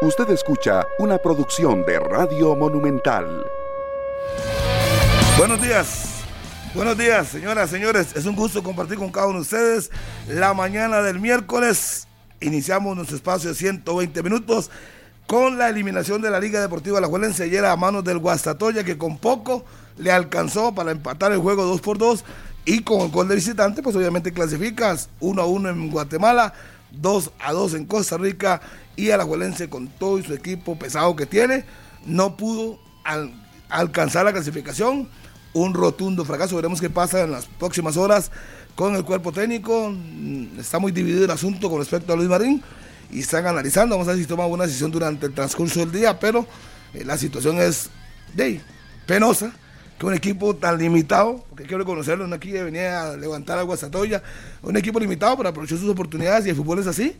Usted escucha una producción de Radio Monumental. Buenos días. Buenos días, señoras, señores. Es un gusto compartir con cada uno de ustedes la mañana del miércoles. Iniciamos nuestro espacio de 120 minutos con la eliminación de la Liga Deportiva La Juelense ayer a manos del Guastatoya que con poco le alcanzó para empatar el juego 2 por 2 y con el gol de visitante pues obviamente clasificas 1 a 1 en Guatemala, 2 a 2 en Costa Rica y Alajuelense con todo y su equipo pesado que tiene, no pudo alcanzar la clasificación. Un rotundo fracaso. Veremos qué pasa en las próximas horas con el cuerpo técnico. Mm, está muy dividido el asunto con respecto a Luis Marín y están analizando. Vamos a ver si toma una decisión durante el transcurso del día, pero eh, la situación es de penosa que un equipo tan limitado, porque quiero reconocerlo, no aquí venía a levantar a Guasatoya, un equipo limitado para aprovechar sus oportunidades y el fútbol es así.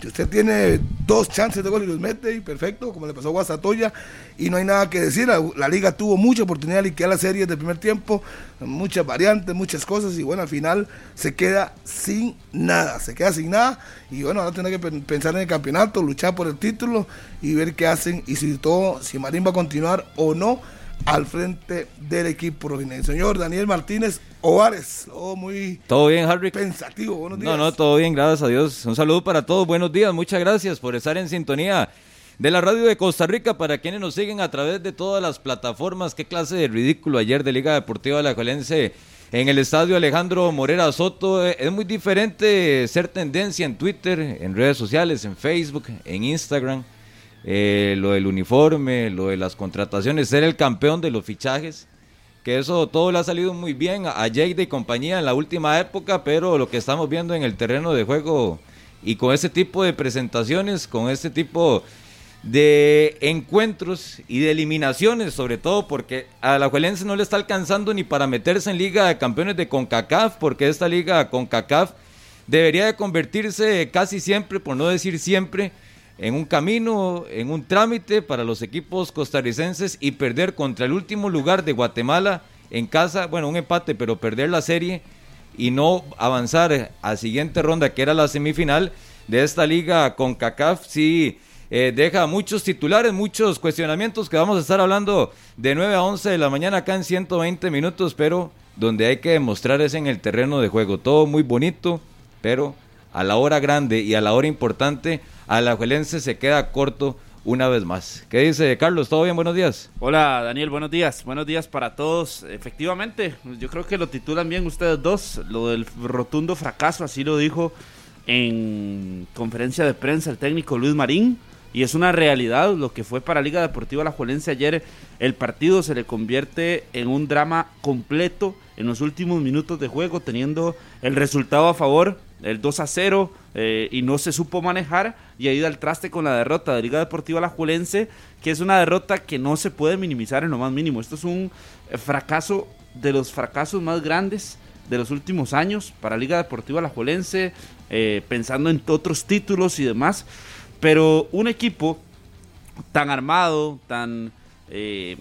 Si usted tiene dos chances de gol y los mete, y perfecto, como le pasó a Guasatoya, y no hay nada que decir. La, liga tuvo mucha oportunidad de liquidar la serie del primer tiempo, muchas variantes, muchas cosas, y bueno, al final se queda sin nada, se queda sin nada, y bueno, ahora tiene que pensar en el campeonato, luchar por el título y ver qué hacen, y si todo, si Marín va a continuar o no al frente del equipo El señor Daniel Martínez Ovares, oh, muy todo bien, Harry. Pensativo, buenos días. No, no, todo bien, gracias a Dios. Un saludo para todos, buenos días, muchas gracias por estar en sintonía de la radio de Costa Rica para quienes nos siguen a través de todas las plataformas. Qué clase de ridículo ayer de Liga Deportiva La Alajuelense en el estadio Alejandro Morera Soto. Es muy diferente ser tendencia en Twitter, en redes sociales, en Facebook, en Instagram eh, lo del uniforme, lo de las contrataciones, ser el campeón de los fichajes, que eso todo le ha salido muy bien a Jake y compañía en la última época, pero lo que estamos viendo en el terreno de juego y con ese tipo de presentaciones, con este tipo de encuentros y de eliminaciones, sobre todo porque a la Juelense no le está alcanzando ni para meterse en Liga de Campeones de CONCACAF, porque esta Liga CONCACAF debería de convertirse casi siempre, por no decir siempre, en un camino, en un trámite para los equipos costarricenses y perder contra el último lugar de Guatemala en casa, bueno, un empate, pero perder la serie y no avanzar a siguiente ronda, que era la semifinal de esta liga con CACAF, sí eh, deja muchos titulares, muchos cuestionamientos que vamos a estar hablando de 9 a 11 de la mañana acá en 120 minutos, pero donde hay que demostrar es en el terreno de juego. Todo muy bonito, pero a la hora grande y a la hora importante Alajuelense se queda corto una vez más. ¿Qué dice Carlos? ¿Todo bien? Buenos días. Hola Daniel, buenos días. Buenos días para todos. Efectivamente, yo creo que lo titulan bien ustedes dos. Lo del rotundo fracaso, así lo dijo en conferencia de prensa el técnico Luis Marín. Y es una realidad lo que fue para Liga Deportiva Alajuelense ayer. El partido se le convierte en un drama completo en los últimos minutos de juego, teniendo el resultado a favor el 2 a 0 eh, y no se supo manejar y ha ido al traste con la derrota de Liga Deportiva Alajuelense, que es una derrota que no se puede minimizar en lo más mínimo. Esto es un fracaso de los fracasos más grandes de los últimos años para Liga Deportiva Alajuelense, eh, pensando en otros títulos y demás, pero un equipo tan armado, tan... Eh,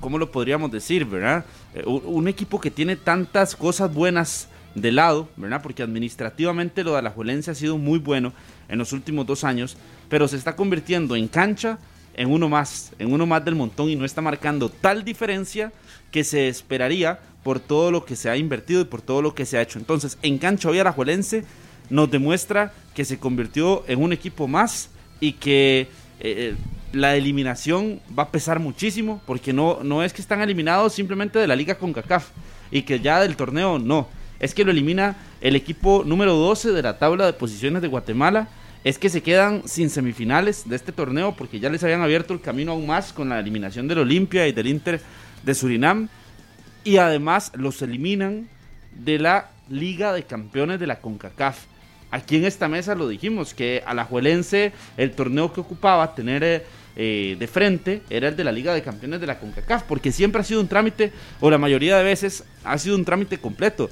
¿Cómo lo podríamos decir, verdad? Eh, un equipo que tiene tantas cosas buenas de lado, ¿verdad? Porque administrativamente lo de la Juelense ha sido muy bueno en los últimos dos años, pero se está convirtiendo en cancha en uno más, en uno más del montón y no está marcando tal diferencia que se esperaría por todo lo que se ha invertido y por todo lo que se ha hecho. Entonces, en cancha hoy Juelense nos demuestra que se convirtió en un equipo más y que eh, eh, la eliminación va a pesar muchísimo porque no, no es que están eliminados simplemente de la liga con CACAF y que ya del torneo no es que lo elimina el equipo número 12 de la tabla de posiciones de Guatemala. Es que se quedan sin semifinales de este torneo porque ya les habían abierto el camino aún más con la eliminación del Olimpia y del Inter de Surinam. Y además los eliminan de la Liga de Campeones de la CONCACAF. Aquí en esta mesa lo dijimos, que a la Juelense el torneo que ocupaba tener eh, de frente era el de la Liga de Campeones de la CONCACAF, porque siempre ha sido un trámite, o la mayoría de veces ha sido un trámite completo.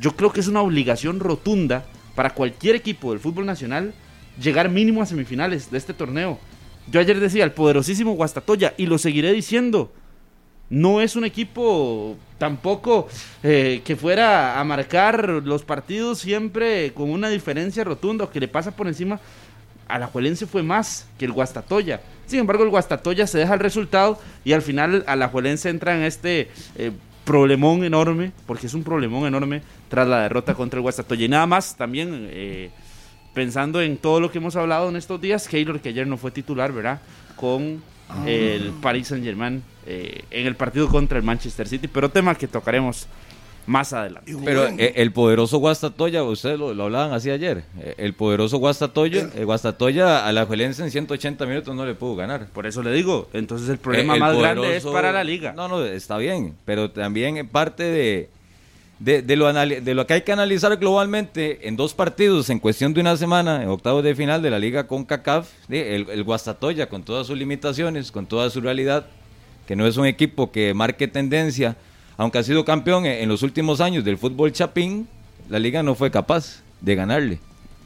Yo creo que es una obligación rotunda para cualquier equipo del fútbol nacional llegar mínimo a semifinales de este torneo. Yo ayer decía, el poderosísimo Guastatoya, y lo seguiré diciendo, no es un equipo tampoco eh, que fuera a marcar los partidos siempre con una diferencia rotunda o que le pasa por encima Alajuelense fue más que el Guastatoya. Sin embargo, el Guastatoya se deja el resultado y al final Alajuelense entra en este eh, problemón enorme, porque es un problemón enorme tras la derrota contra el Guastatoya. Y nada más, también eh, pensando en todo lo que hemos hablado en estos días, Keylor, que ayer no fue titular, ¿verdad? Con el Paris Saint Germain eh, en el partido contra el Manchester City, pero tema que tocaremos más adelante. Pero eh, el poderoso Guastatoya, ustedes lo, hablaban así ayer, eh, el poderoso Guastatoya, el Guastatoya a la Juelense en 180 minutos no le pudo ganar. Por eso le digo, entonces el problema más grande es para la liga. No, no, está bien, pero también parte de, de, lo de lo que hay que analizar globalmente en dos partidos en cuestión de una semana, en octavos de final de la liga con CACAF, el, el Guastatoya con todas sus limitaciones, con toda su realidad, que no es un equipo que marque tendencia, aunque ha sido campeón en los últimos años del fútbol chapín, la liga no fue capaz de ganarle.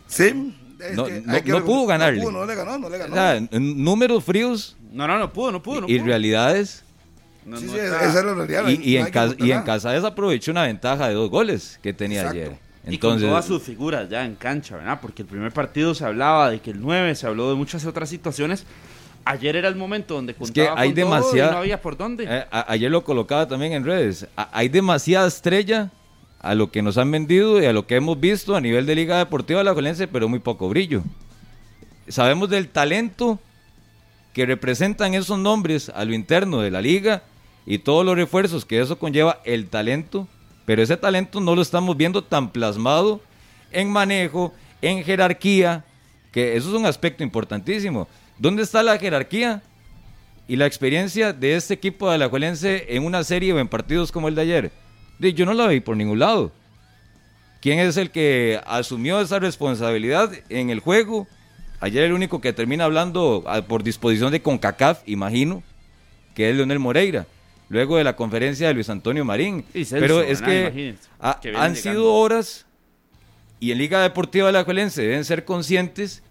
Sí, no, pudo ganarle. No, no le ganó, no le ganó. números fríos. No, no, no pudo, no pudo. y realidades. sí, sí, esa es la realidad. Y, en casa, y en casa desaprovechó una ventaja de dos goles que tenía ayer. Entonces, y con todas sus figuras ya en cancha, ¿verdad? Porque el primer partido se hablaba de que el 9, se habló de muchas otras situaciones Ayer era el momento donde contaba hay demasiada, no había por dónde. Eh, ayer lo colocaba también en redes. hay demasiada estrella a lo que nos han vendido y a lo que hemos visto a nivel de Liga Deportiva de la Jolense, pero muy poco brillo. Sabemos del talento que representan esos nombres a lo interno de la liga y todos los refuerzos que eso conlleva el talento, pero ese talento no lo estamos viendo tan plasmado en manejo, en jerarquía, que eso es un aspecto importantísimo. ¿Dónde está la jerarquía y la experiencia de este equipo de Alajuelense en una serie o en partidos como el de ayer? Yo no la vi por ningún lado. ¿Quién es el que asumió esa responsabilidad en el juego? Ayer el único que termina hablando ah, por disposición de CONCACAF, imagino, que es Leonel Moreira, luego de la conferencia de Luis Antonio Marín. Pero es que, han sido horas y en Liga Deportiva de la Alajuelense deben ser conscientes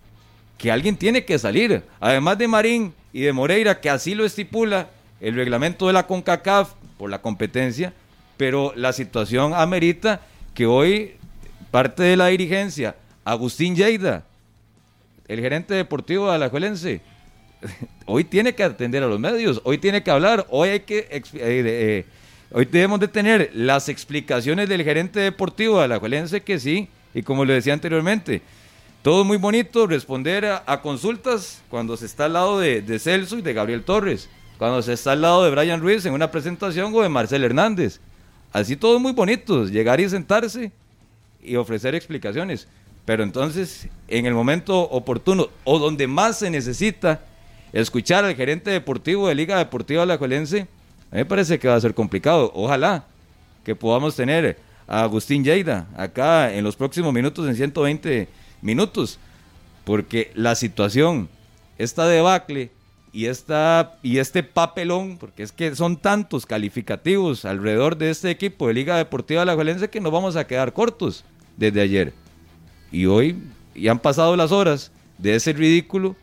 que alguien tiene que salir. Además de Marín y de Moreira, que así lo estipula el reglamento de la CONCACAF por la competencia, pero la situación amerita que hoy parte de la dirigencia, Agustín Lleida, el gerente deportivo de Alajuelense, hoy tiene que atender a los medios, hoy tiene que hablar, hoy hay que... Eh, eh, hoy debemos de tener las explicaciones del gerente deportivo de Alajuelense que sí, y como le decía anteriormente, todo muy bonito, responder a, consultas cuando se está al lado de, Celso y de Gabriel Torres, cuando se está al lado de Brian Ruiz en una presentación o de Marcel Hernández. Así todo muy bonito, llegar y sentarse y ofrecer explicaciones. Pero entonces, en el momento oportuno o donde más se necesita escuchar al gerente deportivo de Liga Deportiva Alajuelense, a mí me parece que va a ser complicado. Ojalá que podamos tener a Agustín Lleida acá en los próximos minutos en 120 minutos, porque la situación, esta debacle y, esta, y este papelón, porque es que son tantos calificativos alrededor de este equipo de Liga Deportiva La Valencia que nos vamos a quedar cortos desde ayer. Y hoy, y han pasado las horas de ese ridículo,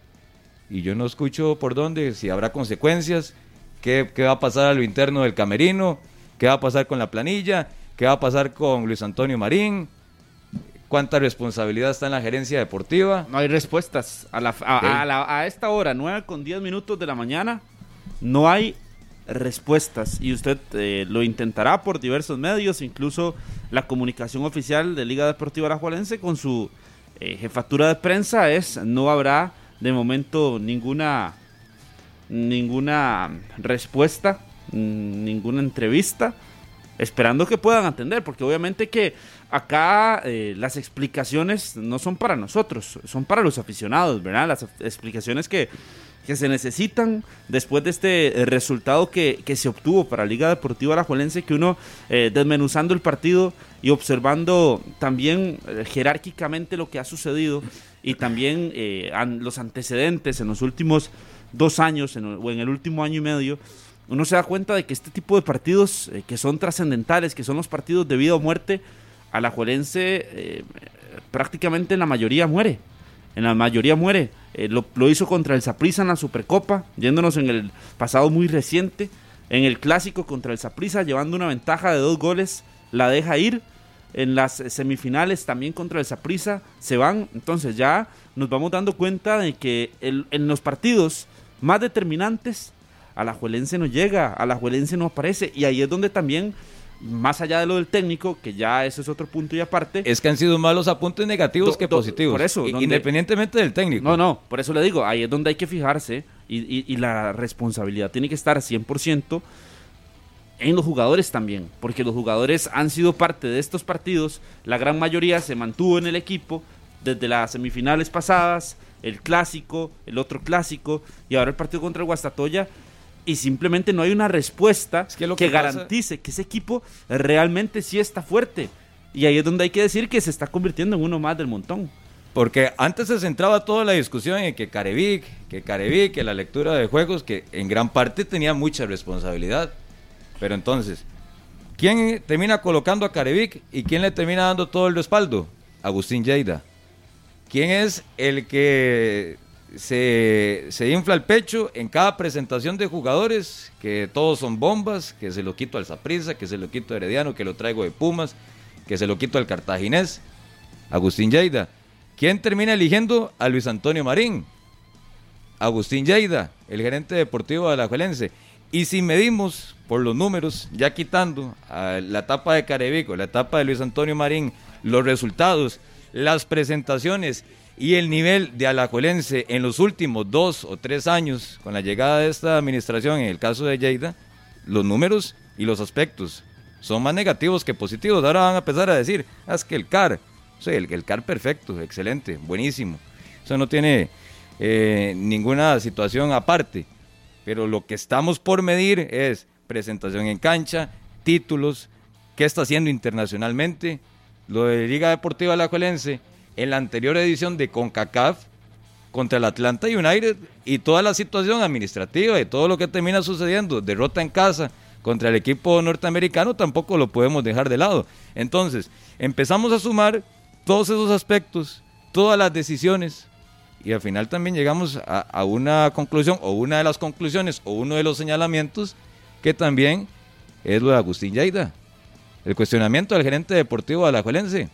y yo no escucho por dónde, si habrá consecuencias, qué, qué va a pasar a lo interno del camerino, qué va a pasar con la planilla, qué va a pasar con Luis Antonio Marín, cuánta responsabilidad está en la gerencia deportiva. No hay respuestas. A, la, a, esta hora, 9 con 10 minutos de la mañana, no hay respuestas. Y usted eh, lo intentará por diversos medios, incluso la comunicación oficial de Liga Deportiva Alajuelense con su eh, jefatura de prensa es no habrá de momento ninguna ninguna respuesta, ninguna entrevista, esperando que puedan atender, porque obviamente que acá eh, las explicaciones no son para nosotros, son para los aficionados, ¿verdad? Las explicaciones que, se necesitan después de este eh, resultado que, se obtuvo para Liga Deportiva Alajuelense, que uno eh, desmenuzando el partido y observando también jerárquicamente lo que ha sucedido y también los antecedentes en los últimos dos años o en el último año y medio, uno se da cuenta de que este tipo de partidos que son trascendentales, que son los partidos de vida o muerte, Alajuelense eh, prácticamente en la mayoría muere. En la mayoría muere. Eh, lo, hizo contra el Saprissa en la Supercopa, yéndonos en el pasado muy reciente. En el clásico contra el Saprissa, llevando una ventaja de dos goles, la deja ir. en las semifinales también contra el Saprissa se van. Entonces ya nos vamos dando cuenta de que en los partidos más determinantes a la Juelense no llega, a la Juelense no aparece. Y ahí es donde también, más allá de lo del técnico, que ya ese es otro punto y aparte. Es que han sido más los apuntes negativos que positivos. Por eso. independientemente del técnico. No, no, por eso le digo, ahí es donde hay que fijarse y, y la responsabilidad tiene que estar 100% en los jugadores también, porque los jugadores han sido parte de estos partidos, la gran mayoría se mantuvo en el equipo desde las semifinales pasadas, el clásico, el otro clásico y ahora el partido contra el Guastatoya y simplemente no hay una respuesta que, garantice que ese equipo realmente sí está fuerte. Y ahí es donde hay que decir que se está convirtiendo en uno más del montón. Porque antes se centraba toda la discusión en que Carevic, que Carevic, que la lectura de juegos, que en gran parte tenía mucha responsabilidad. Pero entonces, ¿quién termina colocando a Carevic y quién le termina dando todo el respaldo? Agustín Lleida. ¿Quién es el que se, infla el pecho en cada presentación de jugadores? Que todos son bombas, que se lo quito al Zaprisa, que se lo quito a Herediano, que lo traigo de Pumas, que se lo quito al Cartaginés. Agustín Lleida. ¿Quién termina eligiendo a Luis Antonio Marín? Agustín Lleida, el gerente deportivo de la Juelense. Y si medimos por los números, ya quitando la etapa de Carevico, la etapa de Luis Antonio Marín, los resultados, las presentaciones y el nivel de Alajuelense en los últimos dos o tres años, con la llegada de esta administración, en el caso de Lleida, los números y los aspectos son más negativos que positivos. Ahora van a empezar a decir, ah, es que el CAR, el, el CAR perfecto, excelente, buenísimo. Eso no tiene eh, ninguna situación aparte. Pero lo que estamos por medir es presentación en cancha, títulos, qué está haciendo internacionalmente. Lo de Liga Deportiva Alajuelense en la anterior edición de CONCACAF contra el Atlanta United y toda la situación administrativa y todo lo que termina sucediendo, derrota en casa contra el equipo norteamericano, tampoco lo podemos dejar de lado. Entonces, empezamos a sumar todos esos aspectos, todas las decisiones, y al final también llegamos a, una conclusión o una de las conclusiones o uno de los señalamientos que también es lo de Agustín Yaida, el cuestionamiento del gerente deportivo de la Alajuelense.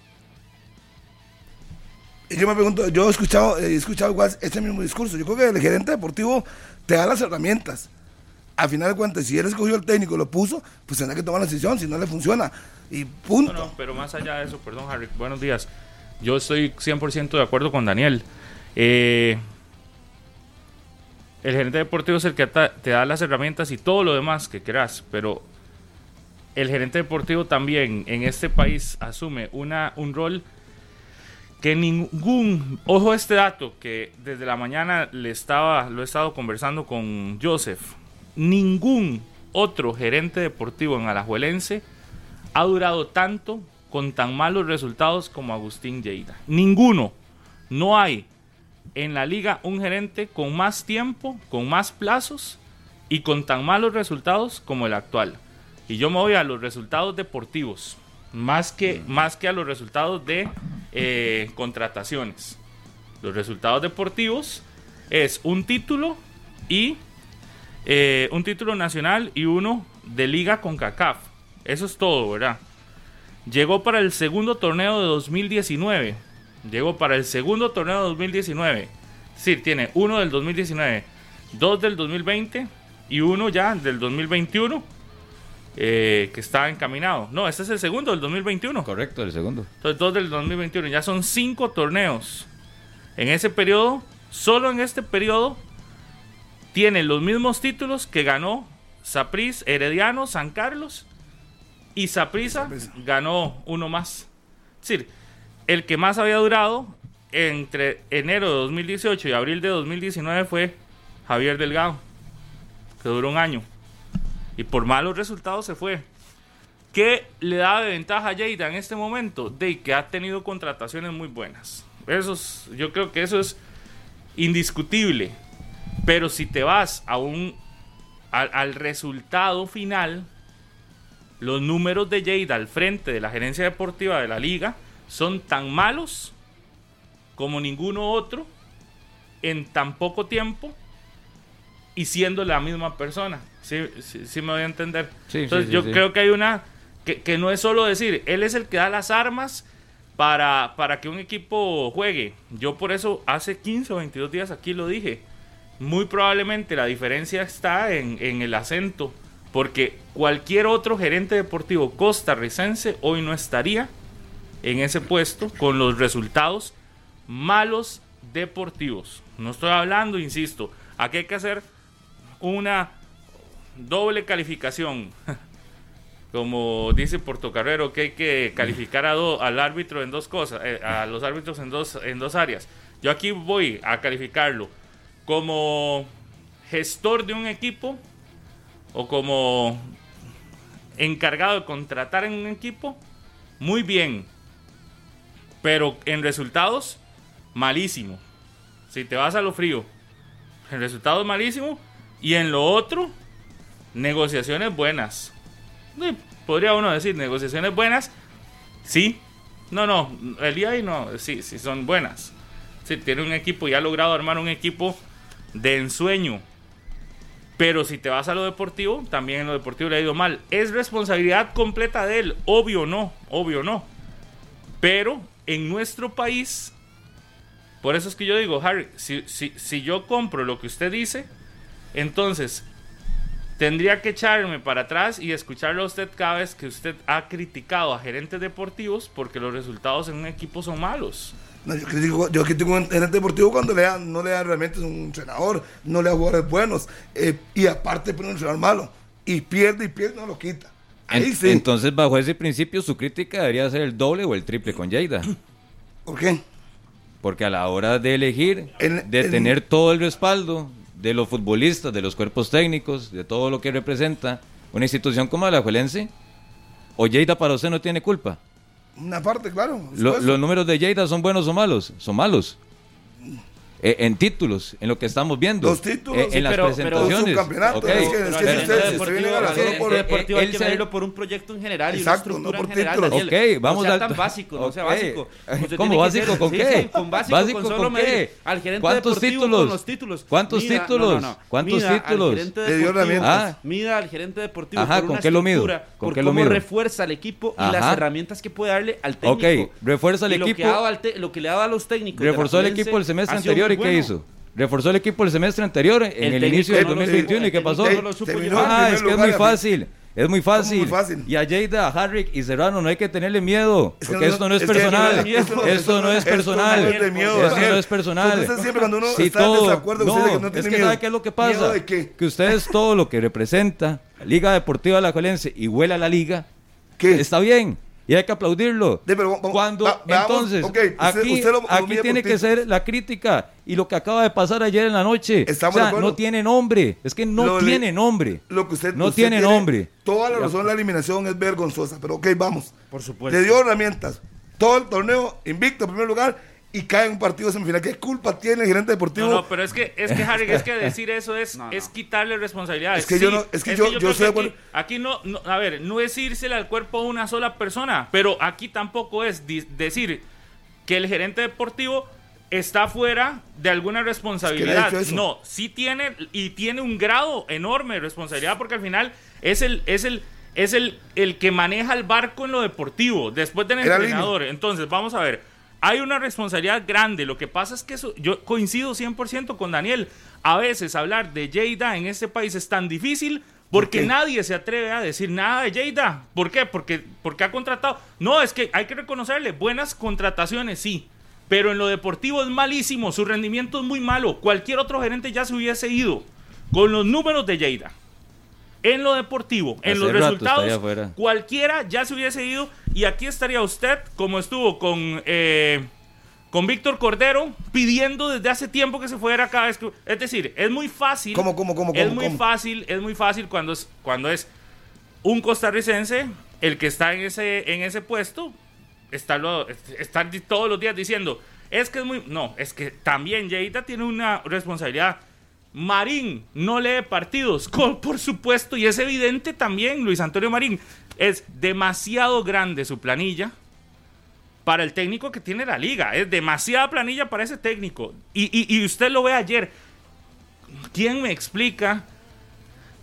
Yo me pregunto, yo he escuchado, he escuchado igual este mismo discurso. Yo creo que el gerente deportivo te da las herramientas. Al final de cuentas, si él escogió el técnico y lo puso, pues tendrá que tomar la decisión, si no le funciona. Y punto. No, pero más allá de eso, perdón, Harry, buenos días. Yo estoy 100% de acuerdo con Daniel. Eh, el gerente deportivo es el que te da las herramientas y todo lo demás que quieras, pero el gerente deportivo también en este país asume una, un rol que ningún, ojo a este dato que desde la mañana le estaba, lo he estado conversando con Joseph, ningún otro gerente deportivo en Alajuelense ha durado tanto con tan malos resultados como Agustín Lleida. Ninguno. No hay en la liga un gerente con más tiempo, con más plazos y con tan malos resultados como el actual. Y yo me voy a los resultados deportivos, más que, más que a los resultados de eh, contrataciones. Los resultados deportivos es un título y eh, un título nacional y uno de liga con CACAF. Eso es todo, ¿verdad? Llegó para el segundo torneo de 2019 Llegó para el segundo torneo de 2019. Sí, tiene uno del 2019, dos del 2020 y uno ya del 2021 eh, que está encaminado. No, este es el segundo del 2021. Correcto, el segundo. Entonces, dos del 2021. Ya son cinco torneos. En ese periodo, solo en este periodo, tiene los mismos títulos que ganó Sapris, Herediano, San Carlos y Saprisa ganó uno más. Es decir, el que más había durado entre enero de 2018 y abril de 2019 fue Javier Delgado, que duró un año. Y por malos resultados se fue. ¿Qué le da de ventaja a Lleida en este momento? De que ha tenido contrataciones muy buenas. Eso yo creo que eso es indiscutible. Pero si te vas a un, al resultado final, los números de Lleida al frente de la gerencia deportiva de la liga son tan malos como ninguno otro en tan poco tiempo y siendo la misma persona. ¿Sí, sí, me voy a entender? Entonces yo creo que hay una que, que no es solo decir, él es el que da las armas para, para que un equipo juegue. Yo por eso hace 15 o 22 días aquí lo dije. Muy probablemente la diferencia está en, en el acento, porque cualquier otro gerente deportivo costarricense hoy no estaría en ese puesto con los resultados malos deportivos. No estoy hablando, insisto, aquí hay que hacer una doble calificación. Como dice Portocarrero, que hay que calificar a al árbitro en dos cosas, eh, a los árbitros en dos, en dos áreas. Yo aquí voy a calificarlo como gestor de un equipo o como encargado de contratar en un equipo, muy bien. Pero en resultados, malísimo. Si te vas a lo frío, el resultado es malísimo. Y en lo otro, negociaciones buenas. Podría uno decir, negociaciones buenas. Sí. No, no, el ahí no, sí, sí son buenas. Sí, tiene un equipo y ha logrado armar un equipo de ensueño. Pero si te vas a lo deportivo, también en lo deportivo le ha ido mal. Es responsabilidad completa de él, obvio no, obvio no. Pero en nuestro país, por eso es que yo digo, Harry, si, si, si yo compro lo que usted dice, entonces tendría que echarme para atrás y escucharlo a usted cada vez que usted ha criticado a gerentes deportivos porque los resultados en un equipo son malos. No, yo critico, yo critico un gerente deportivo cuando le dan, no le dan realmente un entrenador, no le da jugadores buenos, eh, y aparte pone un entrenador malo, y pierde y pierde, no lo quita. Ahí En- sí. Entonces, bajo ese principio, su crítica debería ser el doble o el triple con Lleida. ¿Por qué? Porque a la hora de elegir, de en- tener todo el respaldo de los futbolistas, de los cuerpos técnicos, de todo lo que representa una institución como la Juelense, o Lleida para usted no tiene culpa. Una parte, claro. Lo- los números de Lleida son buenos o malos, son malos. Eh, en títulos, en lo que estamos viendo. Los títulos, eh, sí, en las pero- presentaciones. Que- Pero que al deportivo- al hay él que se- verlo por un proyecto en general y Exacto, una no estructura por en general, títulos. Daniel. Ok, vamos no sea al- tan básico, no sea básico. Usted ¿Cómo que básico ser- con sí, qué? sí, con básico, ¿Básico con con solo qué? medir al gerente ¿Cuántos deportivo títulos? con los títulos. ¿Cuántos Mida- títulos? no, no, no. ¿Cuántos Mida al títulos? herramientas. Ah. Mida al gerente deportivo Ajá, por ¿con una qué lo mido? ¿Con por qué lo cómo mido? refuerza al equipo y las herramientas que puede darle al técnico. Ok, refuerza al Y que equipo. al lo que le ha dado a los técnicos. Reforzó el equipo el semestre sido anterior y ¿qué bueno. hizo? Reforzó el equipo el semestre anterior en el, inicio del no lo supo- 2021 y qué pasó. no lo supo Ah, es que es muy fácil. Es muy fácil. muy fácil? Y a Jada, a Harrick y Serrano no hay que tenerle miedo. Es que porque no- esto no es, personal. no esto no es esto no personal. es de miedo, Esto no es personal. Usted siempre cuando uno Sí, está en todo. desacuerdo, no es que miedo. ¿sabe qué es lo que pasa? ¿Miedo de qué? Que ustedes todo lo que representa Liga Deportiva Alajuelense y huela a la liga, ¿Qué? está bien. Y hay que aplaudirlo. De, pero vamos- Cuando va- veamos, entonces usted- aquí, usted lo- lo aquí tiene que ser la crítica y lo que acaba de pasar ayer en la noche. Estamos o de sea, no tiene nombre. Es que no Lo tiene nombre. Lo que usted no usted tiene nombre. Toda la razón, la eliminación es vergonzosa, pero ok, vamos. Por supuesto. Le dio herramientas. Todo el torneo invicto en primer lugar y cae en un partido semifinal. ¿Qué culpa tiene el gerente deportivo? No, no, pero es que, es que Harry, es que decir eso es, No, no. es quitarle responsabilidades. Es que yo no- es que yo- yo que acuerdo. aquí, aquí no, no- a ver, no es írsele al cuerpo a una sola persona, pero aquí tampoco es decir que el gerente deportivo está fuera de alguna responsabilidad. no, sí tiene y tiene un grado enorme de responsabilidad porque al final es el es el es el, el que maneja el barco en lo deportivo después del Era entrenador. Entonces, vamos a ver. Hay una responsabilidad grande. Lo que pasa es que eso, yo coincido 100% con Daniel. A veces hablar de Lleida en este país es tan difícil porque nadie se atreve a decir nada de Lleida. ¿Por qué? Porque, porque ha contratado. No, es que hay que reconocerle buenas contrataciones, sí. Pero en lo deportivo es malísimo. Su rendimiento es muy malo. Cualquier otro gerente ya se hubiese ido con los números de Lleida. En lo deportivo, en Hace los rato resultados, cualquiera ya se hubiese ido y aquí estaría usted como estuvo con eh, con Víctor Cordero pidiendo desde hace tiempo que se fuera cada vez que es decir es muy fácil ¿Cómo, cómo, cómo, es muy cómo? fácil es muy fácil cuando es cuando es un costarricense el que está en ese en ese puesto di- todos los días diciendo es que es muy no es que también Yeita tiene una responsabilidad Marín no lee partidos, por supuesto, y es evidente también, Luis Antonio Marín, es demasiado grande su planilla para el técnico que tiene la liga, es demasiada planilla para ese técnico. Y, y- y usted lo ve ayer, ¿quién me explica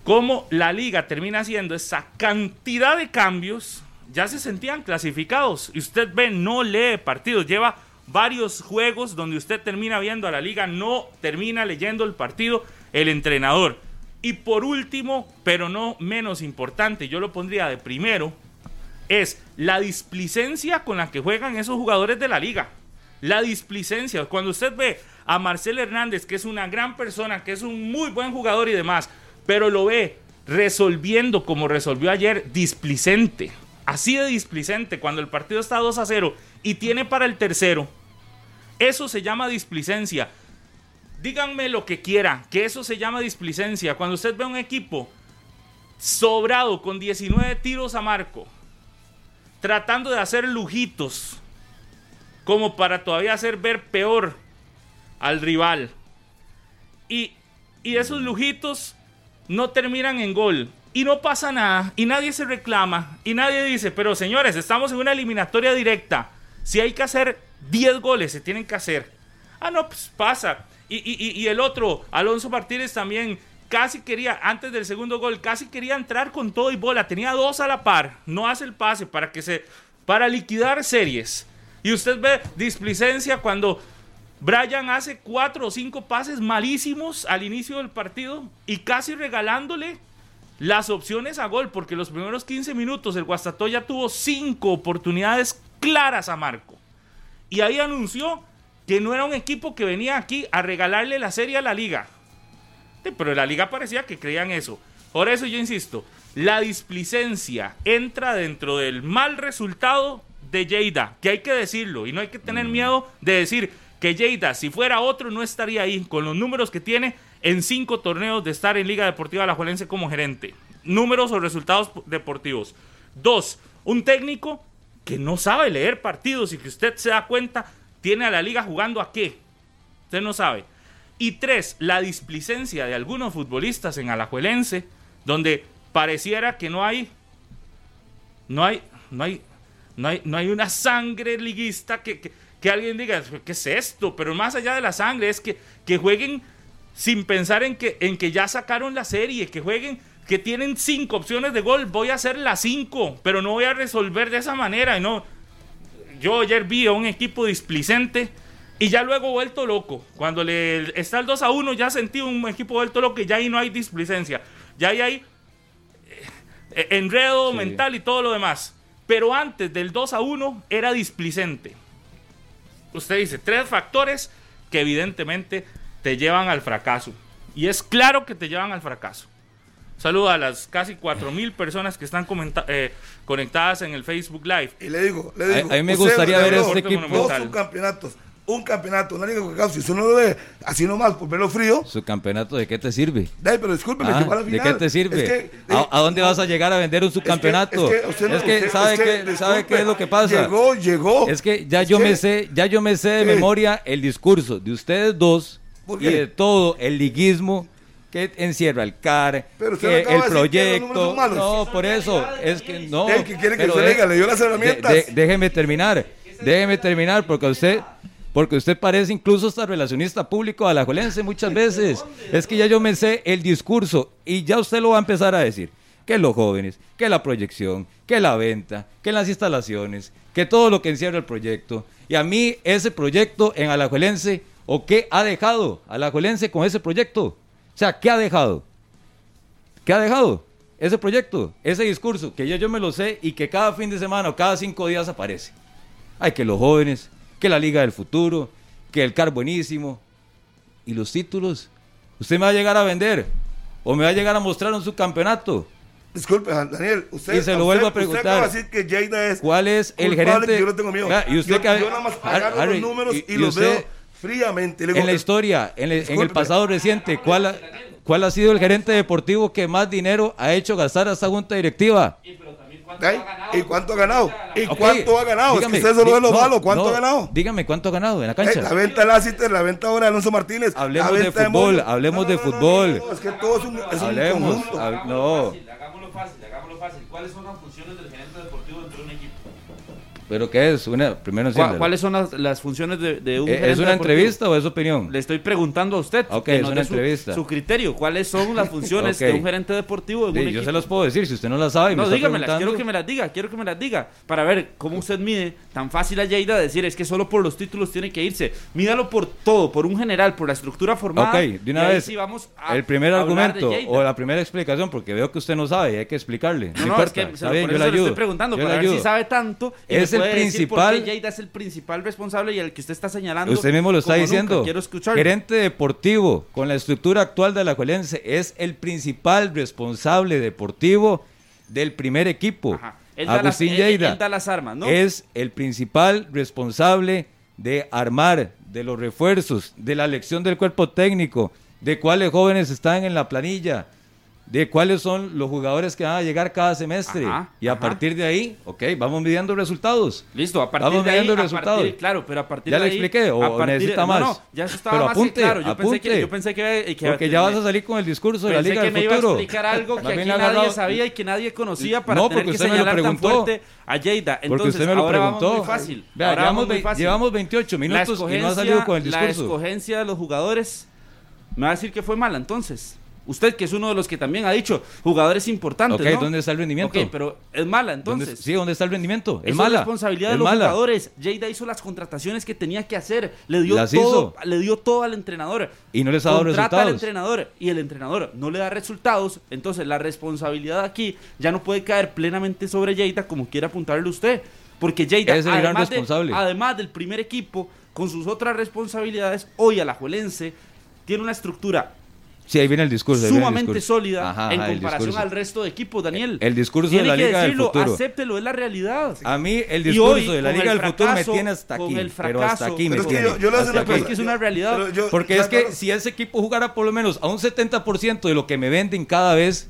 cómo la liga termina haciendo esa cantidad de cambios ya se sentían clasificados. Y usted ve, no lee partidos, lleva varios juegos donde usted termina viendo a la liga, no termina leyendo el partido el entrenador. Y por último, pero no menos importante, yo lo pondría de primero, es la displicencia con la que juegan esos jugadores de la liga. La displicencia. Cuando usted ve a Marcel Hernández, que es una gran persona, que es un muy buen jugador y demás, pero lo ve resolviendo como resolvió ayer, displicente. Así de displicente, cuando el partido está 2 a 0 y tiene para el tercero. Eso se llama displicencia. Díganme lo que quiera, que eso se llama displicencia. Cuando usted ve un equipo sobrado con 19 tiros a marco, tratando de hacer lujitos, como para todavía hacer ver peor al rival. Y, y esos lujitos no terminan en gol. Y no pasa nada. Y nadie se reclama. Y nadie dice, pero señores, estamos en una eliminatoria directa. Si hay que hacer 10 goles, se tienen que hacer. Ah, no, pues pasa. Y, y, el otro, Alonso Martínez también casi quería, antes del segundo gol, casi quería entrar con todo y bola. Tenía dos a la par. No hace el pase para que se. para liquidar series. Y usted ve displicencia cuando Brian hace cuatro o cinco pases malísimos al inicio del partido y casi regalándole las opciones a gol, porque los primeros 15 minutos el Guastatoya tuvo cinco oportunidades claras a Marco. Y ahí anunció que no era un equipo que venía aquí a regalarle la serie a la liga. Pero la liga parecía que creían eso. Por eso yo insisto, la displicencia entra dentro del mal resultado de Lleida, que hay que decirlo, y no hay que tener miedo de decir, que Lleida, si fuera otro, no estaría ahí con los números que tiene en cinco torneos de estar en Liga Deportiva Alajuelense como gerente. Números o resultados deportivos. Dos, un técnico que no sabe leer partidos y que usted se da cuenta tiene a la liga jugando a qué. Usted no sabe. Y tres, la displicencia de algunos futbolistas en Alajuelense, donde pareciera que no hay, no hay, no hay, no hay, no hay una sangre liguista que que alguien diga, ¿qué es esto? Pero más allá de la sangre, es que, que jueguen sin pensar en que, en que ya sacaron la serie, que jueguen, que tienen cinco opciones de gol, voy a hacer las cinco, pero no voy a resolver de esa manera. No. Yo ayer vi a un equipo displicente y ya luego vuelto loco. Cuando le está el 2 a 1, ya sentí un equipo vuelto loco y ya ahí no hay displicencia. Ya ahí hay eh, enredo mental y todo lo demás. Pero antes del 2 a 1 era displicente usted dice, tres factores que evidentemente te llevan al fracaso. Y es claro que te llevan al fracaso. Saludo a las casi mil personas que están eh, conectadas en el Facebook Live. Y le digo, le digo. A, mí me gustaría ver este equipo. Dos subcampeonatos un campeonato, una liga de si usted no lo ve así nomás por verlo frío. ¿Su campeonato de qué te sirve? pero discúlpeme, ah, ¿De qué te sirve? ¿A, dónde vas a llegar a vender un subcampeonato? Es que, ¿sabe, qué, ¿sabe qué es lo que pasa? Llegó, llegó. Es que ya yo me sé, ya yo me sé de memoria el discurso de ustedes dos y de todo el liguismo que encierra el CAR, que el proyecto. No, por eso, es que no. que quiere que se diga, le dio las herramientas. déjeme terminar, déjeme terminar, porque usted porque usted parece incluso hasta relacionista público a la alajuelense muchas veces. Es que ya yo me sé el discurso y ya usted lo va a empezar a decir. Que los jóvenes, que la proyección, que la venta, que las instalaciones, que todo lo que encierra el proyecto. Y a mí ese proyecto en Alajuelense, ¿o qué ha dejado Alajuelense con ese proyecto? O sea, ¿qué ha dejado? ¿Qué ha dejado? Ese proyecto, ese discurso, que ya yo me lo sé y que cada fin de semana o cada cinco días aparece. Hay que los jóvenes, que la Liga del Futuro, que el CAR buenísimo. ¿Y los títulos? ¿Usted me va a llegar a vender? ¿O me va a llegar a mostrar un subcampeonato? Disculpe, Daniel, usted, y se lo vuelvo a preguntar. Usted decir que es ¿Cuál es el gerente? Yo no tengo miedo. y usted yo, yo nada más agarro los números y, los veo fríamente. en la historia, en, en, el pasado reciente, ¿cuál, ¿cuál ha sido el gerente deportivo que más dinero ha hecho gastar a esta junta directiva? ¿Y cuánto ha ganado? ¿Y cuánto ha ganado? es que usted solo ve lo malo. ¿Cuánto ha ganado? Dígame, ¿cuánto ha ganado en la cancha? la venta de Lassiter, la venta ahora de Alonso Martínez. Hablemos de fútbol, hablemos de fútbol. es que todo es un, es hablemos, un no. Hagámoslo fácil, hagámoslo fácil. ¿Cuáles son las ¿Pero qué es? Una, primero ¿Cuá- enciéndelo. ¿Cuáles son las, las funciones de, de un Eh, gerente ¿Es una deportivo? entrevista o es opinión? Le estoy preguntando a usted. Ok, que es nos una dé su- entrevista. Su, criterio. ¿Cuáles son las funciones de un gerente deportivo en Sí, un yo se las puedo decir, si usted no las sabe. y me No, está dígamelas, quiero que me las diga, quiero que me las diga, para ver cómo usted mide tan fácil a Lleida decir es que solo por los títulos tiene que irse. Mídalo por todo, por un general, por la estructura formada. Ok, de una vez, sí vamos a el primer argumento o la primera explicación, porque veo que usted no sabe y hay que explicarle. No, No, no, es que se lo, bien, yo eso le ayudo. estoy preguntando, yo para ver si sabe tanto. Es me el principal- es el principal responsable y el que usted está señalando. Usted mismo lo está diciendo. nunca. Quiero escuchar. Gerente deportivo con la estructura actual de la Juelense es el principal responsable deportivo del primer equipo. Ajá. Él da, las, Agustín él- él da las armas, ¿no? es el principal responsable de armar, de los refuerzos, de la elección del cuerpo técnico, de cuáles jóvenes están en la planilla, de cuáles son los jugadores que van a llegar cada semestre. Ajá, y a ajá. partir de ahí, ok, vamos midiendo resultados. Listo, a partir Vamos de ahí, viendo a resultados. partir- claro, pero a partir ¿Ya de le ahí, expliqué o partir- necesita no, más? No, ya eso estaba Pero más que apunte, claro. Yo pensé que, apunte. yo pensé que, que Porque ya vas a salir con el discurso de la Liga que del me iba a Futuro. explicar algo que aquí bien nadie agarrado- sabía y que nadie conocía para No, tener porque que usted me lo señalar tan preguntó. fuerte a Lleida. Porque Entonces, usted me lo ahora vamos preguntó. muy fácil. Vea, ahora llevamos, vamos muy fácil. llevamos 28 La minutos y no ha salido con el la discurso. escogencia de los jugadores, me va a decir que fue mala entonces. Usted que es uno de los que también ha dicho jugadores importantes, Ok, ¿no? ¿dónde está el rendimiento? Ok, pero es mala ¿Dónde- entonces. sí, ¿dónde está el rendimiento? Es mala. es responsabilidad de los mala. jugadores. Lleida hizo las contrataciones que tenía que hacer. Le dio Las todo, hizo. le dio todo al entrenador. Y no les ha dado Contrata al resultados. entrenador y el entrenador no le da resultados. Entonces la responsabilidad aquí ya no puede caer plenamente sobre Lleida como quiera apuntarle usted. Porque Lleida, Es el gran de- responsable. además del primer equipo, con sus otras responsabilidades, hoy Alajuelense tiene una estructura Sí, ahí viene el discurso. ahí viene el sumamente discurso. sólida Ajá, en comparación discurso. al resto de equipos, Daniel. El discurso de la que Liga del decirlo, Futuro. Acéptelo, es la realidad. A mí el discurso hoy, de la con Liga el del Futuro me fracaso, tiene hasta con aquí. el pero hasta fracaso, aquí me Pero que tiene. yo, yo Hasta aquí. Es que es una realidad. Yo- Porque es que si ese equipo jugara por lo menos a un 70% de lo que me venden cada vez,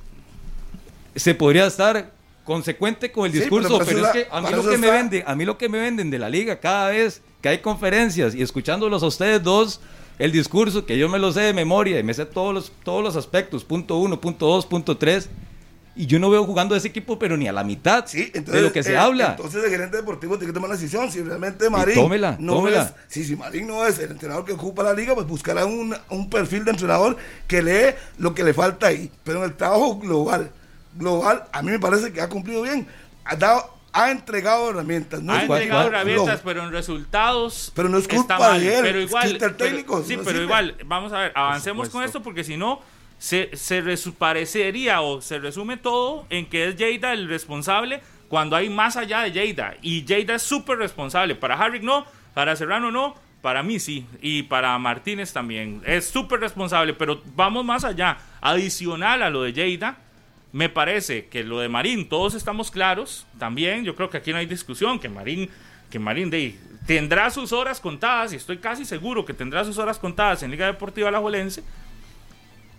se podría estar consecuente con el Sí, discurso, pero para pero, es que a mí lo que me venden, a mí lo que me venden de la liga cada vez que hay conferencias y escuchándolos a ustedes dos, el discurso que yo me lo sé de memoria y me sé todos los todos los aspectos, punto uno, punto dos, punto tres, y yo no veo jugando a ese equipo pero ni a la mitad Sí, entonces, de lo que se eh, habla. Entonces el gerente deportivo tiene que tomar la decisión. Si realmente Marín tómela, no tómela. es, si, si Marín no es el entrenador que ocupa la liga, pues buscará un, un perfil de entrenador que lee lo que le falta ahí. Pero en el trabajo global, global, a mí me parece que ha cumplido bien. Ha dado, ha entregado herramientas. No ha es ¿cuál- entregado herramientas, no. pero en resultados. Pero no es culpa está mal. de él, Pero es igual. el técnico pero- sí, no pero sirve. igual, vamos a ver, avancemos con esto porque si no, se, se parecería o se resume todo en que es Lleida el responsable cuando hay más allá de Lleida. Y Lleida es súper responsable. Para Harrick no, para Serrano no. Para mí sí, y para Martínez también. Es súper responsable, pero vamos más allá. Adicional a lo de Lleida, me parece que lo de Marín, todos estamos claros. También, yo creo que aquí no hay discusión, que Marín, que Marín de, tendrá sus horas contadas, y estoy casi seguro que tendrá sus horas contadas en Liga Deportiva Alajuelense.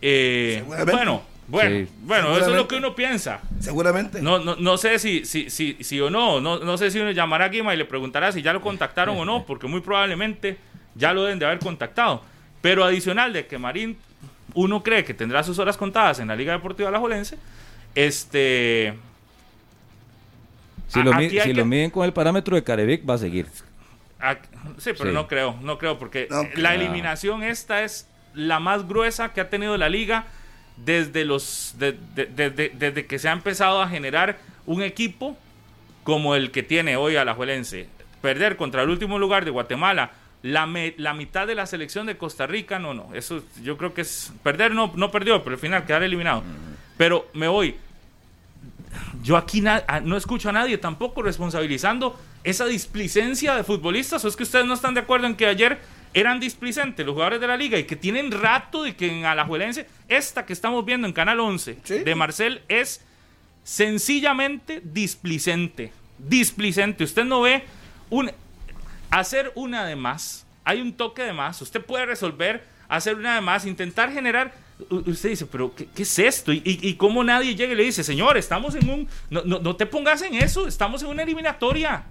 Eh, Seguramente. bueno, bueno, Sí. bueno, eso es lo que uno piensa. Seguramente. No, no, no sé si, si, si, si o no, no, no sé si uno llamará a Guima y le preguntará si ya lo contactaron o no, porque muy probablemente ya lo deben de haber contactado. Pero adicional de que Marín, uno cree que tendrá sus horas contadas en la Liga Deportiva Alajuelense, este... Si, lo, mi- si que- lo miden con el parámetro de Carevic va a seguir. Sí, pero Sí. no creo, no creo, porque No, la eliminación esta es la más gruesa que ha tenido la liga desde los de- de- de- de- desde que se ha empezado a generar un equipo como el que tiene hoy Alajuelense. Perder contra el último lugar de Guatemala, la, me- la mitad de la selección de Costa Rica, no, no, eso yo creo que es perder no no perdió, pero al final quedar eliminado. Pero me voy yo aquí no escucho a nadie tampoco responsabilizando esa displicencia de futbolistas. ¿O es que ustedes no están de acuerdo en que ayer eran displicentes los jugadores de la liga y que tienen rato de que en Alajuelense, esta que estamos viendo en Canal 11 Sí. de Marcel es sencillamente displicente. Displicente. Usted no ve un hacer una de más. Hay un toque de más. Usted puede resolver hacer una de más, intentar generar. Usted dice, pero ¿qué, qué es esto? Y, y, y cómo nadie llega y le dice, señor, estamos en un. No, no, no te pongas en eso, estamos en una eliminatoria.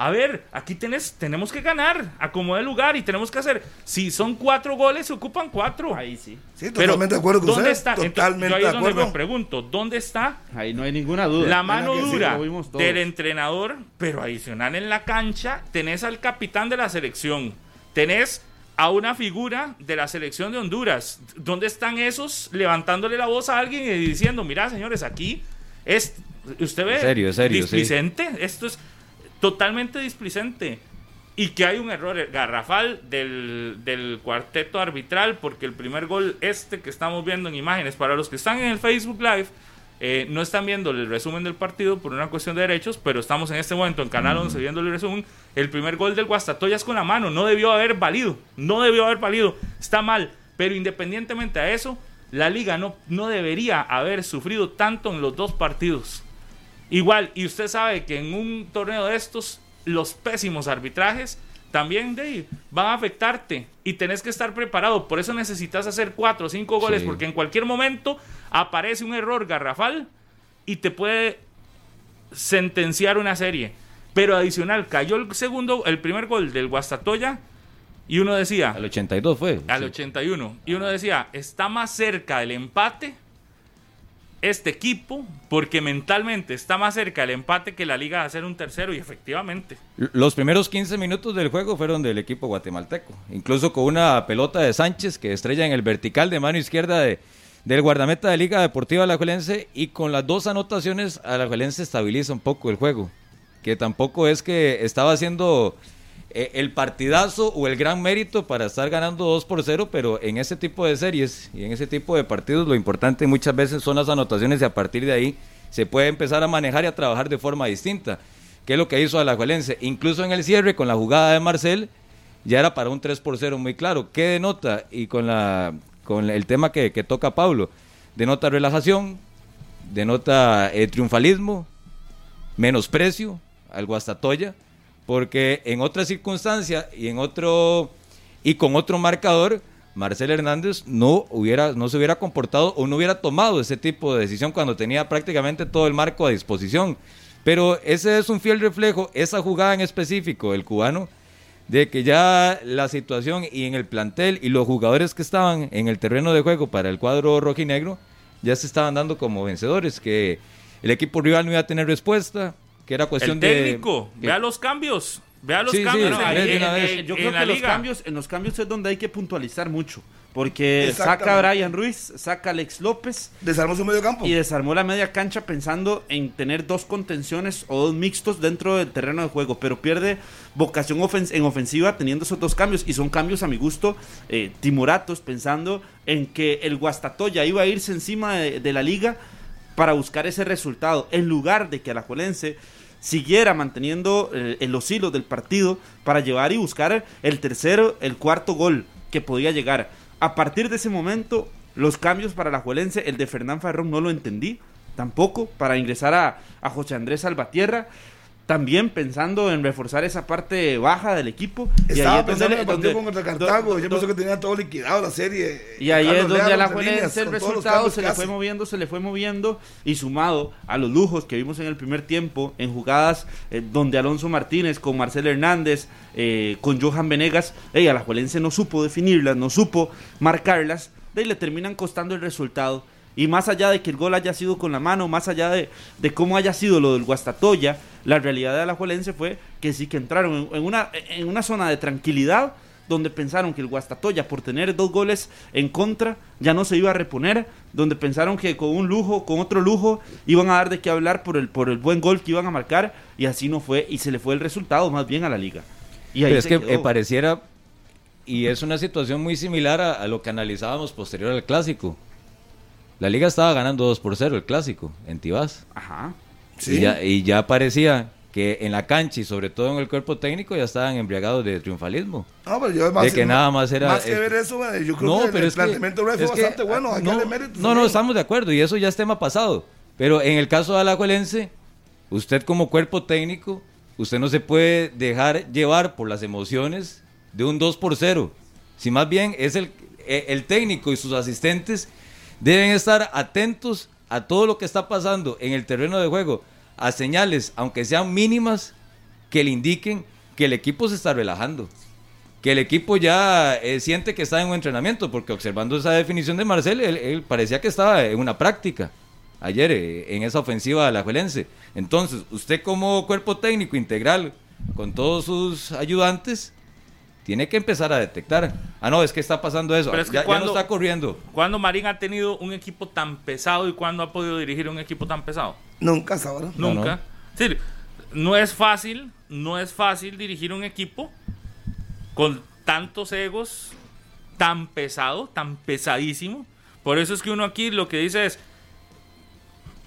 a ver, aquí tenés, tenemos que ganar, acomodar el lugar y tenemos que hacer, si son cuatro goles, se ocupan cuatro. Ahí sí. Sí, Pero, totalmente de acuerdo con ¿dónde usted. está? Entonces, Totalmente yo ahí de es donde acuerdo. me pregunto, ¿dónde está Ahí no hay ninguna duda. la mano sí, dura del entrenador, pero adicional en la cancha, tenés al capitán de la selección, tenés a una figura de la selección de Honduras. ¿Dónde están esos levantándole la voz a alguien y diciendo, mira, señores, aquí es, usted ve, En serio, serio, sí. displicente, esto es totalmente displicente. Y que hay un error garrafal del, del cuarteto arbitral, porque el primer gol este que estamos viendo en imágenes, para los que están en el Facebook Live, eh, no están viendo el resumen del partido por una cuestión de derechos, pero estamos en este momento en Canal 11 viendo el resumen. El primer gol del Guastatoya es con la mano, no debió haber valido, no debió haber valido, está mal. Pero independientemente a eso, la liga no, no debería haber sufrido tanto en los dos partidos. Igual, y usted sabe que en un torneo de estos, los pésimos arbitrajes también Dave, van a afectarte y tenés que estar preparado. Por eso necesitas hacer cuatro o cinco goles, Sí. porque en cualquier momento aparece un error garrafal y te puede sentenciar una serie. Pero adicional, cayó el segundo, el primer gol del Guastatoya y uno decía, Al 82 fue. al sí. 81. Y uno decía, está más cerca del empate este equipo porque mentalmente está más cerca del empate que la liga de hacer un tercero y efectivamente. Los primeros 15 minutos del juego fueron del equipo guatemalteco, incluso con una pelota de Sánchez que estrella en el vertical de mano izquierda de, del guardameta de Liga Deportiva Alajuelense y con las dos anotaciones Alajuelense estabiliza un poco el juego, que tampoco es que estaba haciendo eh, el partidazo o el gran mérito para estar ganando 2 por 0, pero en ese tipo de series y en ese tipo de partidos lo importante muchas veces son las anotaciones y a partir de ahí se puede empezar a manejar y a trabajar de forma distinta que es lo que hizo Alajuelense. Incluso en el cierre, con la jugada de Marcel, ya era para un 3 por 0 muy claro. ¿Qué denota? Y con, la, con el tema que, que toca Pablo, denota relajación, denota eh, triunfalismo, menosprecio al Guastatoya, porque en otra circunstancia y en otro y con otro marcador, Marcel Hernández no hubiera no se hubiera comportado o no hubiera tomado ese tipo de decisión cuando tenía prácticamente todo el marco a disposición. Pero ese es un fiel reflejo, esa jugada en específico del cubano, de que ya la situación y en el plantel y los jugadores que estaban en el terreno de juego para el cuadro rojinegro ya se estaban dando como vencedores, que el equipo rival no iba a tener respuesta, que era cuestión El de... técnico, que- vea los cambios, vea los Sí, sí, cambios. no, en- Yo creo que los cambios, en los cambios es donde hay que puntualizar mucho. Porque saca a Brian Ruiz, saca a Alex López Desarmó su medio campo. y desarmó la media cancha pensando en tener dos contenciones o dos mixtos dentro del terreno de juego, pero pierde vocación ofen- en ofensiva teniendo esos dos cambios y son cambios a mi gusto eh, timoratos pensando en que el Guastatoya iba a irse encima de, de la liga para buscar ese resultado en lugar de que Alajuelense siguiera manteniendo eh, los hilos del partido para llevar y buscar el tercero, el cuarto gol que podía llegar. A partir de ese momento, los cambios para la Juelense, el de Fernán Farrón no lo entendí tampoco, para ingresar a, a José Andrés Salvatierra, también pensando en reforzar esa parte baja del equipo. Estaba es donde pensando en el partido donde- contra Cartago. do- Yo pensé que tenía todo liquidado la serie. y ahí es donde a la Juelense el resultado se le fue moviendo, se le fue moviendo y sumado a los lujos que vimos en el primer tiempo en jugadas eh, donde Alonso Martínez con Marcel Hernández, eh, con Johan Venegas, ella la Juelense no supo definirlas, no supo marcarlas, de ahí le terminan costando el resultado. Y más allá de que el gol haya sido con la mano, más allá de, de cómo haya sido lo del Guastatoya, la realidad de Alajuelense fue que sí que entraron en, una, en una zona de tranquilidad donde pensaron que el Guastatoya por tener dos goles en contra ya no se iba a reponer, donde pensaron que con un lujo, con otro lujo, iban a dar de qué hablar por el, por el buen gol que iban a marcar y así no fue y se le fue el resultado más bien a la liga. Y ahí Pero es que eh, pareciera, y es una situación muy similar a, a lo que analizábamos posterior al clásico. La liga estaba ganando 2 por 0 el clásico en Tibás. Ajá. Sí. Y, ya, y ya parecía que en la cancha y sobre todo en el cuerpo técnico ya estaban embriagados de triunfalismo. No, pero yo más, De que nada más era- Más que eh, ver eso, eh, yo creo No, que pero el es planteamiento es fue que, bastante bueno. Hay que no, méritos no, no, también. estamos de acuerdo y eso ya es tema pasado. Pero en el caso de Alajuelense, usted como cuerpo técnico, usted no se puede dejar llevar por las emociones de un 2 por 0. Si más bien es el, eh, el técnico y sus asistentes deben estar atentos a todo lo que está pasando en el terreno de juego, a señales, aunque sean mínimas, que le indiquen que el equipo se está relajando. Que el equipo ya eh, siente que está en un entrenamiento, porque observando esa definición de Marcel, él, parecía que estaba en una práctica ayer eh, en esa ofensiva de la Juelense. Entonces, usted como cuerpo técnico integral, con todos sus ayudantes, tiene que empezar a detectar. Ah, no, es que está pasando eso. Pero es que ya, ya cuando- no está corriendo. ¿Cuándo Marín ha tenido un equipo tan pesado y cuándo ha podido dirigir un equipo tan pesado? Nunca hasta ahora. No, Nunca. Sí, no es fácil, no es fácil dirigir un equipo con tantos egos, tan pesado, tan pesadísimo. Por eso es que uno aquí lo que dice es,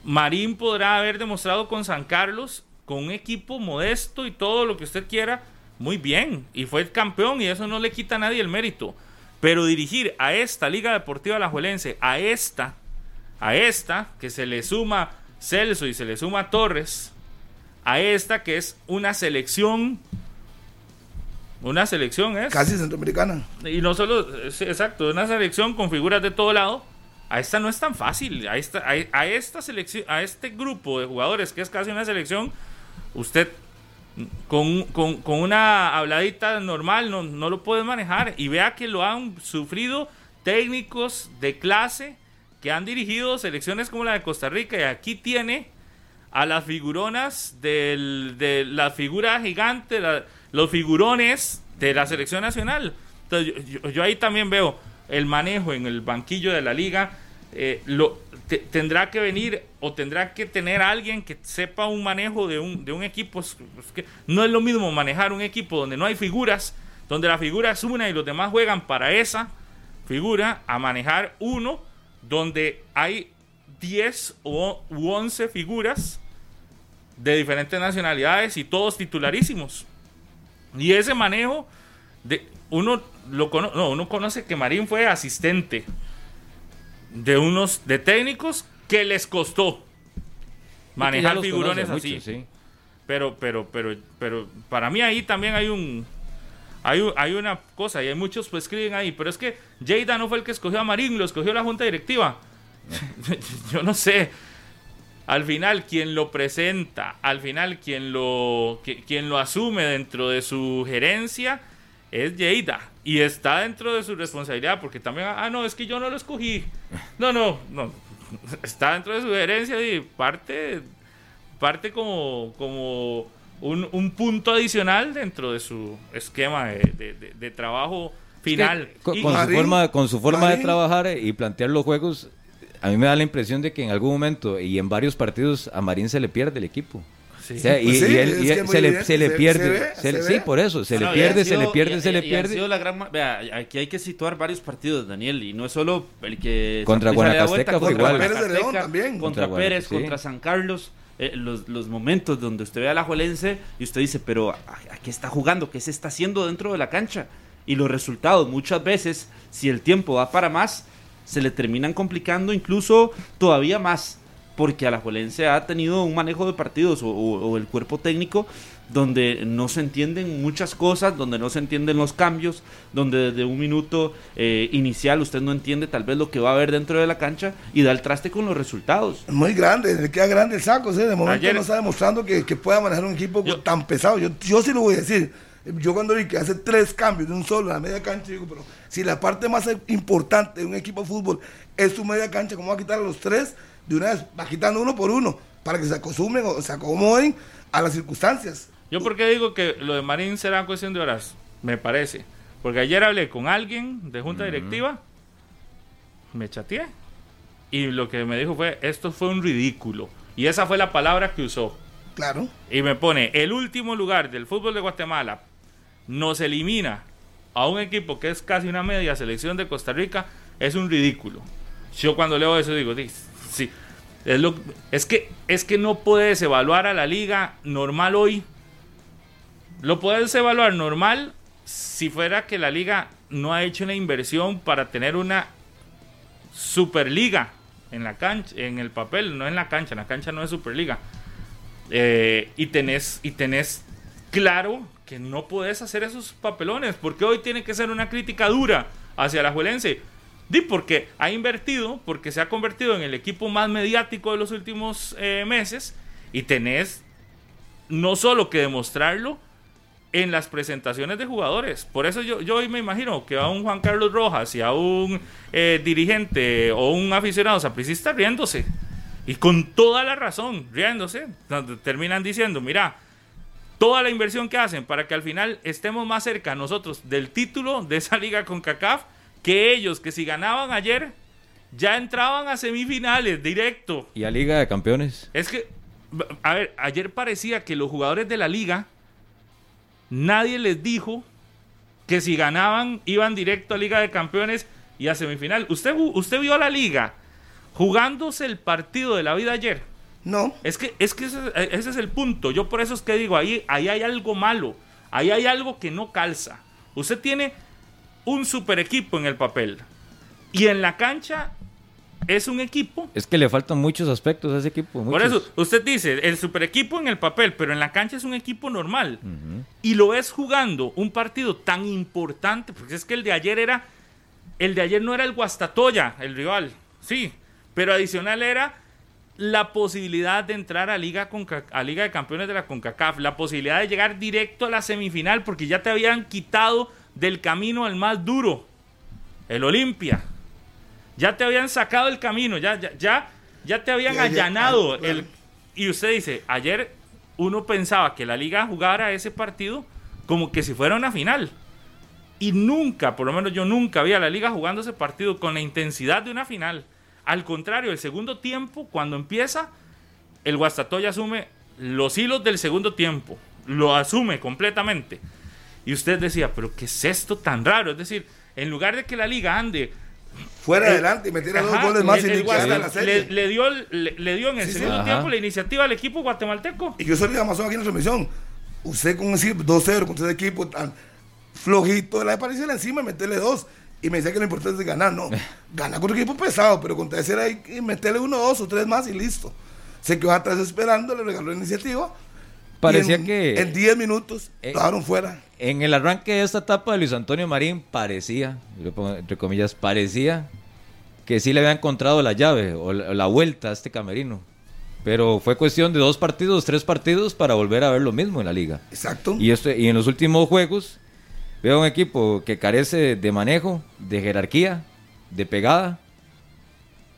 Marín podrá haber demostrado con San Carlos, con un equipo modesto y todo lo que usted quiera, muy bien. Y fue el campeón y eso no le quita a nadie el mérito. Pero dirigir a esta Liga Deportiva Alajuelense, a esta, a esta, que se le suma Celso y se le suma Torres, a esta que es una selección, una selección es, Casi centroamericana. y no solo, exacto, una selección con figuras de todo lado, a esta no es tan fácil, a esta, a, a esta selección, a este grupo de jugadores que es casi una selección, usted con, con- con una habladita normal no, no lo puede manejar y vea que lo han sufrido técnicos de clase que han dirigido selecciones como la de Costa Rica y aquí tiene a las figuronas de la figura gigante, los figurones de la selección nacional. Entonces, yo ahí también veo el manejo en el banquillo de la liga. Eh, lo, te- tendrá que venir o tendrá que tener alguien que sepa un manejo de un, de un equipo. No es lo mismo manejar un equipo donde no hay figuras, donde la figura es una y los demás juegan para esa figura, a manejar uno donde hay 10 o u 11 figuras de diferentes nacionalidades y todos titularísimos. Y ese manejo, de, uno, lo cono- no, uno conoce que Marín fue asistente de unos de técnicos que les costó manejar figurones así. mucho, sí. Pero, pero, pero, pero para mí ahí también hay un hay, hay una cosa y hay muchos pues escriben ahí, pero es que Jada no fue el que escogió a Marín, lo escogió la junta directiva. Yo no sé. Al final quien lo presenta, al final quien lo qui- quien lo asume dentro de su gerencia es Jada y está dentro de su responsabilidad porque también ah no, es que yo no lo escogí. No, no, no. Está dentro de su gerencia y parte parte como, como un, un punto adicional dentro de su esquema de, de- de- de trabajo final. Con, Y- con su forma, con su forma de trabajar eh, y plantear los juegos, a mí me da la impresión de que en algún momento y en varios partidos a Marín se le pierde el equipo. Sí. O sea, y, Pues sí, y él- es y que él- muy se, le, se le pierde. se ve, se le- se sí, por eso, se No, le pierde, se le pierde, y- se le y han sido pierde. la gran ma- vea, aquí hay que situar varios partidos, Daniel, y no es solo el que Contra Guanacasteca fue contra igual. Pérez de León también. Contra Contra Pérez, sí. contra San Carlos, eh, los, los momentos donde usted ve a la Juelense y usted dice, pero ¿a, a qué está jugando? ¿Qué se está haciendo dentro de la cancha? Y los resultados muchas veces, si el tiempo da para más, se le terminan complicando incluso todavía más, porque Alajuelense ha tenido un manejo de partidos o, o- o el cuerpo técnico donde no se entienden muchas cosas, donde no se entienden los cambios, donde desde un minuto eh, inicial usted no entiende tal vez lo que va a haber dentro de la cancha y da el traste con los resultados. Muy grande, le queda grande el saco, ¿sí? de momento Ayer- no está demostrando que, que pueda manejar un equipo Yo- tan pesado. Yo, yo sí lo voy a decir. Yo cuando vi que hace tres cambios de un solo en la media cancha, digo, pero si la parte más importante de un equipo de fútbol es su media cancha, ¿cómo va a quitar a los tres de una vez? Va quitando uno por uno para que se acostumbren o se acomoden a las circunstancias. Yo porque digo que lo de Marín será cuestión de horas, me parece. Porque ayer hablé con alguien de junta directiva, me chateé. Y lo que me dijo fue, esto fue un ridículo. Y esa fue la palabra que usó. Claro. Y me pone, el último lugar del fútbol de Guatemala nos elimina a un equipo que es casi una media selección de Costa Rica, es un ridículo. Yo cuando leo eso digo, "Sí, sí, es, lo, es, que, es que no puedes evaluar a la liga normal hoy. Lo puedes evaluar normal si fuera que la liga no ha hecho una inversión para tener una superliga en la cancha, en el papel, no en la cancha, en la cancha no es superliga. Eh, y tenés y tenés claro que no puedes hacer esos papelones porque hoy tiene que ser una crítica dura hacia la Juelense Di porque ha invertido porque se ha convertido en el equipo más mediático de los últimos eh, meses y tenés no solo que demostrarlo en las presentaciones de jugadores. Por eso yo, yo hoy me imagino que a un Juan Carlos Rojas y a un eh, dirigente o un aficionado sapricista riéndose. Y con toda la razón, riéndose. Terminan diciendo, mira, toda la inversión que hacen para que al final estemos más cerca nosotros del título de esa liga con CACAF que ellos, que si ganaban ayer, ya entraban a semifinales directo. ¿Y a Liga de Campeones? Es que, a ver, ayer parecía que los jugadores de la liga, nadie les dijo que si ganaban iban directo a Liga de Campeones y a semifinal. ¿Usted, usted vio a la liga jugándose el partido de la vida ayer? No. Es que, es que ese, ese es el punto. Yo por eso es que digo, ahí, ahí hay algo malo. Ahí hay algo que no calza. Usted tiene un super equipo en el papel. Y en la cancha es un equipo. Es que le faltan muchos aspectos a ese equipo. Por eso, usted dice, el super equipo en el papel, pero en la cancha es un equipo normal. Y lo es jugando un partido tan importante, porque es que el de ayer era. El de ayer no era el Guastatoya, el rival, sí. Pero adicional era la posibilidad de entrar a Liga, a Liga de Campeones de la CONCACAF, la posibilidad de llegar directo a la semifinal, porque ya te habían quitado del camino el más duro, el Olimpia. Ya te habían sacado el camino, ya, ya, ya, te habían allanado. el, y usted dice, ayer uno pensaba que la liga jugara ese partido como que si fuera una final. Y nunca, por lo menos yo nunca vi a la liga jugando ese partido con la intensidad de una final. Al contrario, el segundo tiempo, cuando empieza, el Guastatoya asume los hilos del segundo tiempo. Lo asume completamente. Y usted decía, pero ¿qué es esto tan raro? Es decir, en lugar de que la liga ande fuera adelante y metiera dos goles más el, le, le, dio, le, dio en el segundo tiempo la iniciativa al equipo guatemalteco. Y yo soy Amazon aquí en la transmisión. Usted con decir 2-0 con ese equipo tan flojito, la de encima y meterle dos. Y me decía que lo importante es ganar. No, gana con un equipo pesado, pero contra ese era y meterle uno, dos o tres más y listo. Sé que va atrás esperando, le regaló la iniciativa Parecía que. En 10 minutos eh, lo fuera. En el arranque de esta etapa de Luis Antonio Marín, parecía, entre comillas, parecía que sí le había encontrado la llave o la, vuelta a este camerino. Pero fue cuestión de dos partidos, tres partidos para volver a ver lo mismo en la liga. Exacto. Y, este, y en los últimos juegos veo un equipo que carece de manejo, de jerarquía, de pegada,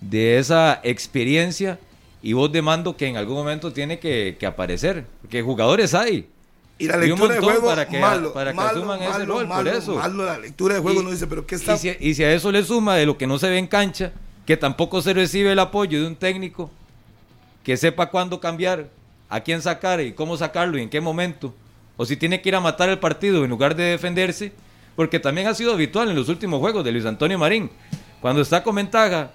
de esa experiencia y voz de mando que en algún momento tiene que, aparecer. Porque jugadores hay. Y la lectura de juego para que, malo, para que asuman ese rol, por eso. la lectura de juego no dice, pero ¿qué está? Y si, a eso le suma de lo que no se ve en cancha, que tampoco se recibe el apoyo de un técnico que sepa cuándo cambiar, a quién sacar y cómo sacarlo y en qué momento. O si tiene que ir a matar el partido en lugar de defenderse, porque también ha sido habitual en los últimos juegos de Luis Antonio Marín. Cuando está con ventaja,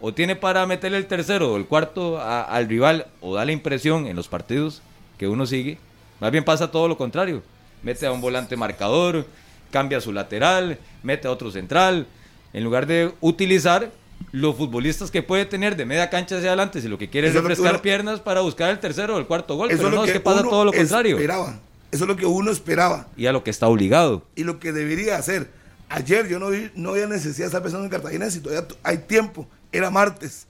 o tiene para meterle el tercero o el cuarto al rival o da la impresión en los partidos que uno sigue, más bien pasa todo lo contrario. Mete a un volante marcador, cambia su lateral, mete a otro central, en lugar de utilizar los futbolistas que puede tener de media cancha hacia adelante si lo que quiere es refrescar piernas para buscar el tercero o el cuarto gol. Pero no, es que pasa todo lo contrario. Esperaba. Eso es lo que uno esperaba. Y a lo que está obligado. Y lo que debería hacer. Ayer yo no, vi, no había necesidad de estar pensando en Cartagena si todavía hay tiempo era martes.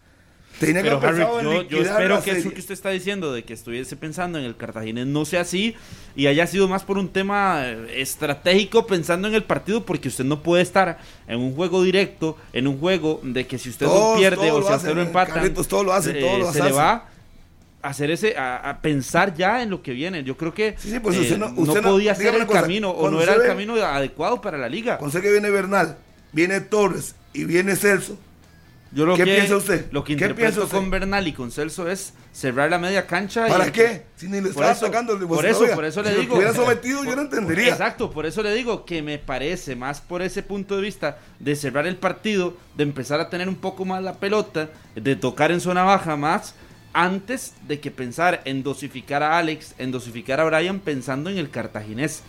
Tenía Pero que Harry, yo, yo espero que eso que usted está diciendo, de que estuviese pensando en el Cartaginés, no sea así y haya sido más por un tema eh, estratégico pensando en el partido, porque usted no puede estar en un juego directo, en un juego de que si usted lo pierde o si usted lo empata, todo lo hace, todo lo eh, se le va a hacer ese a, pensar ya en lo que viene. Yo creo que pues usted no, eh, podía ser el camino o no era el camino adecuado para la liga. Sé que viene Bernal, viene Torres y viene Celso yo lo ¿Qué que, piensa usted? Lo que interpreto con Bernal y con Celso es cerrar la media cancha. ¿Para qué? Si ni le estaba sacando el Por eso, por eso le digo. Si hubiera sometido, yo no entendería. Exacto, por eso le digo que me parece más por ese punto de vista de cerrar el partido, de empezar a tener un poco más la pelota, de tocar en zona baja más, antes de que pensar en dosificar a Alex, en dosificar a Brian, pensando en el cartaginés.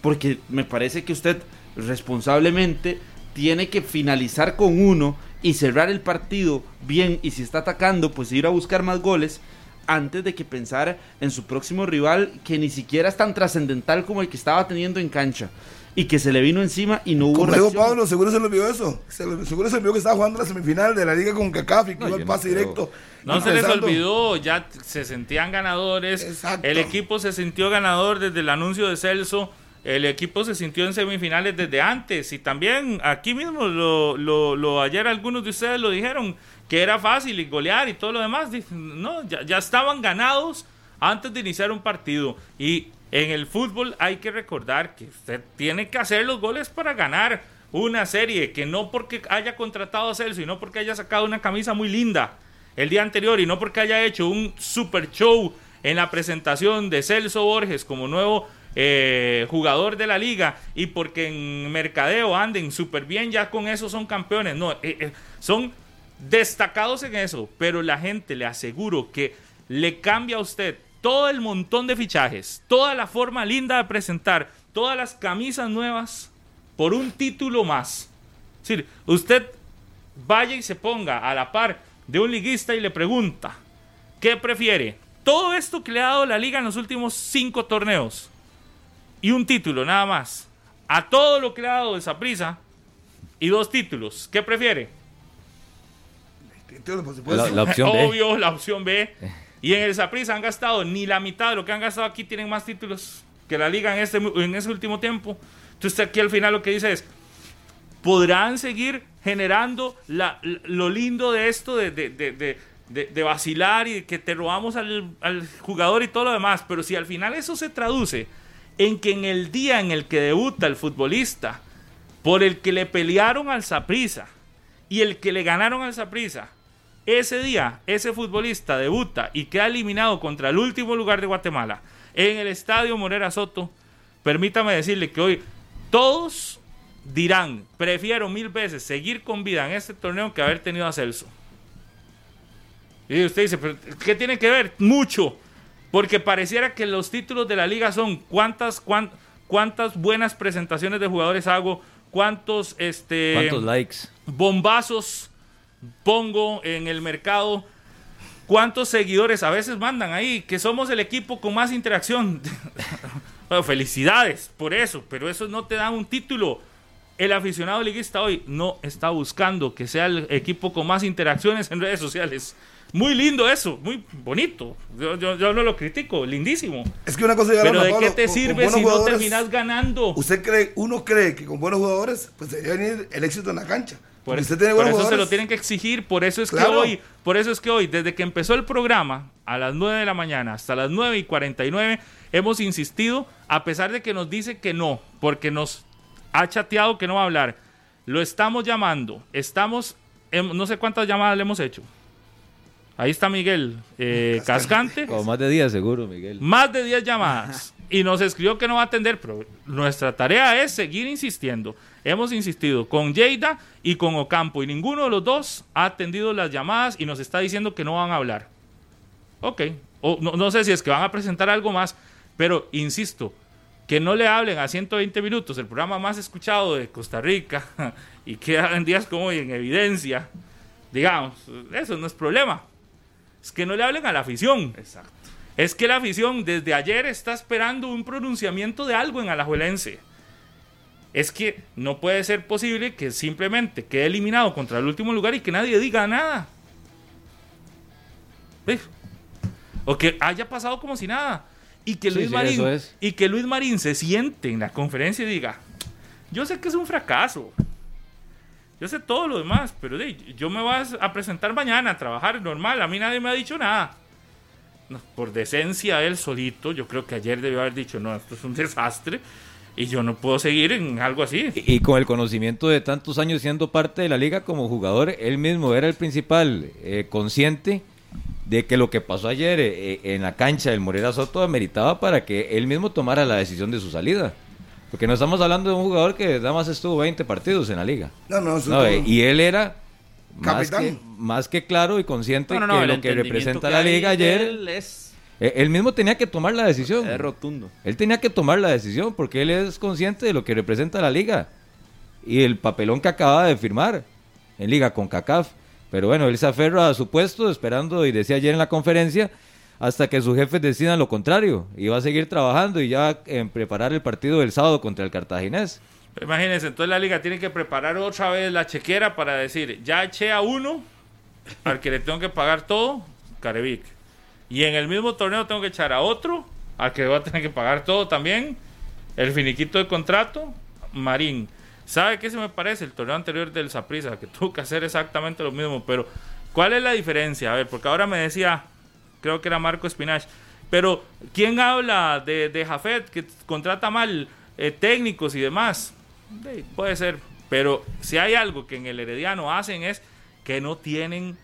Porque me parece que usted responsablemente tiene que finalizar con uno y cerrar el partido bien y si está atacando, pues ir a buscar más goles antes de que pensar en su próximo rival que ni siquiera es tan trascendental como el que estaba teniendo en cancha. y que se le vino encima y no hubo Como dijo. Pablo, seguro se le olvidó eso. Se le- seguro se le olvidó que estaba jugando la semifinal de la liga con CACAF y que No, iba no pase creo. directo. No se les olvidó, ya se sentían ganadores. Exacto. El equipo se sintió ganador desde el anuncio de Celso. El equipo se sintió en semifinales desde antes. Y también aquí mismo, lo, ayer algunos de ustedes lo dijeron, que era fácil y golear y todo lo demás. No, ya, ya estaban ganados antes de iniciar un partido. Y en el fútbol hay que recordar que usted tiene que hacer los goles para ganar una serie, que no porque haya contratado a Celso y no porque haya sacado una camisa muy linda el día anterior y no porque haya hecho un super show en la presentación de Celso Borges como nuevo eh, jugador de la liga y porque en mercadeo anden súper bien, ya con eso son campeones. No, eh, eh, son destacados en eso, pero la gente le aseguro que le cambia a usted todo el montón de fichajes, toda la forma linda de presentar, todas las camisas nuevas por un título más. Es usted vaya y se ponga a la par de un liguista y le pregunta, ¿qué prefiere? Todo esto que le ha dado la liga en los últimos cinco torneos y un título nada más, a todo lo que le ha dado esa prisa y dos títulos, ¿qué prefiere? La, la opción B. Obvio, la opción B. Y en el Saprissa han gastado ni la mitad de lo que han gastado aquí, tienen más títulos que la liga en, este, en ese último tiempo. Entonces aquí al final lo que dice es, podrán seguir generando la- lo lindo de esto, de, de- de- de- de- de vacilar y de que te robamos al, al jugador y todo lo demás, pero si al final eso se traduce en que en el día en el que debuta el futbolista, por el que le pelearon al Saprissa y el que le ganaron al Saprissa, ese día ese futbolista debuta y queda eliminado contra el último lugar de Guatemala en el estadio Morera Soto, permítame decirle que hoy todos dirán, prefiero mil veces seguir con vida en este torneo que haber tenido a Celso. Y usted dice, "¿Pero ¿qué tiene que ver? Mucho. Porque pareciera que los títulos de la liga son cuántas, cuán- cuántas buenas presentaciones de jugadores hago, cuántos, este, ¿Cuántos likes? bombazos pongo en el mercado. ¿Cuántos seguidores a veces mandan ahí? Que somos el equipo con más interacción. bueno, felicidades por eso, pero eso no te da un título. El aficionado liguista hoy no está buscando que sea el equipo con más interacciones en redes sociales. Muy lindo eso, muy bonito. Yo, yo- yo no lo critico, lindísimo. Es que una cosa ya Pero ¿de qué te con- sirve si no terminas ganando? Usted cree, uno cree que con buenos jugadores, pues debería venir el éxito en la cancha. Por, usted tiene por buenos eso se lo tienen que exigir, por eso es Claro. que hoy, por eso es que hoy, desde que empezó el programa, a las 9 de la mañana hasta las 9 y 49, hemos insistido, a pesar de que nos dice que no, porque nos ha chateado que no va a hablar. Lo estamos llamando, estamos, em- no sé cuántas llamadas le hemos hecho. Ahí está Miguel eh, Cascante. Como más de días, seguro, Miguel. Más de 10 llamadas. Y nos escribió que no va a atender, pero nuestra tarea es seguir insistiendo. Hemos insistido con Lleida y con Ocampo y ninguno de los dos ha atendido las llamadas y nos está diciendo que no van a hablar. Ok. O no, no sé si es que van a presentar algo más, pero insisto, que no le hablen a 120 minutos, el programa más escuchado de Costa Rica y queda en días como hoy en evidencia. Digamos, eso no es problema. Es que no le hablen a la afición. Exacto. Es que la afición desde ayer está esperando un pronunciamiento de algo en Alajuelense. Es que no puede ser posible que simplemente quede eliminado contra el último lugar y que nadie diga nada. ¿Ve? O que haya pasado como si nada. Y que Luis sí, Marín es. y que Luis Marín se siente en la conferencia y diga, yo sé que es un fracaso. Yo sé todo lo demás, pero de, yo me voy a- presentar mañana a trabajar normal. A mí nadie me ha dicho nada. No, por decencia él solito, yo creo que ayer debió haber dicho, no, esto es un desastre y yo no puedo seguir en algo así. Y, y con el conocimiento de tantos años siendo parte de la liga como jugador, él mismo era el principal eh, consciente de que lo que pasó ayer eh, en la cancha del Morera Soto ameritaba para que él mismo tomara la decisión de su salida. Porque no estamos hablando de un jugador que nada más estuvo 20 partidos en la liga. No, no, eso No, es todo. y él era más Capitán. que, más que claro y consciente No, no, no, que lo que representa que la liga ayer, Él es, eh, él mismo tenía que tomar la decisión. es rotundo. Él tenía que tomar la decisión porque él es consciente de lo que representa la liga y el papelón que acaba de firmar en liga con CACAF. Pero bueno, él se aferra a su puesto esperando y decía ayer en la conferencia hasta que sus jefes decidan lo contrario y va a seguir trabajando y ya en preparar el partido del sábado contra el Cartaginés. Imagínense, entonces la liga tiene que preparar otra vez la chequera para decir, ya eché a uno al que le tengo que pagar todo, Carevic. Y en el mismo torneo tengo que echar a otro al que va a tener que pagar todo también, el finiquito de contrato, Marín. ¿Sabe qué se me parece? El torneo anterior del Saprissa, que tuvo que hacer exactamente lo mismo, pero ¿cuál es la diferencia? A ver, porque ahora me decía, creo que era Marco Espinach, pero ¿quién habla de, de Jafet que contrata mal eh, técnicos y demás? Sí, puede ser, pero si hay algo que en el Herediano hacen es que no tienen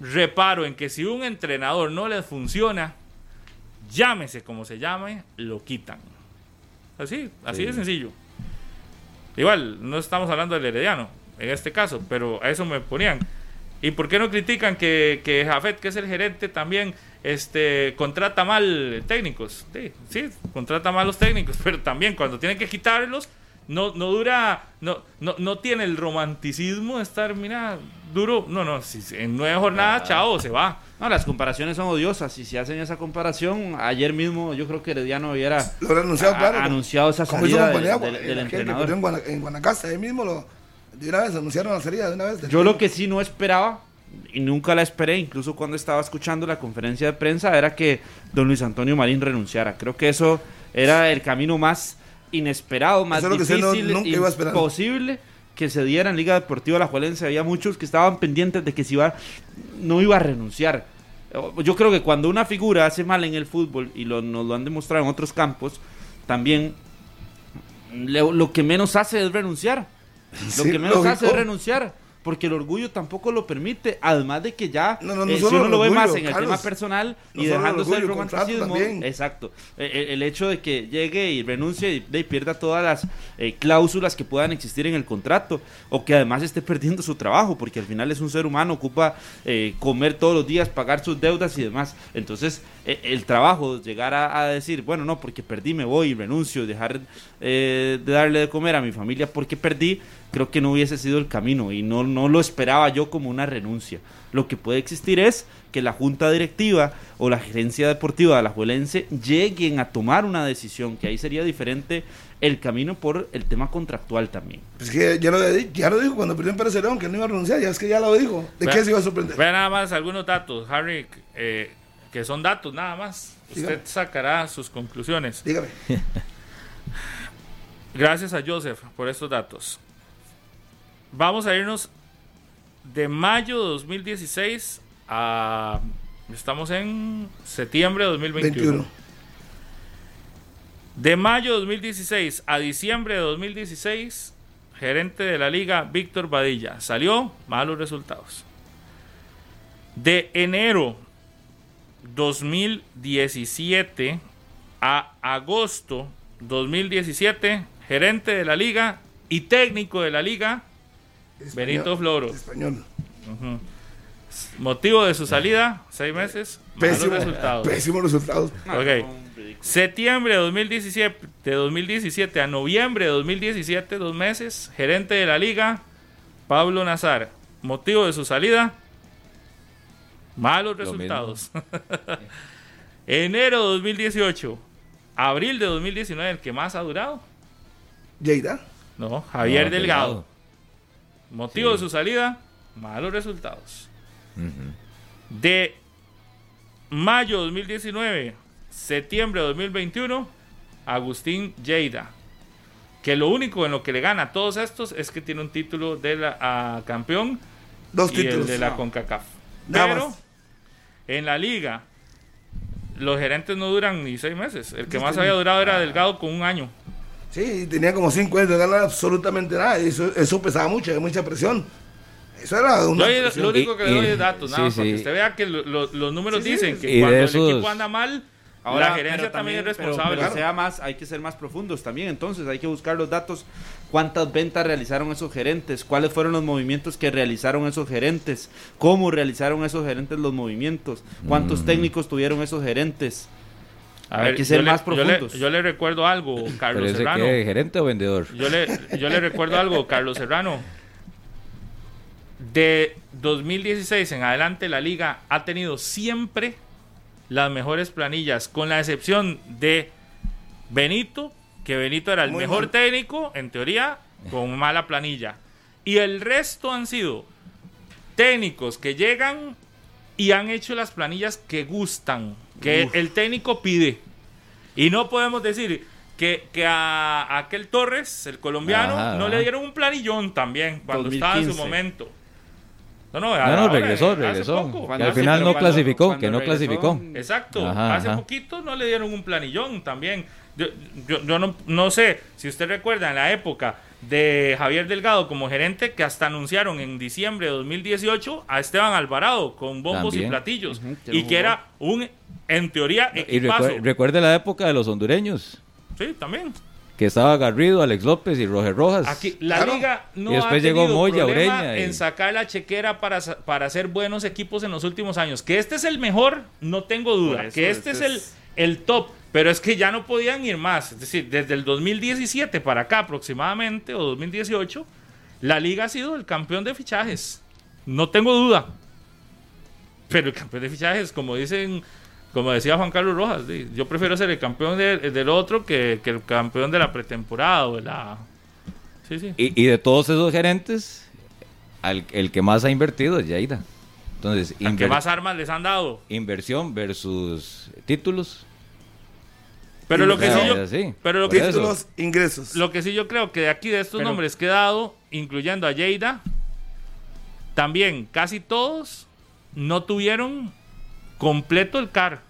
reparo en que si un entrenador no les funciona, llámese como se llame, lo quitan. Así, así Sí. de sencillo. Igual, no estamos hablando del Herediano en este caso, pero a eso me ponían. ¿Y por qué no critican que, que Jafet, que es el gerente, también este, contrata mal técnicos? Sí, sí, contrata mal los técnicos, pero también cuando tienen que quitarlos, no, no dura, no, no, no tiene el romanticismo de estar, mira, duro. No, no, si en nueve jornadas, chao, se va. No, las comparaciones son odiosas. Y si hacen esa comparación, ayer mismo yo creo que Herediano hubiera Lo anunciado, a- claro. anunciado esa salida del- del- el- del entrenador. en Guanacaste, ahí mismo lo, de una vez anunciaron la salida, de una vez. Yo lo que sí no esperaba, y nunca la esperé, incluso cuando estaba escuchando la conferencia de prensa, era que don Luis Antonio Marín renunciara. Creo que eso era el camino más inesperado, más Eso que no- difícil, nunca iba a esperar. imposible que se diera en Liga Deportiva La Juelense. Había muchos que estaban pendientes de que si iba, no iba a renunciar. Yo creo que cuando una figura hace mal en el fútbol, y lo, nos lo han demostrado en otros campos, también lo que menos hace es renunciar. Lo que menos hace es lógico. renunciar. Porque el orgullo tampoco lo permite. Además de que ya, No, no, no eh, si uno lo ve más en el tema personal y dejándose el orgullo, el romanticismo. Exacto. Eh, El, el hecho de que llegue y renuncie y, y pierda todas las eh, cláusulas que puedan existir en el contrato. O que además esté perdiendo su trabajo. Porque al final es un ser humano, ocupa eh, comer todos los días, pagar sus deudas y demás. Entonces, eh, el trabajo, llegar a, a decir, bueno, no, porque perdí, me voy y renuncio, dejar eh, de darle de comer a mi familia porque perdí, creo que no hubiese sido el camino y no, no lo esperaba yo como una renuncia. Lo que puede existir es que la junta directiva o la gerencia deportiva de la Juelense lleguen a tomar una decisión, que ahí sería diferente el camino por el tema contractual también. Pues que ya lo, ya lo dijo cuando perdió en Pérez Celedón, que no iba a renunciar, ya es que ya lo dijo. ¿De Vea- qué se iba a sorprender? Vea nada más algunos datos, Harry, eh, que son datos nada más. Usted Dígame. sacará sus conclusiones. Dígame. Gracias a Joseph por estos datos. Vamos a irnos de mayo de 2016 a... Estamos en septiembre de 2021. 21. De mayo de 2016 a diciembre de 2016, gerente de la liga Víctor Badilla. Salió malos resultados. De enero 2017 a agosto 2017, gerente de la liga y técnico de la liga, Benito Floro. Español. Motivo de su salida, seis meses, malos Pésimo, resultados. pésimos resultados. Ok. Septiembre de 2017, de 2017 a noviembre de 2017, dos meses, gerente de la liga, Pablo Nazar. Motivo de su salida, malos Lo resultados. Enero de 2018, abril de 2019, el que más ha durado. Lleida. No, Javier No, Delgado. Motivo Sí. de su salida, malos resultados. Ujú. De mayo de 2019, septiembre de 2021, Agustín Lleida. Que lo único en lo que le gana a todos estos es que tiene un título de la a campeón Dos y el títulos. de la No. CONCACAF. Nada Pero más. en la liga, los gerentes no duran ni seis meses. El que más había durado Ah. era Delgado con un año. Sí, tenía como cinco años de ganar absolutamente nada. y Eso, eso pesaba mucho, había mucha presión. Eso era una. Yo presión. lo único que le doy es datos, nada sí, para que usted vea que lo- lo- los números Sí, sí. dicen que cuando el esos- equipo anda mal, Ahora, la gerencia pero también, es pero- responsable. Pero, Claro. sea más, hay que ser más profundos también. Entonces, hay que buscar los datos. ¿Cuántas ventas realizaron esos gerentes? ¿Cuáles fueron los movimientos que realizaron esos gerentes? ¿Cómo realizaron esos gerentes los movimientos? ¿Cuántos Mm. técnicos tuvieron esos gerentes? A Hay que ser yo le- más yo le- profundos. Yo le, recuerdo algo, Carlos Serrano. que gerente o vendedor. Yo le, yo le recuerdo algo, Carlos Serrano. De 2016 en adelante, la liga ha tenido siempre las mejores planillas, con la excepción de Benito, que Benito era el Muy mejor mal. técnico, en teoría, con mala planilla. Y el resto han sido técnicos que llegan y han hecho las planillas que gustan, que el técnico pide. Y no podemos decir que, que a, a aquel Torres, el colombiano, Ajá, no ajá. le dieron un planillón también cuando estaba en su 2015. momento. No, no, No, regresó, regresó. poco. Que al final no cuando- clasificó, cuando que no regresó, clasificó. Exacto. Ajá, Hace ajá. poquito no le dieron un planillón también. Yo, yo, yo no, no sé si usted recuerda en la época de Javier Delgado como gerente que hasta anunciaron en diciembre de 2018 a Esteban Alvarado con bombos y platillos y que era un en teoría Y equipazo. recuerde la época de los hondureños, Sí, también. que estaba Garrido, Alex López y Roger Rojas. Aquí la Claro. liga no Y después ha llegó tenido Moya, problema Ureña y- en sacar la chequera para, para hacer buenos equipos en los últimos años. Que este es el mejor, no tengo duda. Eso, que este, este es, es- el, top. Pero es que ya no podían ir más. Es decir, desde el 2017 para acá aproximadamente, o 2018, la liga ha sido el campeón de fichajes. No tengo duda. Pero el campeón de fichajes, como dicen, como decía Juan Carlos Rojas, yo prefiero ser el campeón de- del otro que, que el campeón de la pretemporada o de la... Sí, sí. Y, de todos esos gerentes, el que más ha invertido es Yaida. Entonces, ¿A qué más armas les han dado? inversión versus títulos. Pero lo que sí yo, sí. pero lo que, eso. Títulos, ingresos. lo que sí yo creo que de aquí de estos Pero- nombres que he dado, incluyendo a Lleida, también casi todos no tuvieron completo el CAR.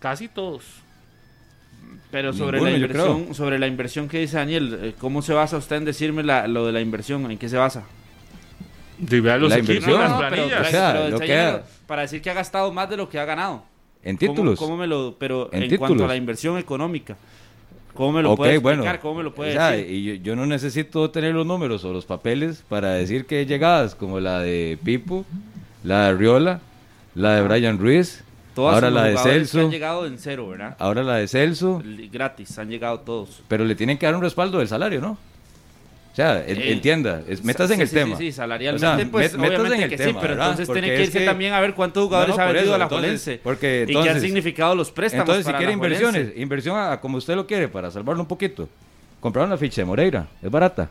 Casi todos. Pero sobre Ninguno, la inversión, sobre la inversión que dice Daniel, eh, ¿cómo se basa usted en decirme la- lo de la inversión? ¿En qué se basa? De ver los La equipos, inversión. las No, pero, planillas. O sea, pero lo enséñamelo que- para decir que ha gastado más de lo que ha ganado. En ¿Cómo- títulos. ¿Cómo, me lo, pero En en, cuanto a la inversión económica, ¿cómo me lo Ok, puede explicar? bueno. ¿Cómo me lo puede o sea, decir? y yo, yo no necesito tener los números o los papeles para decir que hay llegadas como la de Pipo, la de Riola, la de Brian Ruiz, Todos ahora la de que han Celso, llegado en cero, ¿verdad? ahora la de Celso, Gratis, han llegado todos. pero le tienen que dar un respaldo del salario, ¿no? O sea, Eh, entienda, es, metas en Sí, el sí, tema. Sí, sí, salarialmente, O sea, pues met- obviamente en el que sí, pero ¿verdad? entonces Porque tiene que es irse que- también a ver cuántos jugadores No, ha vendido la entonces, porque y qué han significado los préstamos Entonces, si quiere inversiones, inversión a, a como usted lo quiere, para salvarlo un poquito. Comprar una ficha de Moreira, es barata.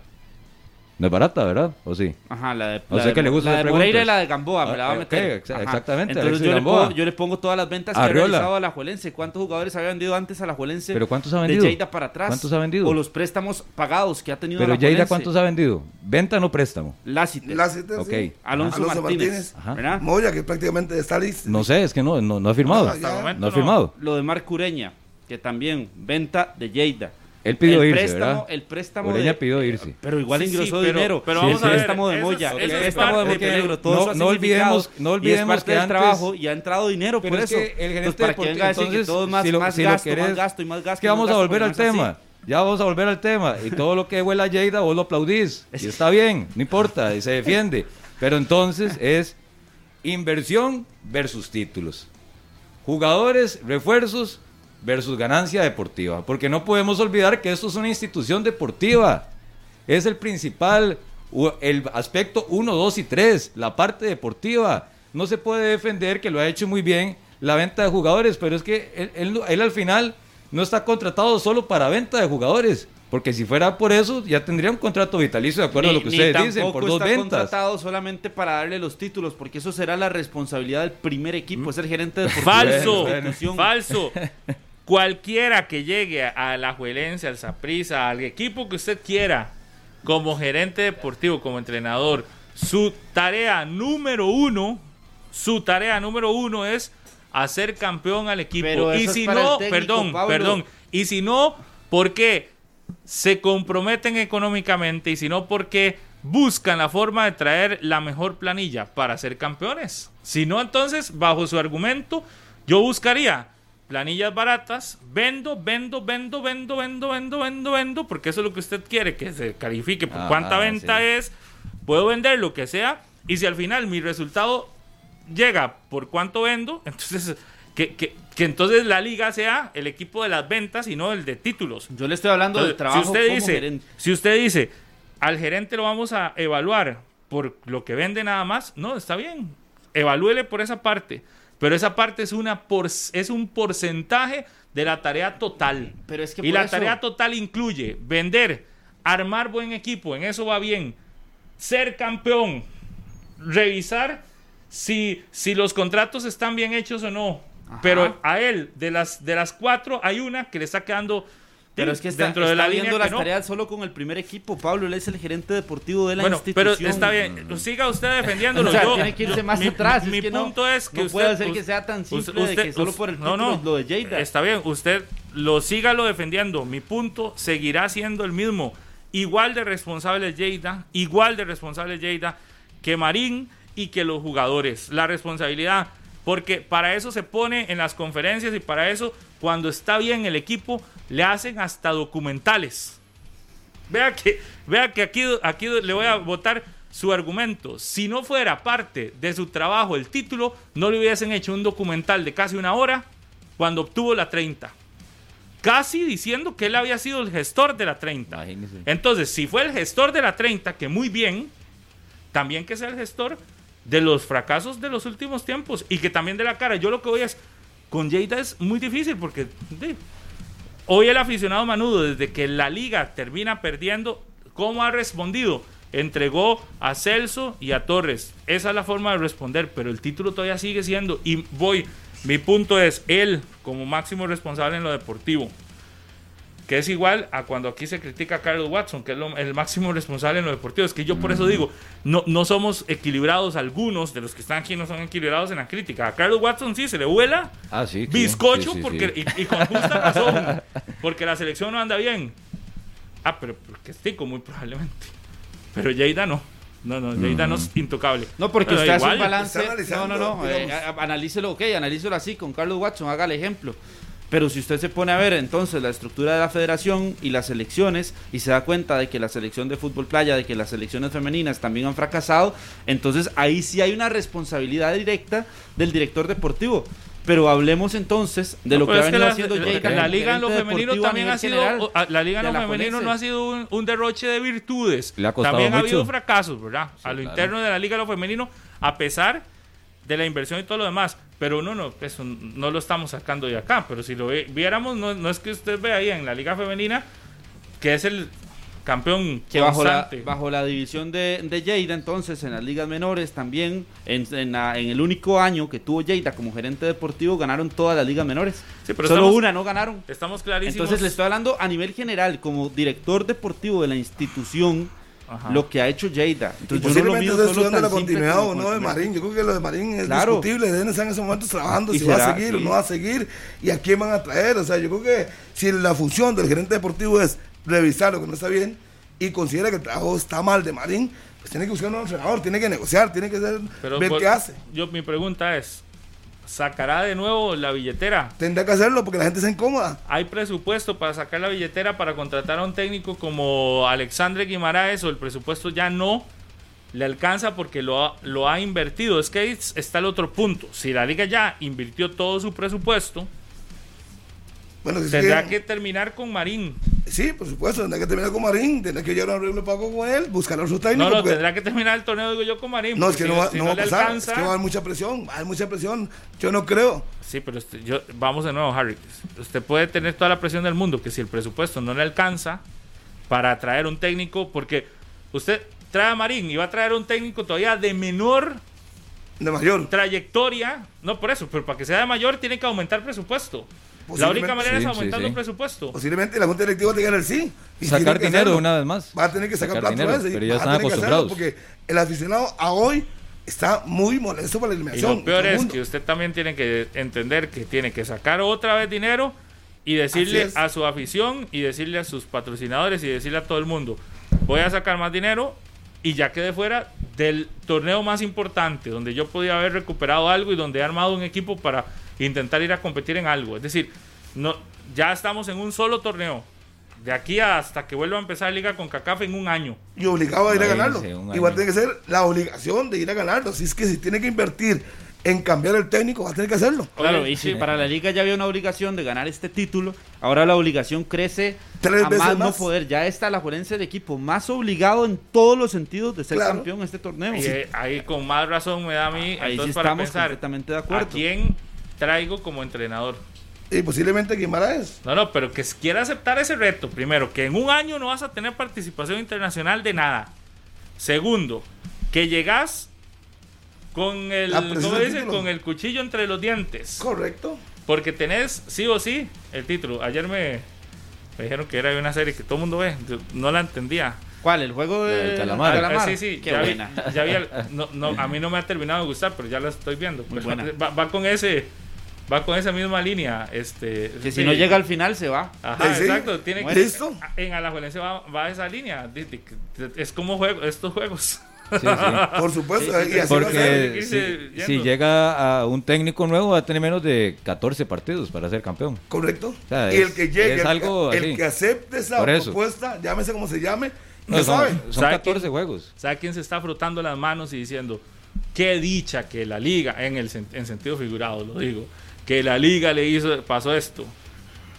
No es barata, ¿verdad? ¿O sí? Ajá, la de, A usted la que de, le gusta la de Moreira y la de Gamboa, me la va Ah, a meter. ok, exa- Ajá. exactamente, Entonces yo le, pongo, yo le pongo todas las ventas que ha realizado a la Juelense. ¿Cuántos jugadores había vendido antes a la Juelense? ¿Pero cuántos ha De vendido? Lleida para atrás. ¿Cuántos ha vendido? O los préstamos pagados que ha tenido Pero la Lleida. ¿cuántos ha vendido? ¿Venta o no préstamo? Láciter. Láciter, Ok. sí. Alonso, Martínez. Ajá. ¿verdad? Moya, que prácticamente está listo. No sé, es que no, no, no ha firmado. No, Hasta el momento No ha firmado. Lo de Marc Ureña, que también venta de Lleida. Él pidió el irse, préstamo, ¿verdad? El préstamo Ureña de- pidió irse. Pero igual Sí, sí, ingresó pero- dinero. pero Sí, vamos el a ver, préstamo de Moya. el préstamo de Montenegro. Todo no- olvidemos- no y olvidemos es parte que del antes- trabajo y ha entrado dinero Pero por es eso. que el gerente Entonces, para que a entonces, todo más, si lo- más si lo gasto, querés- más gasto y más gasto. Es que vamos a gasto, volver pero al así. tema. Ya vamos a volver al tema. Y todo lo que huele a Lleida, vos lo aplaudís. Y está bien, no importa, y se defiende. Pero entonces es inversión versus títulos. Jugadores, refuerzos versus ganancia deportiva. Porque no podemos olvidar que esto es una institución deportiva. Es el principal, el aspecto 1, 2 y 3, la parte deportiva. No se puede defender que lo ha hecho muy bien la venta de jugadores, pero es que él, él no- él al final no está contratado solo para venta de jugadores. Porque si fuera por eso, ya tendría un contrato vitalicio, de acuerdo a lo que ustedes dicen, por tampoco dos está ventas. contratado solamente para darle los títulos, porque eso será la responsabilidad del primer equipo, es el gerente deportivo. Falso, de institución. falso. Cualquiera que llegue a la Juelense, al Saprissa, al equipo que usted quiera, como gerente deportivo, como entrenador, su tarea número uno, su tarea número uno es hacer campeón al equipo. Y si no, técnico, perdón, Pablo. perdón. Y si no, ¿por qué? Se comprometen económicamente y si no, porque buscan la forma de traer la mejor planilla para ser campeones. Si no, entonces, bajo su argumento, yo buscaría planillas baratas, vendo, vendo, vendo, vendo, vendo, vendo, vendo, vendo, porque eso es lo que usted quiere, que se califique por Ah, cuánta ah, venta sí. es, puedo vender lo que sea, y si al final mi resultado llega por cuánto vendo, entonces que, que, que entonces la liga sea el equipo de las ventas y no el de títulos. Yo le estoy hablando del Entonces, trabajo si usted como dice, gerente. si usted dice, al gerente lo vamos a evaluar por lo que vende nada más, no, está bien. Evalúele por esa parte. Pero esa parte es, una por, es un porcentaje de la tarea total. Pero es que y la eso- tarea total incluye vender, armar buen equipo, en eso va bien, ser campeón, revisar si, si los contratos están bien hechos o no. Ajá. Pero a él, de las, de las cuatro, hay una que le está quedando Pero es que está, dentro de está la viendo línea las que no. tareas solo con el primer equipo. Pablo, él es el gerente deportivo de la Bueno, pero institución. está bien, siga usted defendiéndolo. O sea, Yo- tiene que irse yo- más mi- atrás. Mi, es que punto no, es que no usted, puede ser que sea tan simple de que solo por el no, título no, lo de Lleida. Está bien, usted lo sígalo defendiendo. Mi punto seguirá siendo el mismo. Igual de responsable Lleida, igual de responsable Lleida que Marín y que los jugadores. La responsabilidad, porque para eso se pone en las conferencias y para eso, cuando está bien el equipo, le hacen hasta documentales. Vea que, vea que aquí, aquí le voy a votar su argumento. Si no fuera parte de su trabajo el título, no le hubiesen hecho un documental de casi una hora cuando obtuvo la 30. Casi diciendo que él había sido el gestor de la 30. Imagínese. Entonces, si fue el gestor de la 30, que muy bien, también que sea el gestor de los fracasos de los últimos tiempos y que también de la cara. Yo lo que voy es, con Lleida es muy difícil porque hoy el aficionado Manudo, desde que la liga termina perdiendo, ¿cómo ha respondido? Entregó a Celso y a Torres. Esa es la forma de responder, pero el título todavía sigue siendo. Y voy, mi punto es, él como máximo responsable en lo deportivo, que es igual a cuando aquí se critica a Carlos Watson, que es lo- el máximo responsable en lo deportivo. Es que yo por eso digo, no, no somos equilibrados algunos de los que están aquí, no son equilibrados en la crítica. A Carlos Watson sí se le vuela Ah, sí. bizcocho sí, sí, porque, sí. Y, y con justa razón, porque la selección no anda bien. Ah, pero porque Stico muy probablemente. Pero Lleida no. No, no, Lleida no es intocable. No, porque Pero usted hace igual, un balance. No, no, no. eh, a- analícelo, ok, analícelo así con Carlos Watson, haga el ejemplo. Pero si usted se pone a ver entonces la estructura de la federación y las selecciones y se da cuenta de que la selección de fútbol playa, de que las selecciones femeninas también han fracasado, entonces ahí sí hay una responsabilidad directa del director deportivo. Pero hablemos entonces de No, lo que pero ha venido la- haciendo la- La liga en lo femenino también ha sido. general La liga en de lo femenino no ha sido un, un derroche de virtudes. Le ha costado también ha habido fracasos, ¿verdad? a lo claro. interno de la liga en lo femenino, a pesar de la inversión y todo lo demás. Pero uno no, eso no lo estamos sacando de acá. Pero si lo viéramos, no, no es que usted vea ahí en la liga femenina, que es el campeón que bajo la, bajo la división de, de Lleida, entonces en las ligas menores también, en, en, la- en el único año que tuvo Lleida como gerente deportivo, ganaron todas las ligas menores. Sí, pero Solo estamos- una no ganaron. Estamos clarísimos. Entonces le estoy hablando a nivel general, como director deportivo de la institución, Ajá. lo que ha hecho. Y Entonces yo no lo posiblemente solo estudiando la continuidad o no de el- Marín. Yo creo que lo de Marín es Claro. discutible. Deben estar en ese momento trabajando Y si va a seguir o no va a seguir y a quién van a traer. O sea, yo creo que si la función del gerente deportivo es revisar lo que no está bien y considera que el trabajo está mal de Marín, pues tiene que buscar un nuevo entrenador, tiene que negociar, tiene que Pero ver por- qué hace. Yo, mi pregunta es: ¿sacará de nuevo la billetera? Tendrá que hacerlo porque la gente está incómoda. ¿Hay presupuesto para sacar la billetera para contratar a un técnico como Alexandre Guimaraes o el presupuesto ya no le alcanza porque lo ha, lo ha invertido? Es que está el otro punto. Si la liga ya invirtió todo su presupuesto, Bueno, si tendrá que terminar con Marín. Sí, por supuesto, tendrá que terminar con Marín, tendrá que llegar a un arreglo pago con él, buscar a su técnico. No, no, porque- tendrá que terminar el torneo, digo yo, con Marín. no, es que no va, si no va a pasar, alcanza- es que va a haber mucha presión, va a haber mucha presión. Yo no creo. Sí, pero usted- yo, vamos de nuevo, Harry. Usted puede tener toda la presión del mundo, que si el presupuesto no le alcanza para traer un técnico, porque usted trae a Marín y va a traer un técnico todavía de menor De mayor. trayectoria, no por eso, pero para que sea de mayor tiene que aumentar presupuesto. La única manera Sí, es sí, aumentando sí. presupuesto. Posiblemente la Junta Directiva tenga el sí. y Sacar dinero hacerlo. una vez más. Va a tener que sacar, Sacar plata dinero, y pero ya están acostumbrados. Porque el aficionado a hoy está muy molesto por la Y eliminación. lo peor el es que usted también tiene que entender que tiene que sacar otra vez dinero y decirle a su afición y decirle a sus patrocinadores y decirle a todo el mundo, voy a sacar más dinero y ya quedé fuera del torneo más importante, donde yo podía haber recuperado algo y donde he armado un equipo para intentar ir a competir en algo. Es decir, no, ya estamos en un solo torneo. De aquí hasta que vuelva a empezar Liga con CACAF en un año. y obligado a ir a ganarlo. Igual tiene que ser la obligación de ir a ganarlo. Si es que si tiene que invertir en cambiar el técnico, va a tener que hacerlo. Claro, y si sí. para la liga ya había una obligación de ganar este título, ahora la obligación crece Tres a veces más no más. poder. Ya está la Juelense el equipo más obligado en todos los sentidos de ser Claro. campeón en este torneo. Y, eh, ahí con más razón me da a mí Ahí sí entonces para estamos pensar completamente de a acuerdo. quién traigo como entrenador. Y posiblemente Guimaraes. No, no, pero que quiera aceptar ese reto. Primero, que en un año no vas a tener participación internacional de nada. Segundo, que llegas con el, presión ¿cómo del dicen? Con el cuchillo entre los dientes. Correcto. Porque tenés sí o sí el título. Ayer me, me dijeron que era una serie que todo el mundo ve. Yo no la entendía. ¿Cuál? ¿El juego La de del calamar. Ah, sí, sí, Qué ya vi- buena. ya vi el- no, no, a mí no me ha terminado de gustar, pero ya la estoy viendo. Va, va con ese, va con esa misma línea. Este, Que si no llega al final se va. Ajá, Sí, exacto. Tiene que, ¿Listo? En Alajuelense va, va esa línea. Es como juego, estos juegos. Sí, sí. Por supuesto. Sí, sí, y así va a ser. Porque si, si llega a un técnico nuevo va a tener menos de 14 partidos para ser campeón. Correcto. sea, y es- el que llegue, es el, algo que, el así. que acepte esa propuesta, llámese como se llame, No, son sabe. son ¿Sabe 14 quién? juegos. ¿Sabe quién se está frotando las manos y diciendo qué dicha que la liga, en el en sentido figurado lo digo, que la liga le hizo, pasó esto?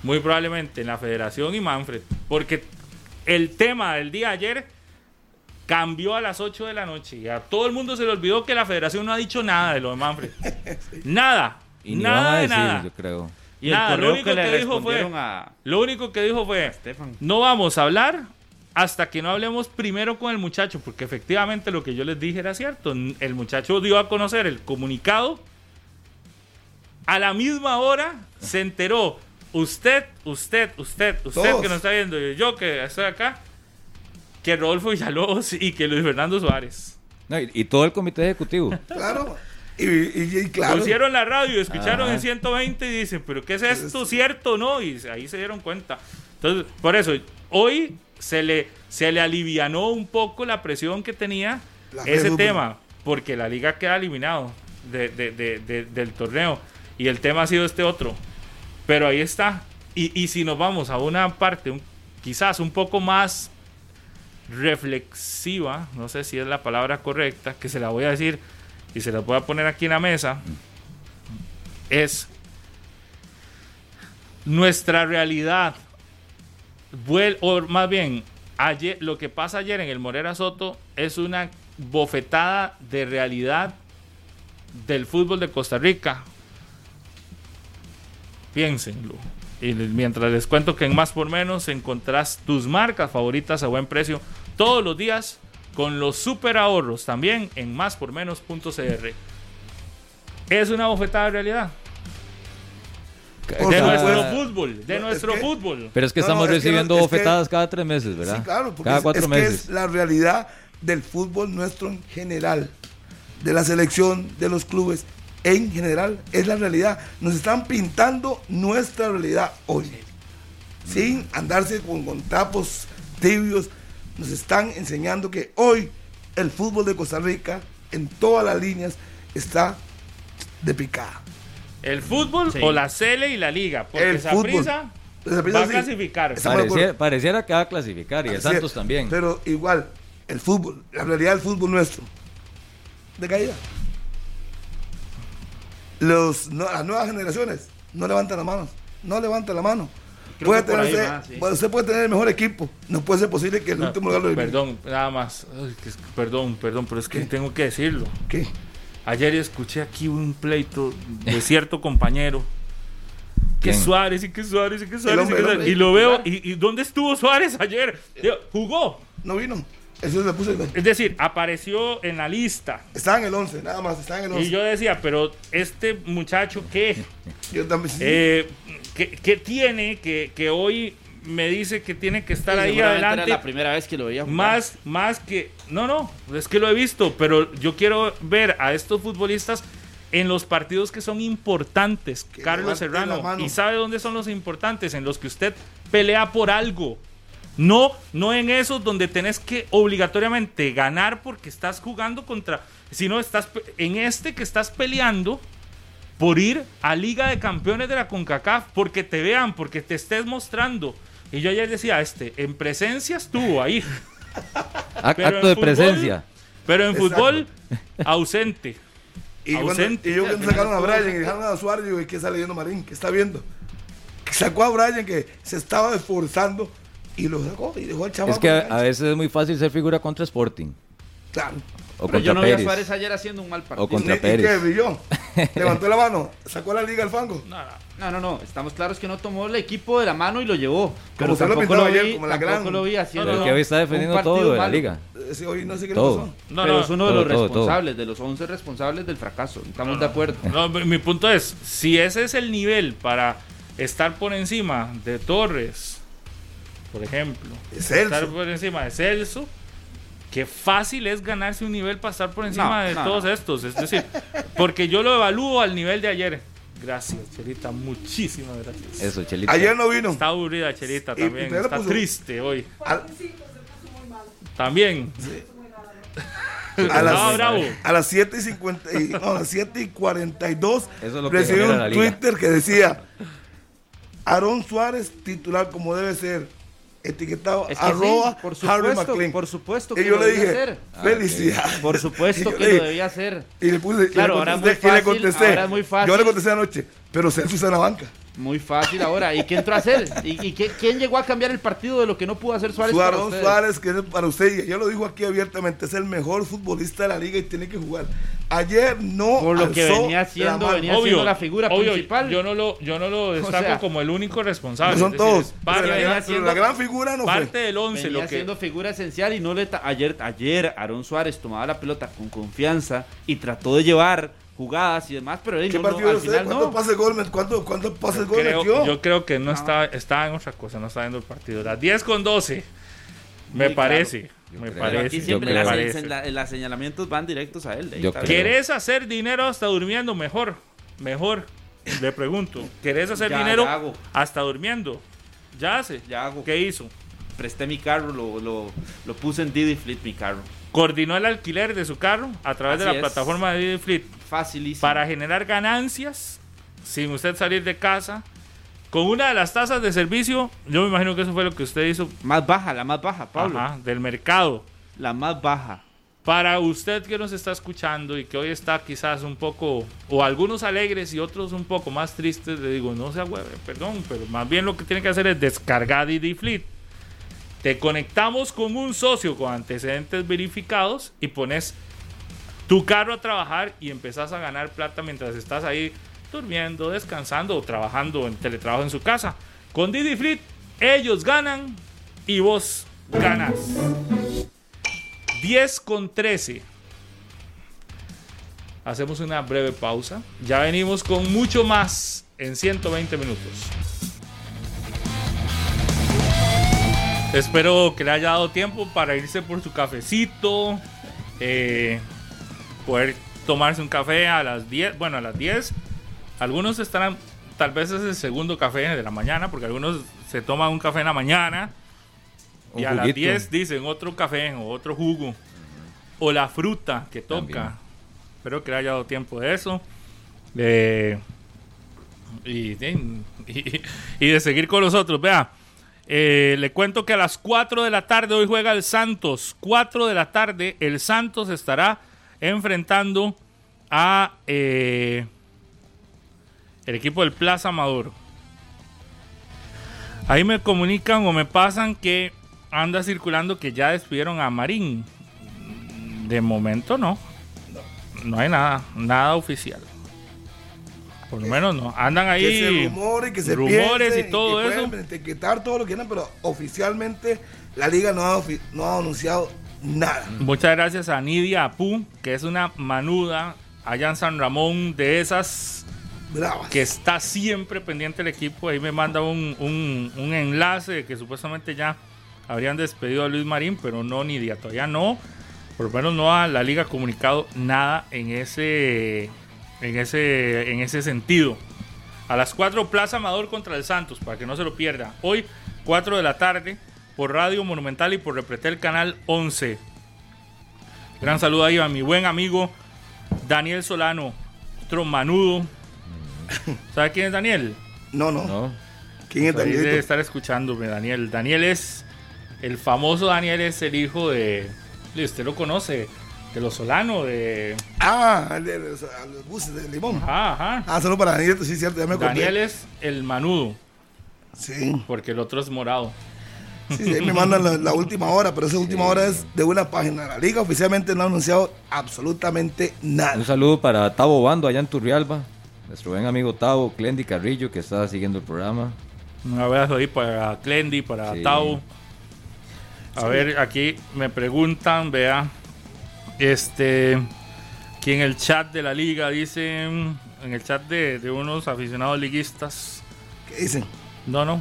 Muy probablemente en la federación y Manfred, porque el tema del día de ayer cambió a las 8 de la noche y a todo el mundo se le olvidó que la federación no ha dicho nada de lo de Manfred. Nada. Y nada de decir, nada. yo creo. Y Nada, lo único que le que dijo fue- a Lo único que dijo fue, Estefan. no vamos a hablar hasta que no hablemos primero con el muchacho, porque efectivamente lo que yo les dije era cierto. El muchacho dio a conocer el comunicado. A la misma hora se enteró usted, usted, usted, usted Todos. que nos está viendo y yo que estoy acá, que Rodolfo Villalobos y que Luis Fernando Suárez. No, y, y todo el comité ejecutivo. Claro. Y, y- y claro. Pusieron la radio, escucharon Ajá. en 120 y dicen, pero ¿qué es esto? ¿Cierto o no? Y ahí se dieron cuenta. Entonces, por eso, hoy se le, se le alivianó un poco la presión que tenía La ese tema, porque la liga queda eliminado de- de- de- de- del torneo y el tema ha sido este otro. Pero ahí está. Y, y si nos vamos a una parte quizás un poco más reflexiva, no sé si es la palabra correcta, que se la voy a decir y se la voy a poner aquí en la mesa, es nuestra realidad, o más bien, ayer, lo que pasa ayer en el Morera Soto es una bofetada de realidad del fútbol de Costa Rica. Piénsenlo. Y mientras les cuento que en Más por Menos encontrás tus marcas favoritas a buen precio todos los días con los super ahorros también en máspormenos.cr. Es una bofetada de realidad. Por De nuestro fútbol, de No, es nuestro que- fútbol. Pero es que No, estamos no, es que recibiendo no, es que- bofetadas cada tres meses, ¿verdad? Sí, claro, porque cada cuatro es que meses. es la realidad del fútbol nuestro en general, de la selección, de los clubes, en general, es la realidad. Nos están pintando nuestra realidad hoy, sin andarse con, con trapos tibios. Nos están enseñando que hoy el fútbol de Costa Rica, en todas las líneas, está de picada. El fútbol Sí. o la Cele y la Liga. Porque El esa fútbol. va a sí. clasificar. Estamos de acuerdo. Pareciera, pareciera que va a clasificar y el Santos también. Pero igual, el fútbol, la realidad del fútbol nuestro, de caída. Los, no- las nuevas generaciones no levantan las manos, no levantan la mano. Puede que por tener ahí usted, va, sí. usted puede tener el mejor equipo, no puede ser posible que el No, último lugar lo. Perdón, nada más. Ay, que perdón, perdón, pero es que ¿Qué? tengo que decirlo. ¿Qué? Ayer escuché aquí un pleito de cierto compañero. Que. Suárez y que Suárez y que Suárez. y, hombre, que el Suárez. Y lo veo. Y, y dónde estuvo Suárez ayer? Digo, Jugó. No vino. Eso se puso. Es decir, apareció en la lista. Estaba en el 11, nada más, estaba en el 11. Y yo decía, pero este muchacho, ¿qué? Yo también. sí. Eh, ¿qué, qué tiene que, que hoy me dice que tiene que estar Sí, ahí adelante? Era la primera vez que lo veía jugar. Más, más que. No, no, es que lo he visto, pero yo quiero ver a estos futbolistas en los partidos que son importantes, Que Carlos Serrano. ¿Y sabe dónde son los importantes? En los que usted pelea por algo. No, no en esos donde tenés que obligatoriamente ganar porque estás jugando contra. Sino estás en este que estás peleando por ir a Liga de Campeones de la CONCACAF, porque te vean, porque te estés mostrando. Y yo ayer decía, este, en presencia estuvo ahí. Pero Acto de fútbol- presencia. Pero en Exacto. fútbol, ausente. y cuando, ausente. y yo cuando sacaron a Brian y dejaron a Suárez, digo, ¿y qué está leyendo Marín? ¿Qué está viendo? Que sacó a Brian que se estaba esforzando y lo sacó y dejó al chaval. Es que a, a veces es muy fácil ser figura contra Sporting. Claro. O Pero yo contra no vi a Pérez. Suárez ayer haciendo un mal partido. O contra ¿Y- y Pérez. qué? brilló? Levantó la mano, sacó la liga al fango. No, no. No, no, no. Estamos claros que no tomó el equipo de la mano y lo llevó. Pero usted lo tampoco lo, ayer vi, como la tampoco gran- lo vi haciendo. Pero no, que hoy está defendiendo todo de la liga. Hoy no sé qué le Todo. pasó. No, pero no, es uno de los todo, todo, todo. responsables, de los 11 responsables del fracaso. Estamos de acuerdo. No, mi punto es, si ese es el nivel para estar por encima de Torres, por ejemplo, estar por encima de Celso, qué fácil es ganarse un nivel para estar por encima No, de no, todos no. estos. Es decir, porque yo lo evalúo al nivel de ayer. Gracias, Chelita, muchísimas gracias. Eso, Chelito. Ayer no vino. Está aburrida Chelita también, está puso- triste hoy. A, También. a Estaba las, bravo. a las 7 y 50 y, no, a las 7 y 42 Eso es lo que recibí genera un. Twitter que decía Aaron Suárez titular como debe ser etiquetado Es que arroba sí, por Harry supuesto, por supuesto y que yo lo le dije hacer. felicidades Por supuesto Y que lo debía hacer. y le puse Claro, y le ahora es contesté, muy y le fácil, contesté ahora es muy fácil. yo le contesté anoche pero Celso está en la banca Muy fácil ahora. ¿Y qué entró a hacer? ¿Y, y qué- quién llegó a cambiar el partido de lo que no pudo hacer Suárez? para Suárez, ustedes? Suárez, que es para usted, yo lo digo aquí abiertamente, es el mejor futbolista de la liga y tiene que jugar. Ayer no Por lo que venía la haciendo, venía siendo la figura obvio, principal. Yo no lo, yo no lo destaco sea, como el único responsable. No son decir, todos. parte, la, venía gran, haciendo- la gran figura no parte fue. del 11. Venía Lo que, siendo figura esencial y no le ta- ayer ayer Aaron Suárez tomaba la pelota con confianza y trató de llevar jugadas y demás, pero él ¿Qué no, no, partido al de usted? final ¿Cuántos no. pases gol? ¿Cuánto, cuántos pases gol creo, metió? yo creo que no está, está en otra cosa, no está viendo el partido. Las 10 con 12, me Muy parece. Yo Me creo. Pero parece. aquí siempre las, parece. la- las señalamientos van directos a él. Yo. ¿Querés hacer dinero hasta durmiendo? Mejor, mejor. Le pregunto. ¿Querés hacer Ya, dinero ya hago. hasta durmiendo? Ya hace. Ya hago. ¿Qué hizo? Presté mi carro, lo, lo, lo puse en Didi Fleet mi carro. Coordinó el alquiler de su carro a través de Así la es. plataforma de Didi Fleet Facilísimo. para generar ganancias sin usted salir de casa. Con una de las tasas de servicio, yo me imagino que eso fue lo que usted hizo Más baja, la más baja, Pablo. ajá, del mercado. La más baja. Para usted que nos está escuchando y que hoy está quizás un poco, o algunos alegres y otros un poco más tristes, le digo, no sea hueve, perdón, pero más bien lo que tiene que hacer es descargar Didi Fleet. Te conectamos con un socio con antecedentes verificados y pones tu carro a trabajar y empezás a ganar plata mientras estás ahí durmiendo, descansando o trabajando en teletrabajo en su casa. Con Didi Fleet, ellos ganan y vos ganas. 10 con 13. Hacemos una breve pausa. Ya venimos con mucho más en 120 minutos. Espero que le haya dado tiempo para irse por su cafecito. eh, poder tomarse un café a las 10. Bueno, a las 10. Algunos estarán. Tal vez es el segundo café de la mañana. Porque algunos se toman un café en la mañana. Y a las juguito. 10 dicen otro café o otro jugo. O la fruta que toca. También. Espero que le haya dado tiempo de eso. Eh, y, de- y- y de seguir con los otros. Vea, eh, le cuento que a las 4 de la tarde hoy juega el Santos. 4 de la tarde el Santos estará enfrentando a eh, el equipo del Plaza Amador. Ahí me comunican o me pasan que anda circulando que ya despidieron a Marín. De momento no. No hay nada, nada oficial. Por lo menos no. Andan ahí que se rumore, que se rumores y todo que eso. etiquetar todo lo que quieran, pero oficialmente la liga no ha, no ha anunciado nada. Muchas gracias a Nidia Apu, que es una manuda allá en San Ramón de esas Bravas. que está siempre pendiente del equipo. Ahí me manda un, un- un enlace de que supuestamente ya habrían despedido a Luis Marín, pero no, Nidia, todavía no. Por lo menos no ha la liga comunicado nada en ese, en ese, en ese sentido. A las 4 Plaza Amador contra el Santos, para que no se lo pierda. Hoy, 4 de la tarde, por Radio Monumental y por Repretel Canal 11. Gran saludo ahí a mi buen amigo Daniel Solano, otro manudo. ¿Sabe quién es Daniel? No, no, ¿No? ¿Quién es Ahí debe estar escuchándome, Daniel. Daniel es el famoso Daniel, es el hijo de. Usted lo conoce, De los Solano, de. Ah, de los, buses de limón. Ajá, ajá. Ah, solo para Daniel, sí, cierto, ya me acordé. Daniel es el manudo, Sí, porque el otro es morado. sí, sí, ahí me mandan la, la última hora, pero esa última hora es de una página. La liga oficialmente no ha anunciado absolutamente Un nada. saludo para Tavo Bando allá en Turrialba. Nuestro buen amigo Tavo, Clendy Carrillo, que está siguiendo el programa. Un abrazo ahí para Clendy, para Sí. Tau. A ver, aquí me preguntan, vea. Este. Aquí en el chat de la liga dicen. En el chat de, de unos aficionados liguistas. ¿Qué dicen? No, no.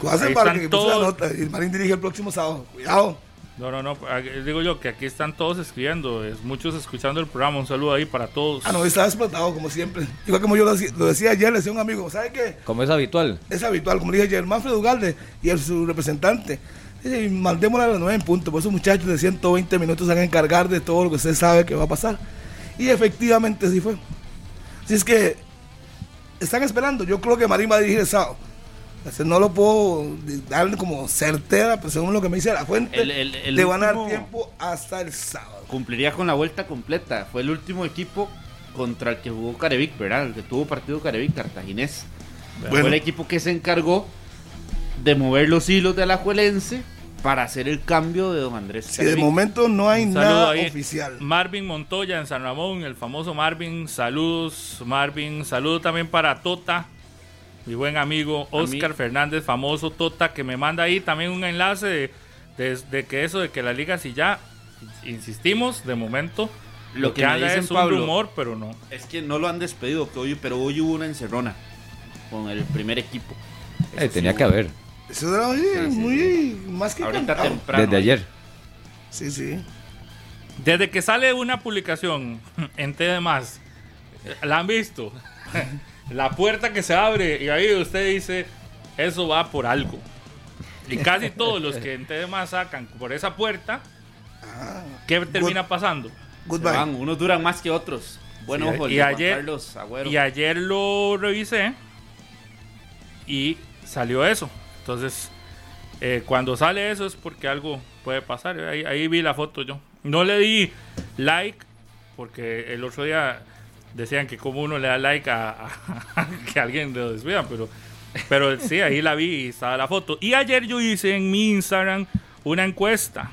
¿Qué hacen para están que puse la todos. nota? El Marín dirige el próximo sábado. Cuidado. No, no, no. aquí- Digo yo que aquí están todos escribiendo. Es, muchos escuchando el programa. Un saludo ahí para todos. Ah, no, estaba explotado como siempre. Igual como yo lo, decía- lo decía ayer, le decía a un amigo, ¿sabe qué? Como es habitual. Es habitual, como le dije ayer, Manfred Ugalde y el, su representante. Mandémosla a las 9 en punto, pues esos muchachos de 120 minutos se van a encargar de todo lo que usted sabe que va a pasar. Y efectivamente así fue. Así es que están esperando. Yo creo que Marín va a dirigir el sábado. Así, no lo puedo darle como certera, pero según lo que me dice la fuente, El- el- el le van a dar tiempo hasta el sábado. Cumpliría con la vuelta completa. Fue el último equipo contra el que jugó Carevic, ¿verdad? El que tuvo partido Carevic, Cartaginés. Fue el equipo que se encargó de mover los hilos de la Juelense para hacer el cambio de don Andrés Si de momento no hay nada ahí. oficial. Marvin Montoya en San Ramón, el famoso Marvin. Saludos, Marvin. Saludo también para Tota, mi buen amigo Oscar Fernández, famoso Tota, que me manda ahí también un enlace de, de- de que eso de que la liga, si ya insistimos, de momento, lo, Lo que, que anda dicen, es un Pablo, rumor, pero no. Es que no lo han despedido, que hoy, pero hoy hubo una encerrona con el primer equipo. Eh, sí tenía que haber. Eso era oye, Sí, sí, muy más que Ahorita cantado. temprano. Desde ayer. Sí, sí. Desde que sale una publicación en TD más, la han visto. la puerta que se abre y ahí usted dice, eso va por algo. Y casi todos los que en TD más sacan por esa puerta, ¿qué termina pasando? Goodbye. Van, unos duran más que otros. Bueno, Sí, ojo, y ayer- Carlos Agüero. Y ayer lo revisé y salió eso. Entonces, eh, cuando sale eso es porque algo puede pasar. Ahí, ahí vi la foto yo. No le di like porque el otro día decían que como uno le da like a, a- que alguien lo desvía, pero, pero sí, ahí la vi y estaba la foto. Y ayer yo hice en mi Instagram una encuesta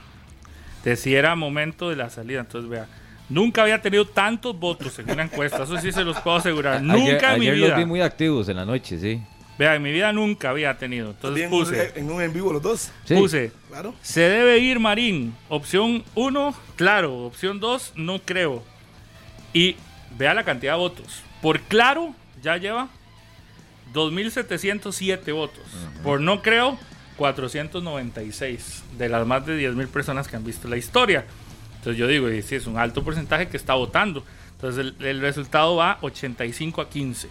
de si era momento de la salida. Entonces, vea, nunca había tenido tantos votos en una encuesta. Eso sí se los puedo asegurar. Ayer, nunca en mi ayer vida. los vi muy activos en la noche, sí. Vea, en mi vida nunca había tenido. Entonces puse, en un en vivo los dos. Sí. puse, Claro. se debe ir Marín. Opción 1, claro. Opción 2, no creo. Y vea la cantidad de votos. Por claro, ya lleva 2.707 votos. Por no creo, 496 de las más de 10.000 personas que han visto la historia. Entonces yo digo, y sí, es un alto porcentaje que está votando. Entonces el, el resultado va 85 a 15.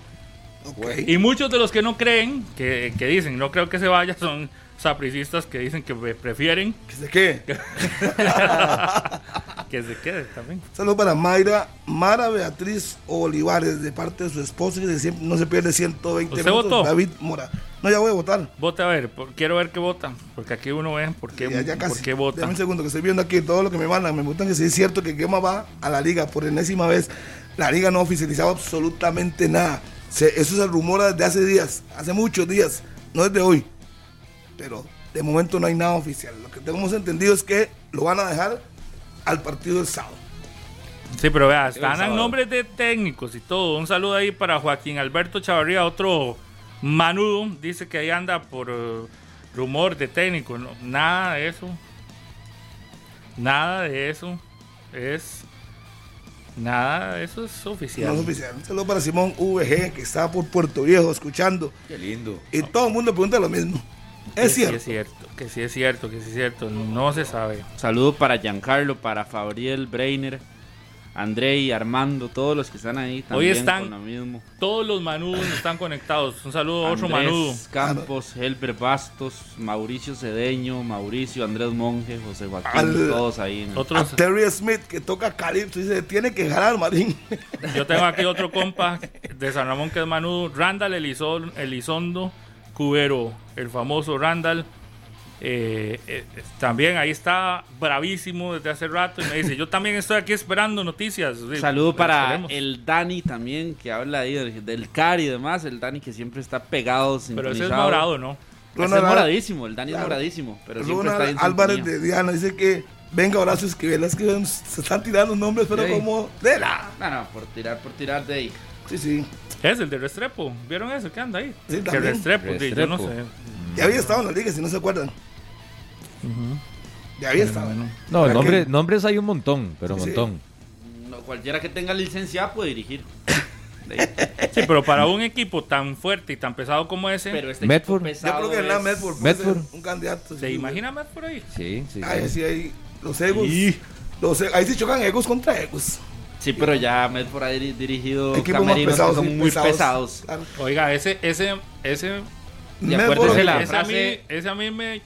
Ok. Y muchos de los que no creen, que, que dicen, no creo que se vaya, son sapricistas que dicen que pre- prefieren ¿Que se qué? que se quede también. Saludos para Mayra, Mara Beatriz Olivares, de parte de su esposo, que siempre no se pierde 120 ¿Usted minutos. votó? David Mora. No, ya voy a votar. Vote a ver, por- quiero ver qué votan, porque aquí uno ve por qué, por qué Dame un segundo, que estoy viendo aquí todo lo que me mandan. Me gustan que sí es cierto que Gema va a la liga por enésima vez. La liga no ha oficializado absolutamente nada. Se- eso se rumora desde hace días, hace muchos días, no desde hoy. Pero de momento no hay nada oficial. Lo que tenemos entendido es que lo van a dejar al partido del sábado. Sí, pero vea, están sábado. nombres de técnicos y todo. Un saludo ahí para Joaquín Alberto Chavarría, otro manudo. Dice que ahí anda por eh, rumor de técnico. No, nada de eso. Nada de eso es. Nada eso es oficial. No es oficial. Un saludo para Simón VG, que está por Puerto Viejo escuchando. Qué lindo. Y todo el mundo pregunta lo mismo. Que Es sí cierto. es cierto, que sí es cierto, que sí es cierto. No se sabe. Saludo para Giancarlo, para Fabriel Breiner, André y Armando, todos los que están ahí también están- con lo mismo. Todos los manudos están conectados. Un saludo a otro Andrés manudo. Campos, Helber Bastos, Mauricio Cedeño, Mauricio, Andrés Monge, José Joaquín, Al- todos ahí. A Otros, Terry Smith, que toca calipso, dice, tiene que jalar, Marín. yo tengo aquí otro compa de San Ramón que es manudo. Randall Elizon- Elizondo Cubero, el famoso Randall. Eh, eh, también ahí está bravísimo desde hace rato y me dice, yo también estoy aquí esperando noticias. Sí, Saludo pues, para esperemos. el Dani también, que habla ahí del, del CAR y demás. El Dani que siempre está pegado, Pero ese es morado, ¿no? Ese es moradísimo, el Dani Claro. es moradísimo, pero siempre está Ronald en Álvarez sintonía. de Diana dice que venga Horacio Esquivel, es que se están tirando nombres, pero como de la. No, no, por tirar, por tirar de ahí. Sí, sí. Es el de Restrepo. ¿Vieron eso? ¿Qué anda ahí? Sí, que. Restrepo, sí, yo no Restrepo. sé. Ya había estado en la liga, si no se acuerdan. Ya había estado. No, ¿Verdad nombres, que- nombres hay un montón, pero un Sí. montón. No, cualquiera que tenga licencia puede dirigir. Ahí. Sí, pero para un equipo tan fuerte y tan pesado como ese, Pero este Medford. Yo creo que la es- Medford puede Medford. un candidato. ¿se sí. imagina por ahí? Sí, sí. Ay, sí. sí, ahí los egos. Los, ahí sí chocan egos contra egos. Sí, pero ya Medford ha diri- dirigido Equipos camerinos pesados, que sí, son muy pesados. Claro. Oiga, ese, ese, ese, Y acuérdese la ese a mí, frase- ese a mí me,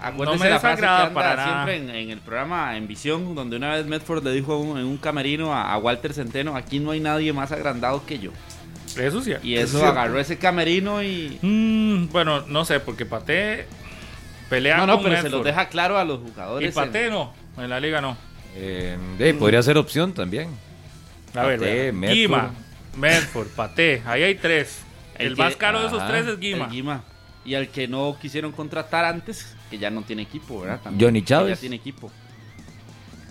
Acuérdese No me la frase que anda para nada. siempre en, en el programa En Visión, donde una vez Medford le dijo un- en un camerino a, a Walter Centeno, aquí no hay nadie más agrandado que yo. eso sí. Y Es eso agarró ese camerino y... Mm, bueno, no sé, porque Pate pelea No, no, con pero se los deja claro a los Y jugadores. Pate en- no, en la liga no. Eh, eh, podría ser opción también. A ver, Pate. Medford. Guima, Medford, Pate, ahí hay tres. El, que- más caro de esos tres es el Guima. Guima. Y al que no quisieron contratar antes, que ya no tiene equipo, ¿verdad? También, Johnny Chávez. Ya tiene equipo.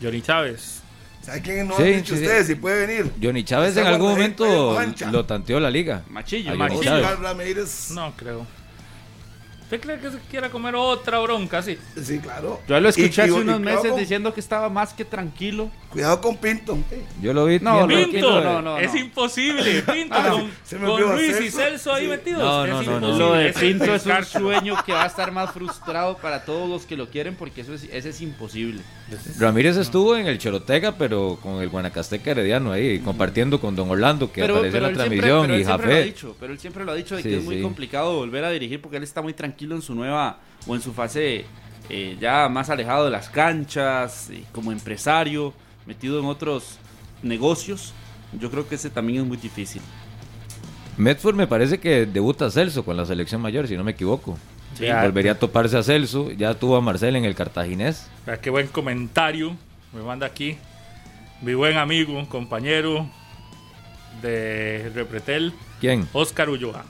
Johnny Chávez. ¿Sabe quién no Sí, han dicho sí, sí. ustedes si puede venir? Johnny Chávez en algún momento lo tanteó la liga. Machillo. Machillo. No creo. ¿Usted cree que se quiera comer otra bronca así? Sí, claro. Yo lo escuché Y- y- hace y unos cuidado meses con- diciendo que estaba más que tranquilo. Cuidado con Pinto. Yo lo vi. No, bien no, eh. no, no, es no. imposible. Pinto Ah, con, se me con Luis y Celso. Ahí Sí. metidos. No, es no, no, no. imposible. Lo de Pinto es un sueño que va a estar más frustrado para todos los que lo quieren porque eso es, ese es imposible. Ramírez estuvo en el Chorotega, pero con el Guanacasteca Herediano ahí, compartió con Don Orlando, que apareció en la él siempre- transmisión, pero él y siempre lo ha Jafé. dicho, pero él siempre lo ha dicho de Sí, que es muy sí. complicado volver a dirigir porque él está muy tranquilo en su nueva o en su fase eh, ya más alejado de las canchas, eh, como empresario, metido en otros negocios. Yo creo que ese también es muy difícil. Medford me parece que debuta Celso con la selección mayor, si no me equivoco. Sí, Volvería a toparse a Celso, ya tuvo a Marcel en el cartaginés. Vea qué buen comentario me manda aquí. Mi buen amigo, compañero de Repretel, ¿Quién? Oscar Ulloa.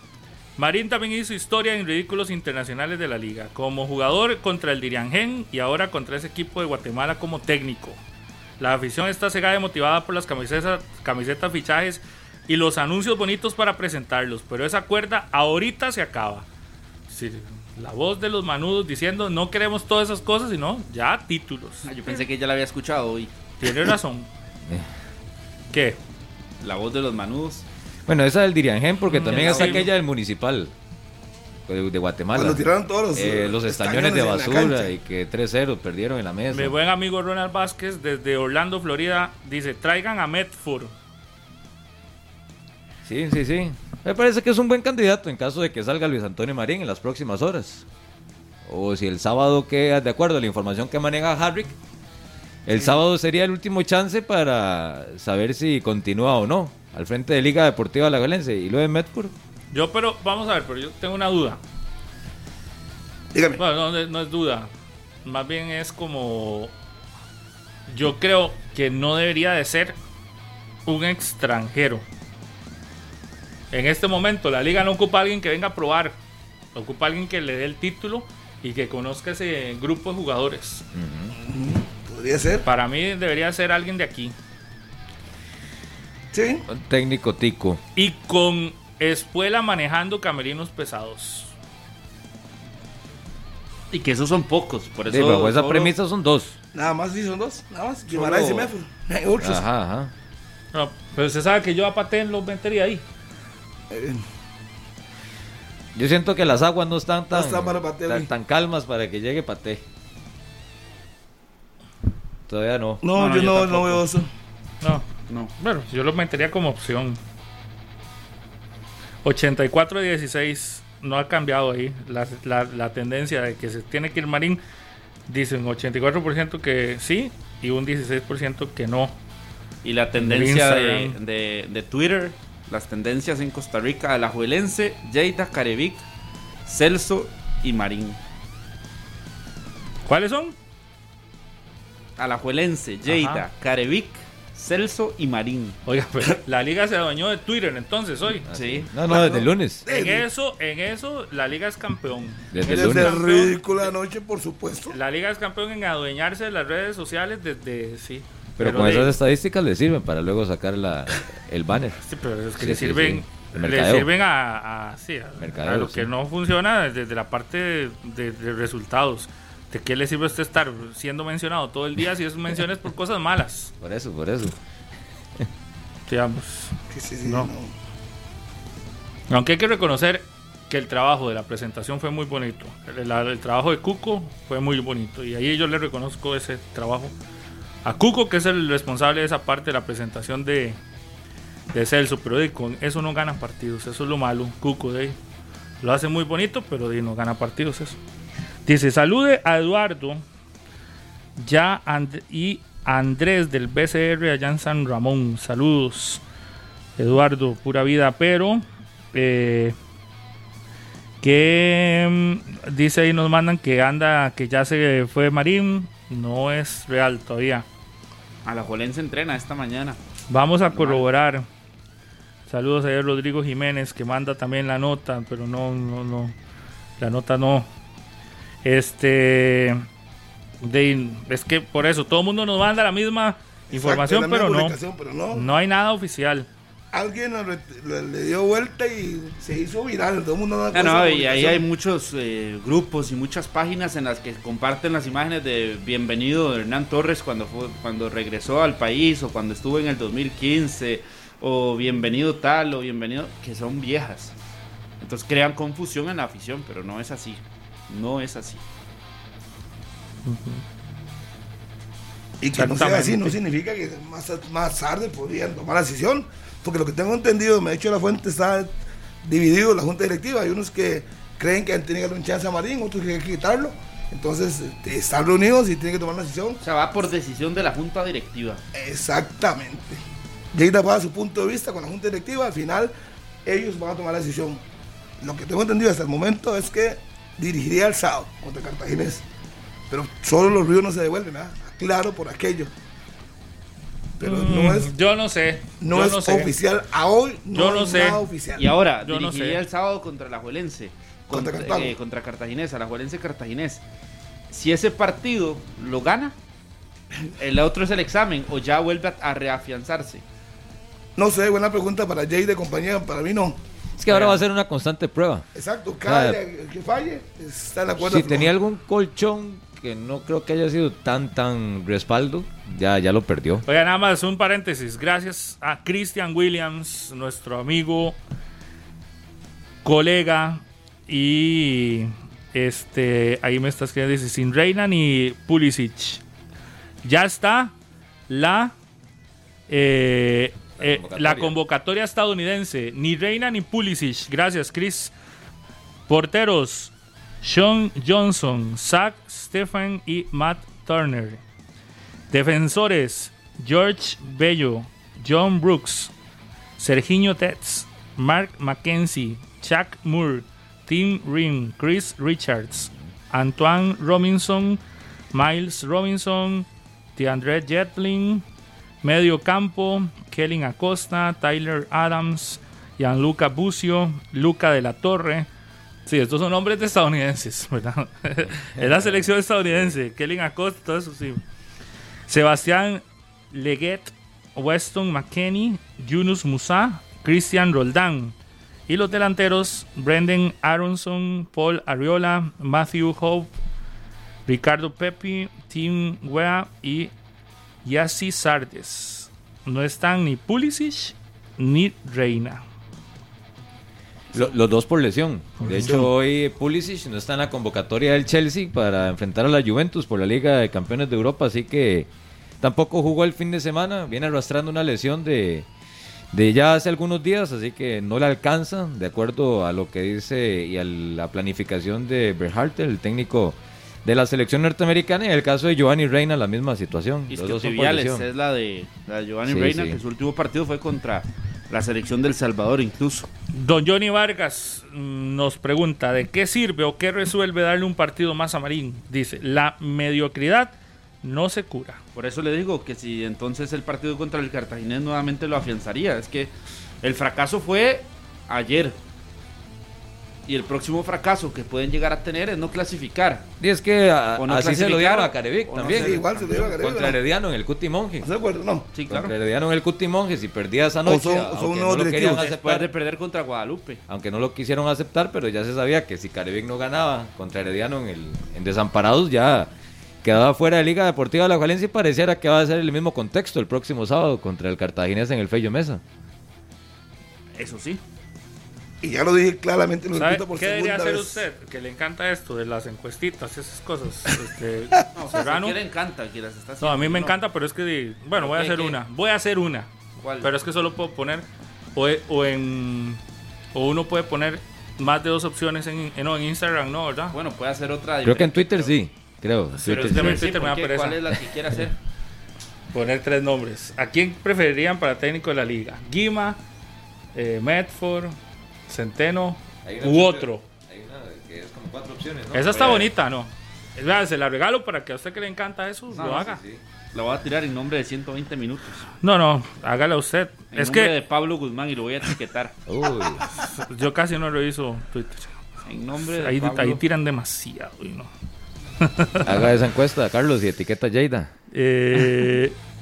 Marín también hizo historia en ridículos internacionales de la liga, como jugador contra el Diriangén y ahora contra ese equipo de Guatemala como técnico. La afición está cegada y motivada por las camisetas, camisetas, fichajes y los anuncios bonitos para presentarlos, pero esa cuerda ahorita se acaba. Sí, la voz de los manudos diciendo no queremos todas esas cosas, sino ya títulos. Ah, yo pensé que ya la había escuchado hoy. Tiene razón. ¿Qué? La voz de los manudos. Bueno, esa del Diriangén, porque Mm, también sí. aquella del municipal de, de Guatemala. Cuando tiraron todos los, Eh, los estañones de basura y que 3-0 perdieron en la mesa. Mi buen amigo Ronald Vázquez desde Orlando, Florida, dice, traigan a Medford. Sí, sí, sí. Me parece que es un buen candidato en caso de que salga Luis Antonio Marín en las próximas horas. O si el sábado que, de acuerdo a la información que maneja Harrick, el sábado sería el último chance para saber si continúa o no al frente de Liga Deportiva Alajuelense. Y lo de Medford, Yo, pero, vamos a ver, pero yo tengo una duda. Dígame. Bueno, no, no- no es duda. Más bien es como... Yo creo que no debería de ser un extranjero. En este momento la liga no ocupa a alguien que venga a probar. Ocupa a alguien que le dé el título y que conozca ese grupo de jugadores. Podría ser. Para mí debería ser alguien de aquí. Sí. un técnico tico. Y con espuela manejando camerinos pesados. Y que esos son pocos. Por eso Sí, bajo esa solo- premisa son dos. Nada más sí son dos. Nada más. Guimaraes y Medford. Hay otros. Ajá, ajá. No, pero usted sabe que yo a Paté los metería ahí. Eh, Yo siento que las aguas no están tan, están para Paté, tan, calmas para que llegue Paté. Todavía no. no, No, no, yo yo no, no veo eso. No, No. bueno, yo los metería como opción. 84 de 16 no ha cambiado ahí la, la- la tendencia de que se tiene que ir Marín. Dicen 84% que sí y un 16% que no. Y la tendencia de, de- de Twitter, las tendencias en Costa Rica, Alajuelense, Lleida, Carevic, Celso y Marín. ¿Cuáles son? Alajuelense, Ajá. Carevic, Celso y Marín. Oiga, pero la liga se adueñó de Twitter entonces hoy. Sí. No, no, desde el lunes. En eso, en eso, la liga es campeón. Desde el Desde lunes. el ridículo de anoche, por supuesto. La liga es campeón en adueñarse de las redes sociales desde, sí. Pero con de- esas estadísticas le sirven para luego sacar la, el banner. Sí, pero es que Sí, le sirven, sí. Le sirven a, a- sí, a- Mercadeo, a lo sí. que no funciona desde la parte de, de- de resultados. ¿De qué le sirve a usted estar siendo mencionado todo el día si es menciones por cosas malas? Por eso, por eso. Digamos. Sí, sí, sí, No. no. Aunque hay que reconocer que el trabajo de la presentación fue muy bonito. El, trabajo de Cuco fue muy bonito. Y ahí yo le reconozco ese trabajo a Cuco, que es el responsable de esa parte de la presentación de, de Celso. Pero di, con eso no gana partidos. Eso es lo malo. Cuco de ahí. Lo hace muy bonito, pero no gana partidos eso. Dice, salude a Eduardo ya And- y Andrés del BCR allá en San Ramón. Saludos. Eduardo, pura vida, pero eh, que mm, dice ahí nos mandan que anda, que ya se fue Marín, no es real todavía. Alajuelense entrena esta mañana. Vamos a corroborar. Saludos a Rodrigo Jiménez que manda también la nota, pero no, no, no, la nota no. Este, de, es que por eso todo el mundo nos manda la misma información, Exacto, la pero misma no, pero no. no hay nada oficial. Alguien le, le dio vuelta y se hizo viral. Todo el mundo Ah, no, esa y ahí hay muchos eh, grupos y muchas páginas en las que comparten las imágenes de bienvenido de Hernán Torres cuando fue, cuando regresó al país o cuando estuvo en el 2015 o bienvenido tal o bienvenido que son viejas. Entonces crean confusión en la afición, pero no es así. No es así. Y que no sea así no significa que más, más tarde podrían tomar la decisión. Porque lo que tengo entendido, me ha dicho la fuente, está dividido la junta directiva. Hay unos que creen que tienen que darle un chance a Marín, otros que hay que quitarlo. Entonces, este, están reunidos y tienen que tomar una decisión. O sea, va por decisión de la junta directiva. Exactamente. Lleida va a su punto de vista con la junta directiva. Al final, ellos van a tomar la decisión. Lo que tengo entendido hasta el momento es que dirigiría el sábado contra Cartaginés. Pero solo los ríos no se devuelven, ¿verdad? Claro por aquello. Pero no es, Mm, Yo no sé. no yo es no sé. oficial. A hoy no, Yo no sé. nada oficial. Y ahora, Yo no dirigiría sé. el sábado contra la Juelense. Contra Contra, eh, contra Cartaginés, a la Juelense Cartaginés. Si ese partido lo gana, el otro es el examen o ya vuelve a, a reafianzarse. No sé, buena pregunta para Jay de compañía. Para mí no. Que ahora va a ser una constante prueba. Exacto. Cada Ah. día que falle está de acuerdo. Si tenía algún colchón que no creo que haya sido tan, tan respaldo, ya, ya lo perdió. Oiga, nada más un paréntesis. Gracias a Christian Williams, nuestro amigo, colega y este ahí me está escribiendo dice sin Reina ni Pulisic. Ya está la eh, La eh, convocatoria. la convocatoria estadounidense. Ni Reina ni Pulisic. Gracias, Chris. Porteros: Sean Johnson, Zach Stephen y Matt Turner. Defensores: George Bello, John Brooks, Serginho Tetz, Mark Mackenzie, Chuck Moore, Tim Rim, Chris Richards, Antoine Robinson, Miles Robinson, DeAndre Jetlin, Medio campo, Kellen Acosta, Tyler Adams, Gianluca Bucio, Luca de la Torre. Sí, estos son nombres de estadounidenses, ¿verdad? es la selección estadounidense. Kellen Acosta, todo eso sí. Sebastián Leguet, Weston McKenney, Yunus Musa, Christian Roldán. Y los delanteros, Brendan Aronson, Paul Ariola, Matthew Hope, Ricardo Pepi, Tim Wea y Yassi Sardes. No están ni Pulisic ni Reina. Lo- los dos por lesión. De hecho, hoy Pulisic no está en la convocatoria del Chelsea para enfrentar a la Juventus por la Liga de Campeones de Europa, así que tampoco jugó el fin de semana. Viene arrastrando una lesión de, de ya hace algunos días, así que no le alcanza, de acuerdo a lo que dice y a la planificación de Berharter, el técnico de la selección norteamericana. Y en el caso de Giovanni Reina, la misma situación. Lesión. es la de, la de Giovanni Sí, Reina, sí. que su último partido fue contra la selección del Salvador incluso. Don Johnny Vargas mm, nos pregunta, ¿de qué sirve o qué resuelve darle un partido más a Marín? Dice, la mediocridad no se cura. Por eso le digo que si entonces el partido contra el Cartaginés nuevamente lo afianzaría. Es que el fracaso fue ayer. Y el próximo fracaso que pueden llegar a tener es no clasificar. Y es que a- O no así se lo dieron a Carevic o no también. Sí, igual se lo dieron a Carevic, Contra ¿no? Herediano en el Cuti Monje. ¿No se acuerda? No. Sí, claro. Contra Herediano en el Cuti Monje. Si perdía esa noche, son- son nuevos no lo querían aceptar, de perder contra Guadalupe. aunque no lo quisieron aceptar, pero ya se sabía que si Carevic no ganaba contra Herediano en, el, en Desamparados, ya quedaba fuera de Liga Deportiva de la Valencia y pareciera que va a ser el mismo contexto el próximo sábado contra el Cartaginés en el Fello Mesa. Eso sí. Y ya lo dije claramente, lo ¿Sabe repito por qué debería hacer vez. usted? Que le encanta esto de las encuestitas, esas cosas. Este, No, Serrano. ¿A le encanta que las está No, haciendo? a mí me No. encanta, pero es que, bueno, voy a ¿Qué, hacer qué? una. Voy a hacer una. ¿Cuál? Pero es que solo puedo poner, o, o en, o uno puede poner más de dos opciones en, en- no, en Instagram, ¿no? ¿Verdad? Bueno, puede hacer otra Creo que en Twitter sí, creo. Pero Twitter es que sí. Twitter me da. ¿Cuál es la que quiere hacer? Poner tres nombres. ¿A quién preferirían para técnico de la liga? Guima, eh, Medford, Centeno u otro. Hay una que es como cuatro opciones, ¿no? Esa está bonita, ¿no? Vea, se la regalo para que a usted que le encanta eso No, lo haga. Sí. La voy a tirar en nombre de 120 minutos. No, no, hágala usted. En es nombre que de Pablo Guzmán y lo voy a etiquetar. Uy, yo casi no reviso Twitter. En nombre de Ahí, Pablo. ahí tiran demasiado. y no. haga esa encuesta, Carlos, y etiqueta a Jada. Eh,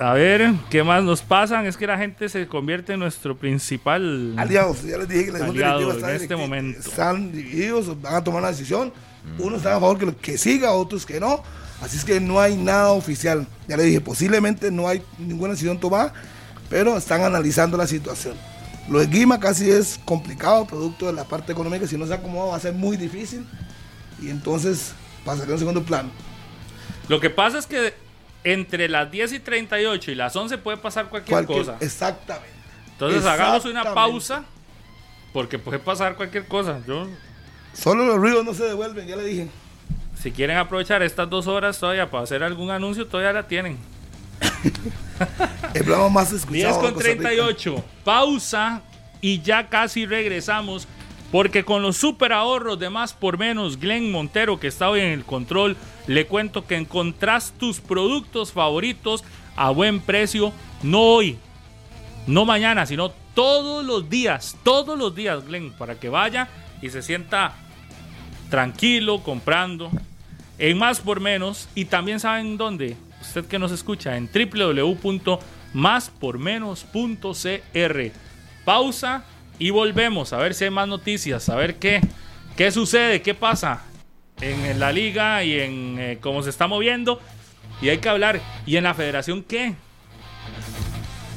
a ver, ¿qué más nos pasan? Es que la gente se convierte en nuestro principal... Aliados, ya les dije que la Aliado directiva en está este momento. están divididos, van a tomar una decisión. Unos están a favor que, lo- que siga, otros que no. Así es que no hay nada oficial. Ya le dije, posiblemente no hay ninguna decisión tomada, pero están analizando la situación. Lo de Guima casi es complicado, producto de la parte económica. Si no se acomoda, va a ser muy difícil. Y entonces pasaría a un segundo plano. Lo que pasa es que entre las 10 y 38 y las 11 puede pasar cualquier, Cualquier- cosa. Exactamente. Entonces hagamos una pausa porque puede pasar cualquier cosa. Yo, Solo los ruidos no se devuelven, ya le dije. si quieren aprovechar estas dos horas todavía para hacer algún anuncio, todavía la tienen. El programa más 10 escuchado. de con Costa Rica. 38. Pausa y ya casi regresamos. Porque con los super ahorros de más por menos, Glenn Montero, que está hoy en el control, le cuento que encontrás tus productos favoritos a buen precio, no hoy, no mañana, sino todos los días, todos los días, Glenn, para que vaya y se sienta tranquilo comprando en más por menos. Y también saben dónde usted que nos escucha en www.máspormenos.cr pausa y volvemos a ver si hay más noticias a ver qué qué sucede qué pasa en la liga y en eh, cómo se está moviendo. Y hay que hablar. Y en la federación qué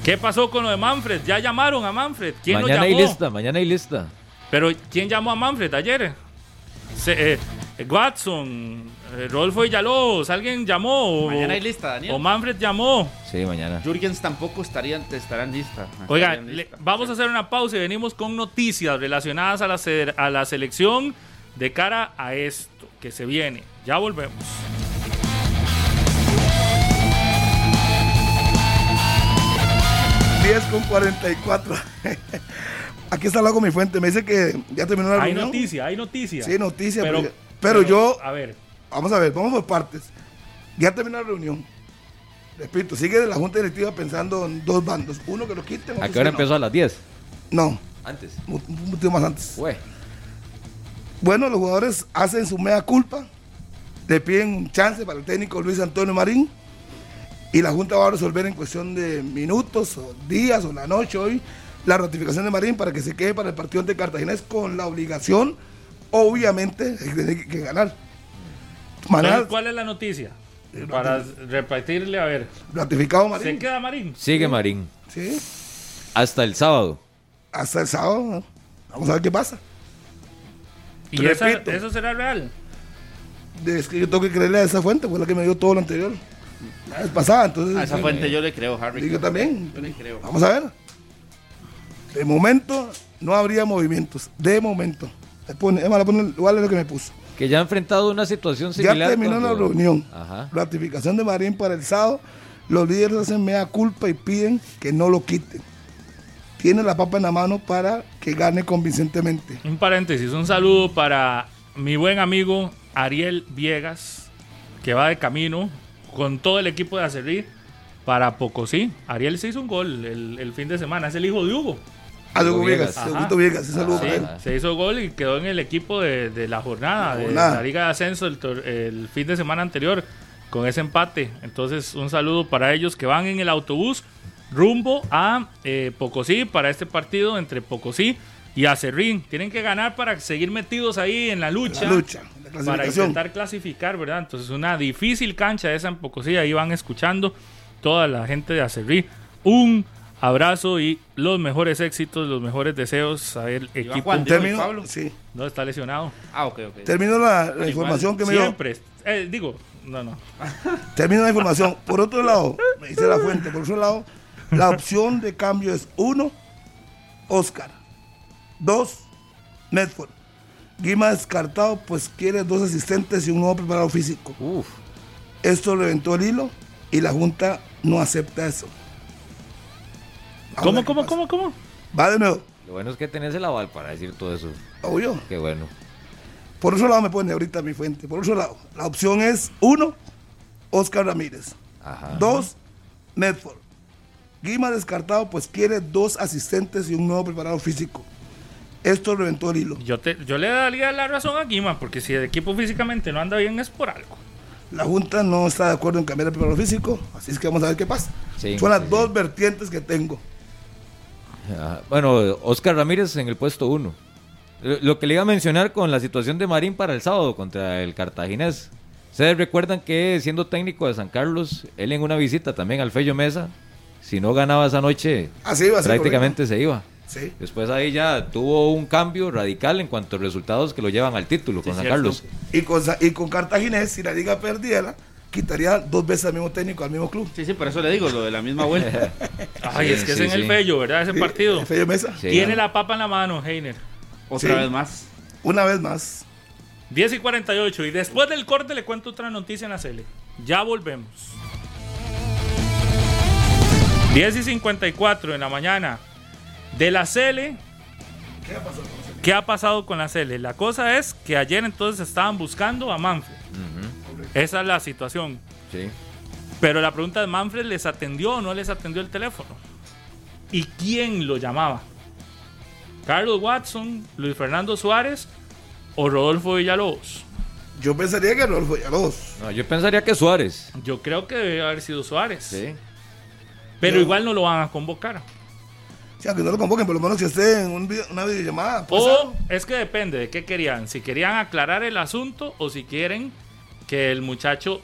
qué pasó con lo de Manfred ya llamaron a Manfred. Quién lo Mañana hay llamó lista, mañana hay lista. pero ¿quién llamó a Manfred ayer? Se- eh, Watson, Rodolfo Villalobos, alguien llamó. o- Mañana hay lista, Daniel. O Manfred llamó. Sí, mañana. Jürgens tampoco estarían, estarán lista. Oiga, Estarían le- lista. vamos a hacer una pausa y venimos con noticias relacionadas a la, se- a la selección de cara a esto que se viene. Ya volvemos. Diez con 44. Aquí está hablando con mi fuente. Me dice que ya terminó la Hay reunión. noticia, hay noticia. Sí, noticia. Pero, Pero, pero yo, A ver, vamos a ver, vamos por partes. Ya terminó la reunión. Repito, sigue la junta directiva pensando en dos bandos. Uno que lo quiten. ¿A qué hora que no. empezó? A las 10. No, Antes. un un motivo más antes. Fue. Bueno, los jugadores hacen su mea culpa, le piden un chance para el técnico Luis Antonio Marín y la Junta va a resolver en cuestión de minutos o días o la noche hoy la ratificación de Marín para que se quede para el partido ante Cartaginés con la obligación, obviamente, de tener que ganar. ¿Cuál es la noticia? Para repetirle, a ver. ratificado ¿Se Marín. queda Marín? Sigue Marín. Sí, Hasta el sábado. hasta el sábado. ¿no? Vamos a ver qué pasa. ¿Y esa- Repito. eso será real? Es que yo tengo que creerle a esa fuente, fue la que me dio todo lo anterior. La vez pasada, entonces. A esa fuente yo le creo, Harry. Y yo también. Yo le creo. Vamos a ver. De momento no habría movimientos. De momento. Le pone- es más, le pone igual es lo que me puso. Que ya ha enfrentado una situación Ya similar. terminó la reunión. Ajá. Ratificación de Marín para el sábado. Los líderes hacen mea culpa y piden que no lo quiten. tiene la papa en la mano para que gane convincentemente. Un paréntesis, un saludo para mi buen amigo Ariel Viegas, que va de camino con todo el equipo de Acerrí para Pocosí. Ariel se hizo un gol el, el fin de semana, es el hijo de Hugo. A Hugo Hugo Viegas. Huguito Viegas, un saludo Sí, para él. se hizo gol y quedó en el equipo de, de la jornada, de la Liga de Ascenso el, fin de semana anterior con ese empate. Entonces, un saludo para ellos que van en el autobús rumbo a eh, Pocosí para este partido entre Pocosí y Acerrín. Tienen que ganar para seguir metidos ahí en la lucha. La lucha, la Para intentar clasificar, ¿verdad? Entonces, una difícil cancha esa en Pocosí. Ahí van escuchando toda la gente de Acerrí. Un abrazo y los mejores éxitos, los mejores deseos a el equipo. Juan Termino, Pablo. sí, No está lesionado. Ah, ok, ok. termino la, la información que me dio. Siempre. Eh, digo, no, no. Termino la información. Por otro lado, me dice la fuente, por otro lado, la opción de cambio es uno, Oscar. Dos, Medford. Guima descartado, pues quiere dos asistentes y un nuevo preparado físico. Uf, Esto reventó el hilo y la Junta no acepta eso. Ahora, ¿Cómo, ¿qué cómo, cómo, cómo? Va de nuevo, lo bueno es que tenés el aval para decir todo eso. obvio. Qué bueno. Por otro lado me pone ahorita mi fuente. Por otro lado, la opción es uno, Oscar Ramírez. Ajá. Dos, Medford. Guima descartado, pues quiere dos asistentes y un nuevo preparado físico. Esto reventó el hilo. Yo, te, yo le daría la razón a Guima, porque si el equipo físicamente no anda bien es por algo. La Junta no está de acuerdo en cambiar el preparado físico, así es que vamos a ver qué pasa. Sí, Son las sí, dos vertientes que tengo. Ah, Bueno, Oscar Ramírez en el puesto uno. Lo lo que le iba a mencionar con la situación de Marín para el sábado contra el Cartaginés. Ustedes recuerdan que siendo técnico de San Carlos, él en una visita también al Fello Mesa, si no ganaba esa noche, Así va a ser. prácticamente se iba. Sí. Después ahí ya tuvo un cambio radical en cuanto a resultados que lo llevan al título con San cierto. Carlos. Y con, y con Cartaginés, si la liga perdiera, quitaría dos veces al mismo técnico, al mismo club. Sí, sí, por eso le digo, lo de la misma vuelta. Ay, Sí, es que sí, es en sí. el Fello, ¿verdad? Ese Sí, partido. Fello Mesa. Sí. Tiene la papa en la mano, Heiner. Otra Sí. vez más. Una vez más. 10 y 48. Y después del corte le cuento otra noticia en la Cele. Ya volvemos. 10 y 54 en la mañana. De la Cele. ¿Qué ha pasado con la Cele? La cosa es que ayer entonces estaban buscando a Manfred. Esa es la situación. Sí. Pero la pregunta es, ¿Manfred les atendió o no les atendió el teléfono? ¿Y quién lo llamaba? ¿Carlos Watson, Luis Fernando Suárez o Rodolfo Villalobos? Yo pensaría que Rodolfo Villalobos. No, yo pensaría que Suárez. Yo creo que debe haber sido Suárez. Sí. Pero Yo- igual no lo van a convocar. Sí, aunque no lo convoquen, por lo menos que esté en un video- una videollamada. pues, O es que depende de qué querían. Si querían aclarar el asunto o si quieren que el muchacho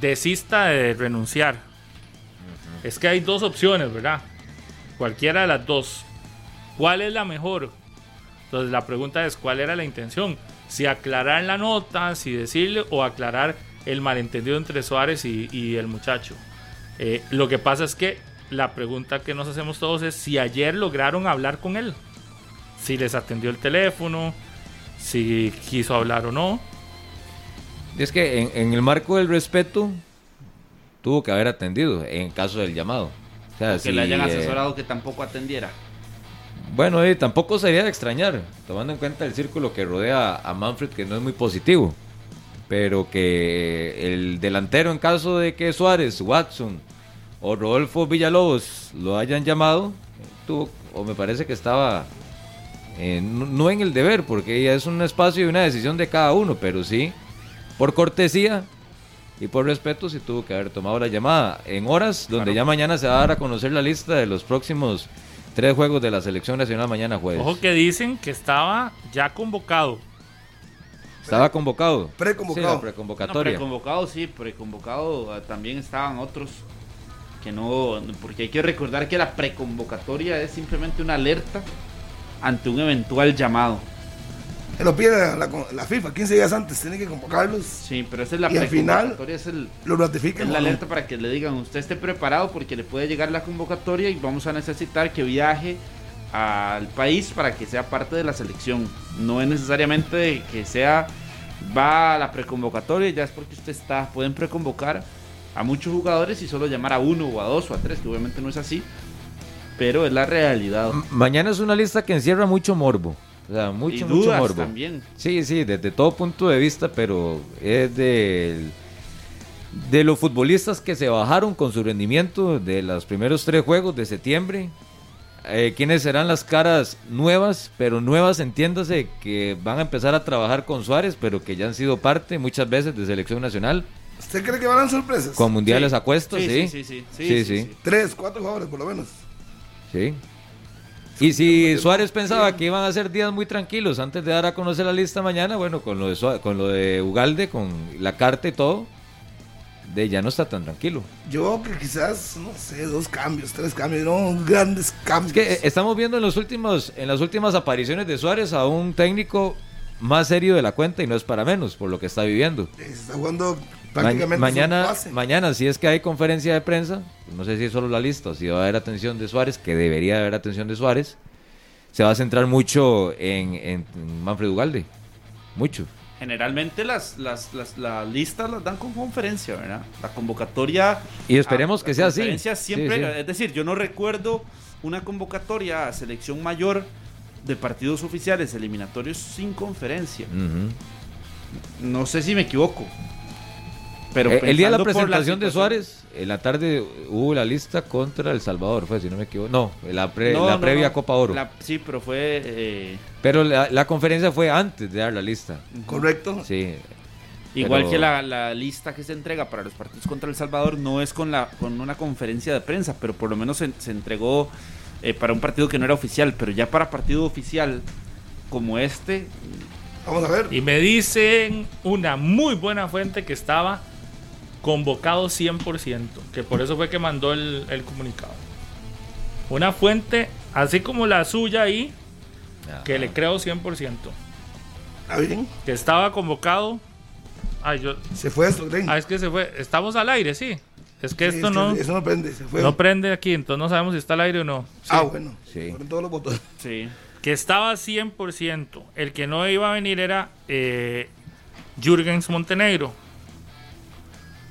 desista de renunciar. Es que hay dos opciones, ¿verdad? Cualquiera de las dos. ¿Cuál es la mejor? Entonces la pregunta es cuál era la intención. Si aclarar la nota, si decirle o aclarar el malentendido entre Suárez y, y el muchacho. Eh, lo que pasa es que la pregunta que nos hacemos todos es si ayer lograron hablar con él. Si les atendió el teléfono, si quiso hablar o no. Es que en, en el marco del respeto tuvo que haber atendido en caso del llamado. O sea, que le hayan eh, asesorado que tampoco atendiera. Bueno, eh, tampoco sería de extrañar, tomando en cuenta el círculo que rodea a Manfred, que no es muy positivo. Pero que el delantero, en caso de que Suárez, Watson o Rodolfo Villalobos lo hayan llamado, tuvo, o me parece que estaba eh, no, no en el deber, porque ya es un espacio y una decisión de cada uno, pero sí, por cortesía y por respeto, sí tuvo que haber tomado la llamada en horas, donde Claro. ya mañana se va a dar a conocer la lista de los próximos tres juegos de la selección nacional mañana jueves. Ojo que dicen que estaba ya convocado. Estaba convocado. Preconvocado. Sí, la No, preconvocatoria. preconvocado sí, preconvocado ah, también estaban otros que no, porque hay que recordar que la preconvocatoria es simplemente una alerta ante un eventual llamado. Se lo pide la, la FIFA 15 días antes, tiene que convocarlos, Sí, pero esa es la Y al final- es, el, lo ratifican. es ¿o la alerta para que le digan usted esté preparado porque le puede llegar la convocatoria y vamos a necesitar que viaje al país para que sea parte de la selección. No es necesariamente que sea va a la preconvocatoria y ya es porque usted está, pueden preconvocar a muchos jugadores y solo llamar a uno o a dos o a tres, que obviamente no es así. pero es la realidad. Mañana es una lista que encierra mucho morbo. O sea, mucho, y mucho dudas morbo. también. Sí, sí, desde todo punto de vista, pero es de, de los futbolistas que se bajaron con su rendimiento de los primeros tres juegos de septiembre. Eh, ¿Quiénes serán las caras nuevas? Pero nuevas, entiéndase, que van a empezar a trabajar con Suárez, pero que ya han sido parte muchas veces de selección nacional. ¿Usted cree que van a dar sorpresas? Con mundiales Sí. a cuestas, Sí, sí. sí, sí, sí, Sí, sí, sí. sí. Tres, cuatro jugadores por lo menos. Sí. Y si Suárez pensaba que iban a ser días muy tranquilos antes de dar a conocer la lista mañana, bueno, con lo de, Suá- con lo de Ugalde, con la carta y todo, de ya no está tan tranquilo. Yo que quizás, no sé, dos cambios, tres cambios, no grandes cambios. Es que eh, estamos viendo en los últimos, en las últimas apariciones de Suárez a un técnico más serio de la cuenta y no es para menos por lo que está viviendo. Eh, está jugando prácticamente mañana, pase. mañana, si es que hay conferencia de prensa, no sé si es solo la lista o si va a haber atención de Suárez, que debería haber atención de Suárez, se va a centrar mucho en, en Manfred Ugalde. Mucho. Generalmente las, las, las, las listas las dan con conferencia, ¿verdad? La convocatoria... Y esperemos a- que sea así. conferencia siempre, Sí, sí. es decir, yo no recuerdo una convocatoria a selección mayor de partidos oficiales eliminatorios sin conferencia. No sé si me equivoco. Pero Eh, el día de la presentación de Suárez, en la tarde hubo la lista contra El Salvador, fue, si no me equivoco. No, la, pre- No, la no, previa no. Copa Oro. La- sí, pero fue... eh, Pero la, la conferencia fue antes de dar la lista. Correcto. Sí. Igual Pero- que la, la lista que se entrega para los partidos contra El Salvador no es con, la, con una conferencia de prensa, pero por lo menos se, se entregó eh, para un partido que no era oficial, pero ya para partido oficial como este, Vamos a ver. Y me dicen una muy buena fuente que estaba convocado 100%, que por eso fue que mandó el, el comunicado. Una fuente, así como la suya ahí, que le creo 100%, Está bien. que estaba convocado. Ay, yo, Se fue esto, ah, es que se fue. Estamos al aire, sí. Es que Sí, esto es no, Eso no prende, se fue. no prende aquí, entonces no sabemos si está al aire o no. Ah, bueno. Sí. Todos los botones. sí. que estaba 100%. El que no iba a venir era eh, Jürgens Montenegro,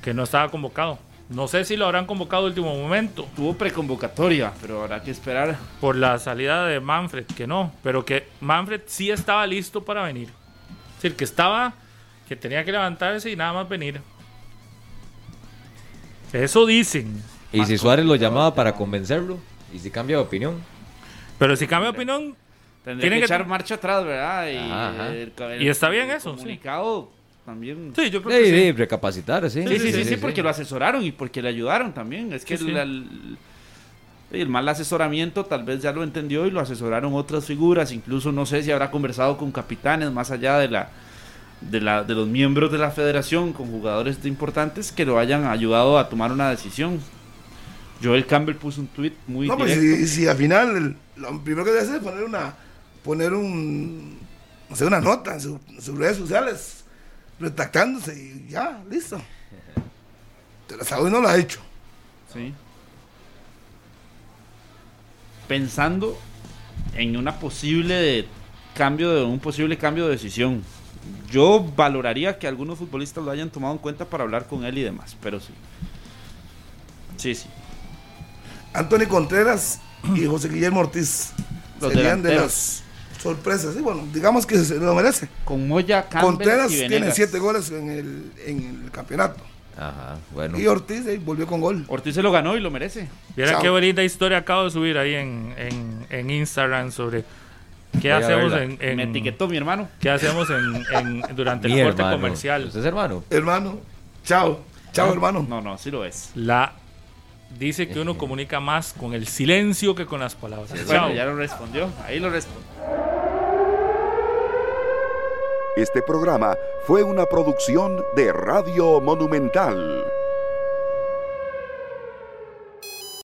que no estaba convocado. No sé si lo habrán convocado de último momento tuvo preconvocatoria, pero habrá que esperar. por la salida de Manfred, que no, pero que Manfred sí estaba listo para venir. Es decir, que estaba, que tenía que levantarse y nada más venir. Eso dicen. Y si Suárez lo llamaba para convencerlo, y si cambia de opinión. Pero si cambia de opinión, Tendría Tiene que, que echar marcha atrás, ¿verdad? Y, Ajá. el- el- Y está bien el eso, sí. También. sí, yo creo Sí, que sí. sí, recapacitar, sí. Sí, sí, sí, sí, porque lo asesoraron y porque le ayudaron también. Es que Sí, sí. el, el- el mal asesoramiento tal vez ya lo entendió y lo asesoraron otras figuras. Incluso no sé si habrá conversado con capitanes más allá de la de, la, de los miembros de la federación, con jugadores importantes que lo hayan ayudado a tomar una decisión. Joel Campbell puso un tweet muy No, pues directo. si, si al final el- lo primero que debe hacer es poner una, poner un, sé, una nota en, su- en sus redes sociales, retractándose y ya, listo. Pero hasta hoy no lo ha hecho. Sí. Pensando en una posible cambio de un posible cambio de decisión. Yo valoraría que algunos futbolistas lo hayan tomado en cuenta para hablar con él y demás, pero sí. Sí, sí. Anthony Contreras y José Guillermo Ortiz Los serían de delanteros. Las sorpresas. Y bueno, digamos que se lo merece. Con Moya, Campbell Contreras y tiene Venegas. siete goles en el, en el campeonato. Ajá, bueno. Y Ortiz eh, volvió con gol. Ortiz se lo ganó y lo merece. Viera Chao. qué bonita historia acabo de subir ahí en, en, en Instagram sobre qué Voy a hacemos verla. en, en- Me etiquetó mi hermano. qué hacemos en, en- durante Mi el corte hermano. comercial. ¿Usted es hermano? Hermano, chao. Chao, hermano. No, no, sí lo es. La dice que uno comunica más con el silencio que con las palabras. Bueno, ya lo respondió. Ahí lo respondió. Este programa fue una producción de Radio Monumental.